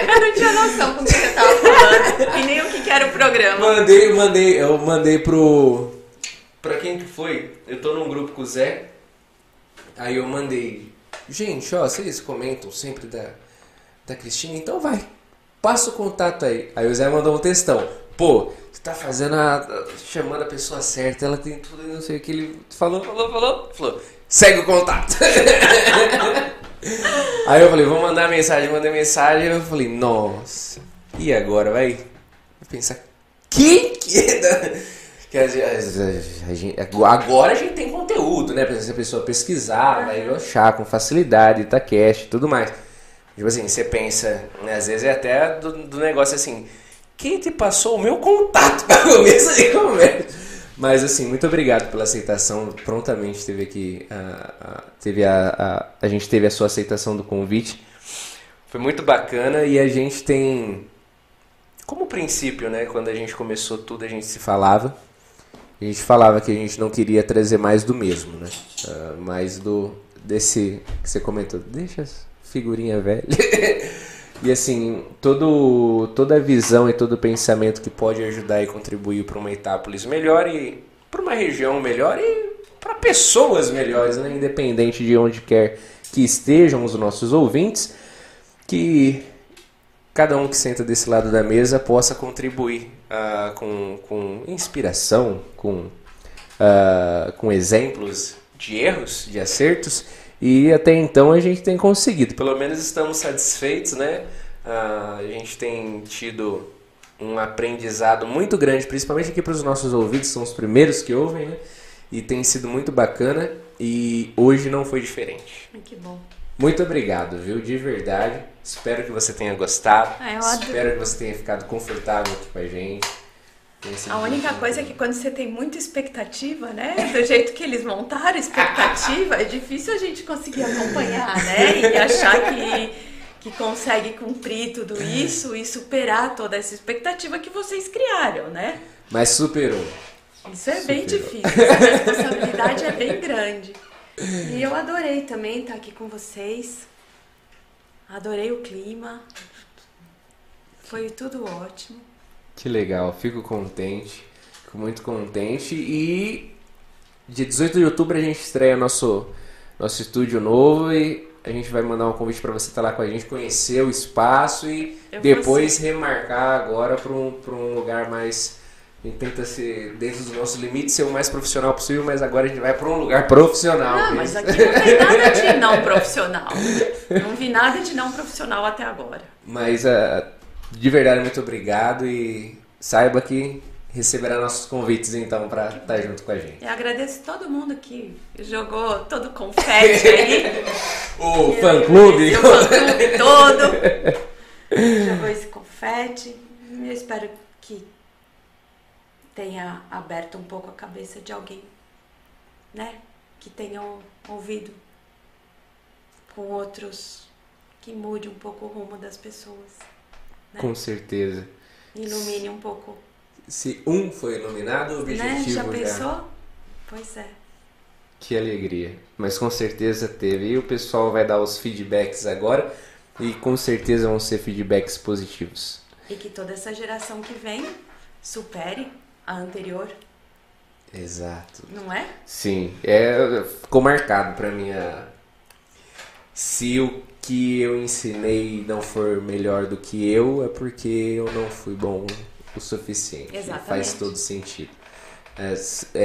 Eu não tinha noção com o que você estava falando. e nem o que era o programa. Mandei, mandei, eu mandei pro Pra quem que foi? Eu tô num grupo com o Zé. Aí eu mandei. Gente, ó, vocês comentam sempre da, da Cristina, então vai. Passa o contato aí. Aí o Zé mandou um textão. Pô, você tá fazendo a. chamando a pessoa certa, ela tem tudo, não sei o que. Ele falou, falou, falou. Falou, segue o contato. aí eu falei, vou mandar mensagem, mandei mensagem. Eu falei, nossa, e agora, vai? Vou pensar, que que gente, agora a gente tem conteúdo, né? Se a pessoa pesquisar, vai achar com facilidade, Itacast e tudo mais. Tipo assim, você pensa, né? às vezes é até do, do negócio assim, quem te passou o meu contato para começo de conversa? Mas assim, muito obrigado pela aceitação. Prontamente teve aqui, a, teve a, a, gente teve a sua aceitação do convite. Foi muito bacana e a gente tem como princípio, né? Quando a gente começou tudo, a gente se falava a gente falava que a gente não queria trazer mais do mesmo, né? Uh, mais do desse que você comentou, deixa figurinha velha. e assim, todo, toda visão e todo pensamento que pode ajudar e contribuir para uma Itápolis melhor e para uma região melhor e para pessoas melhores, né? independente de onde quer que estejam os nossos ouvintes, que cada um que senta desse lado da mesa possa contribuir uh, com, com inspiração, com, uh, com exemplos de erros, de acertos, e até então a gente tem conseguido. Pelo menos estamos satisfeitos, né? Uh, a gente tem tido um aprendizado muito grande, principalmente aqui para os nossos ouvidos, são os primeiros que ouvem, né? E tem sido muito bacana e hoje não foi diferente. Que bom. Muito obrigado, viu? De verdade. Espero que você tenha gostado. Ah, Espero que você tenha ficado confortável aqui com a gente. A única coisa é que quando você tem muita expectativa, né? Do jeito que eles montaram a expectativa, é difícil a gente conseguir acompanhar, né? E achar que, que consegue cumprir tudo isso e superar toda essa expectativa que vocês criaram, né? Mas superou. Isso é bem Superou. difícil, essa responsabilidade é bem grande. E eu adorei também estar aqui com vocês. Adorei o clima. Foi tudo ótimo. Que legal, fico contente, fico muito contente e dia 18 de outubro a gente estreia nosso nosso estúdio novo e a gente vai mandar um convite para você estar lá com a gente, conhecer o espaço e Eu depois remarcar agora para um, pra um lugar mais a gente tenta ser dentro dos nossos limites ser o mais profissional possível, mas agora a gente vai para um lugar profissional. Ah, mas aqui não tem nada de não profissional. Não vi nada de não profissional até agora. Mas ah, de verdade muito obrigado e saiba que receberá nossos convites então para estar junto com a gente. Eu agradeço todo mundo que jogou todo o confete aí. O fã clube. O fã clube todo. Jogou esse confete. Eu espero que tenha aberto um pouco a cabeça de alguém, né? Que tenha ouvido com outros, que mude um pouco o rumo das pessoas. Né? Com certeza. Ilumine um pouco, Se um foi iluminado, o objetivo né? Já já. pensou? Pois é. Que alegria. Mas com certeza teve. E o pessoal vai dar os feedbacks agora. E com certeza vão ser feedbacks positivos. E que toda essa geração que vem supere a anterior, Exato. não é? Sim, é, ficou marcado pra mim. a- Se o que eu ensinei não for melhor do que eu, é porque eu não fui bom o suficiente. Exatamente. Faz todo sentido. É,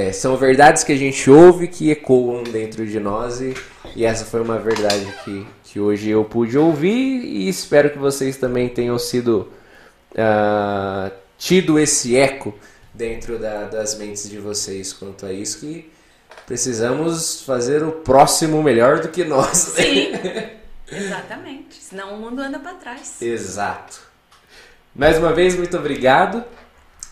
é, são verdades que a gente ouve que ecoam dentro de nós e, e essa foi uma verdade que, que hoje eu pude ouvir e espero que vocês também tenham sido ah, tido esse eco dentro da- das mentes de vocês quanto a isso que precisamos fazer o próximo melhor do que nós. né? Sim, exatamente. Senão o mundo anda pra trás. Exato. Mais uma vez, muito obrigado.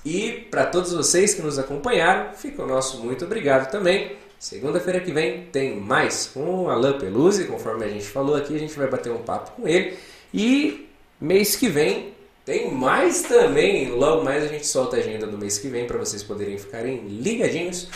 E para todos vocês que nos acompanharam, fica o nosso muito obrigado também. Segunda-feira que vem tem mais com o Alain Peluzzi, conforme a gente falou aqui, a gente vai bater um papo com ele. E mês que vem tem mais também, logo mais a gente solta a agenda do mês que vem para vocês poderem ficarem ligadinhos.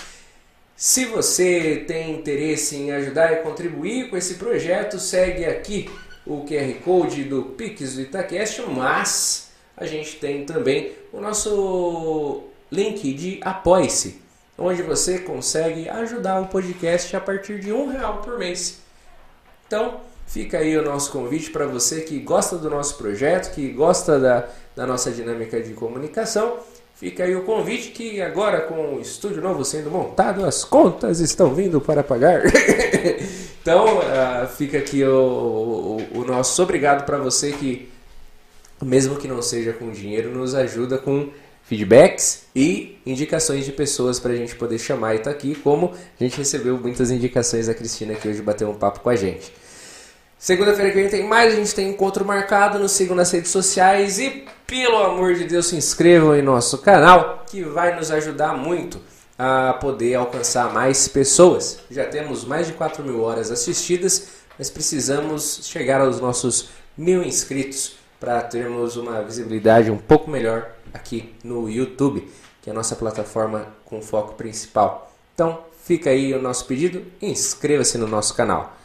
Se você tem interesse em ajudar e contribuir com esse projeto, segue aqui o QR Code do Pix do Itacast, mas a gente tem também o nosso link de Apoie-se, onde você consegue ajudar o podcast a partir de um real por mês. Então, fica aí o nosso convite para você que gosta do nosso projeto, que gosta da, da nossa dinâmica de comunicação. Fica aí o convite que agora com o estúdio novo sendo montado, as contas estão vindo para pagar. então, ah, fica aqui o, o, o nosso obrigado para você que, mesmo que não seja com dinheiro, nos ajuda com feedbacks e indicações de pessoas para a gente poder chamar e estar aqui, como a gente recebeu muitas indicações da Cristina que hoje bateu um papo com a gente. Segunda-feira que vem tem mais, a gente tem encontro marcado, nos sigam nas redes sociais e, pelo amor de Deus, se inscrevam em nosso canal, que vai nos ajudar muito a poder alcançar mais pessoas. Já temos mais de 4 mil horas assistidas, mas precisamos chegar aos nossos mil inscritos para termos uma visibilidade um pouco melhor aqui no YouTube, que é a nossa plataforma com foco principal. Então, fica aí o nosso pedido, inscreva-se no nosso canal.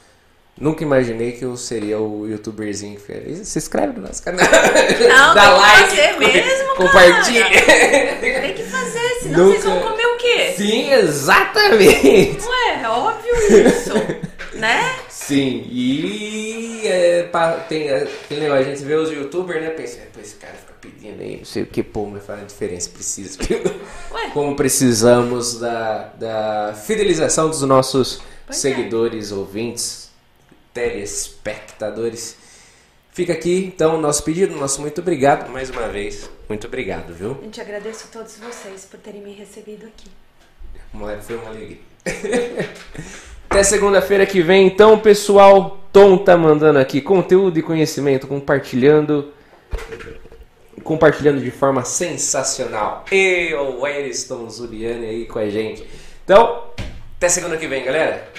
Nunca imaginei que eu seria o youtuberzinho. Se inscreve no nosso canal. Não, Dá tem like, que fazer mesmo, compartilha. cara. Tem que fazer, senão vocês vão Nunca- comer o quê? Sim, exatamente. Ué, é óbvio isso, né? Sim, e é, pa- tem, é, tem negócio, a gente vê os youtubers, né? Pensa, pô, esse cara fica pedindo aí, não sei o que, pô, mas faz a diferença, precisa. Ué, Como precisamos da, da fidelização dos nossos Pois é. seguidores, ouvintes, telespectadores. Fica aqui, então, nosso pedido, nosso muito obrigado. Mais uma vez, muito obrigado, viu? gente, agradeço a todos vocês por terem me recebido aqui. Uma- Foi uma alegria. Até segunda-feira que vem, então, pessoal. Tom tá mandando aqui conteúdo e conhecimento, compartilhando. compartilhando de forma sensacional. Eu, Wellington Zuliani aí com a gente. Então, até segunda que vem, galera.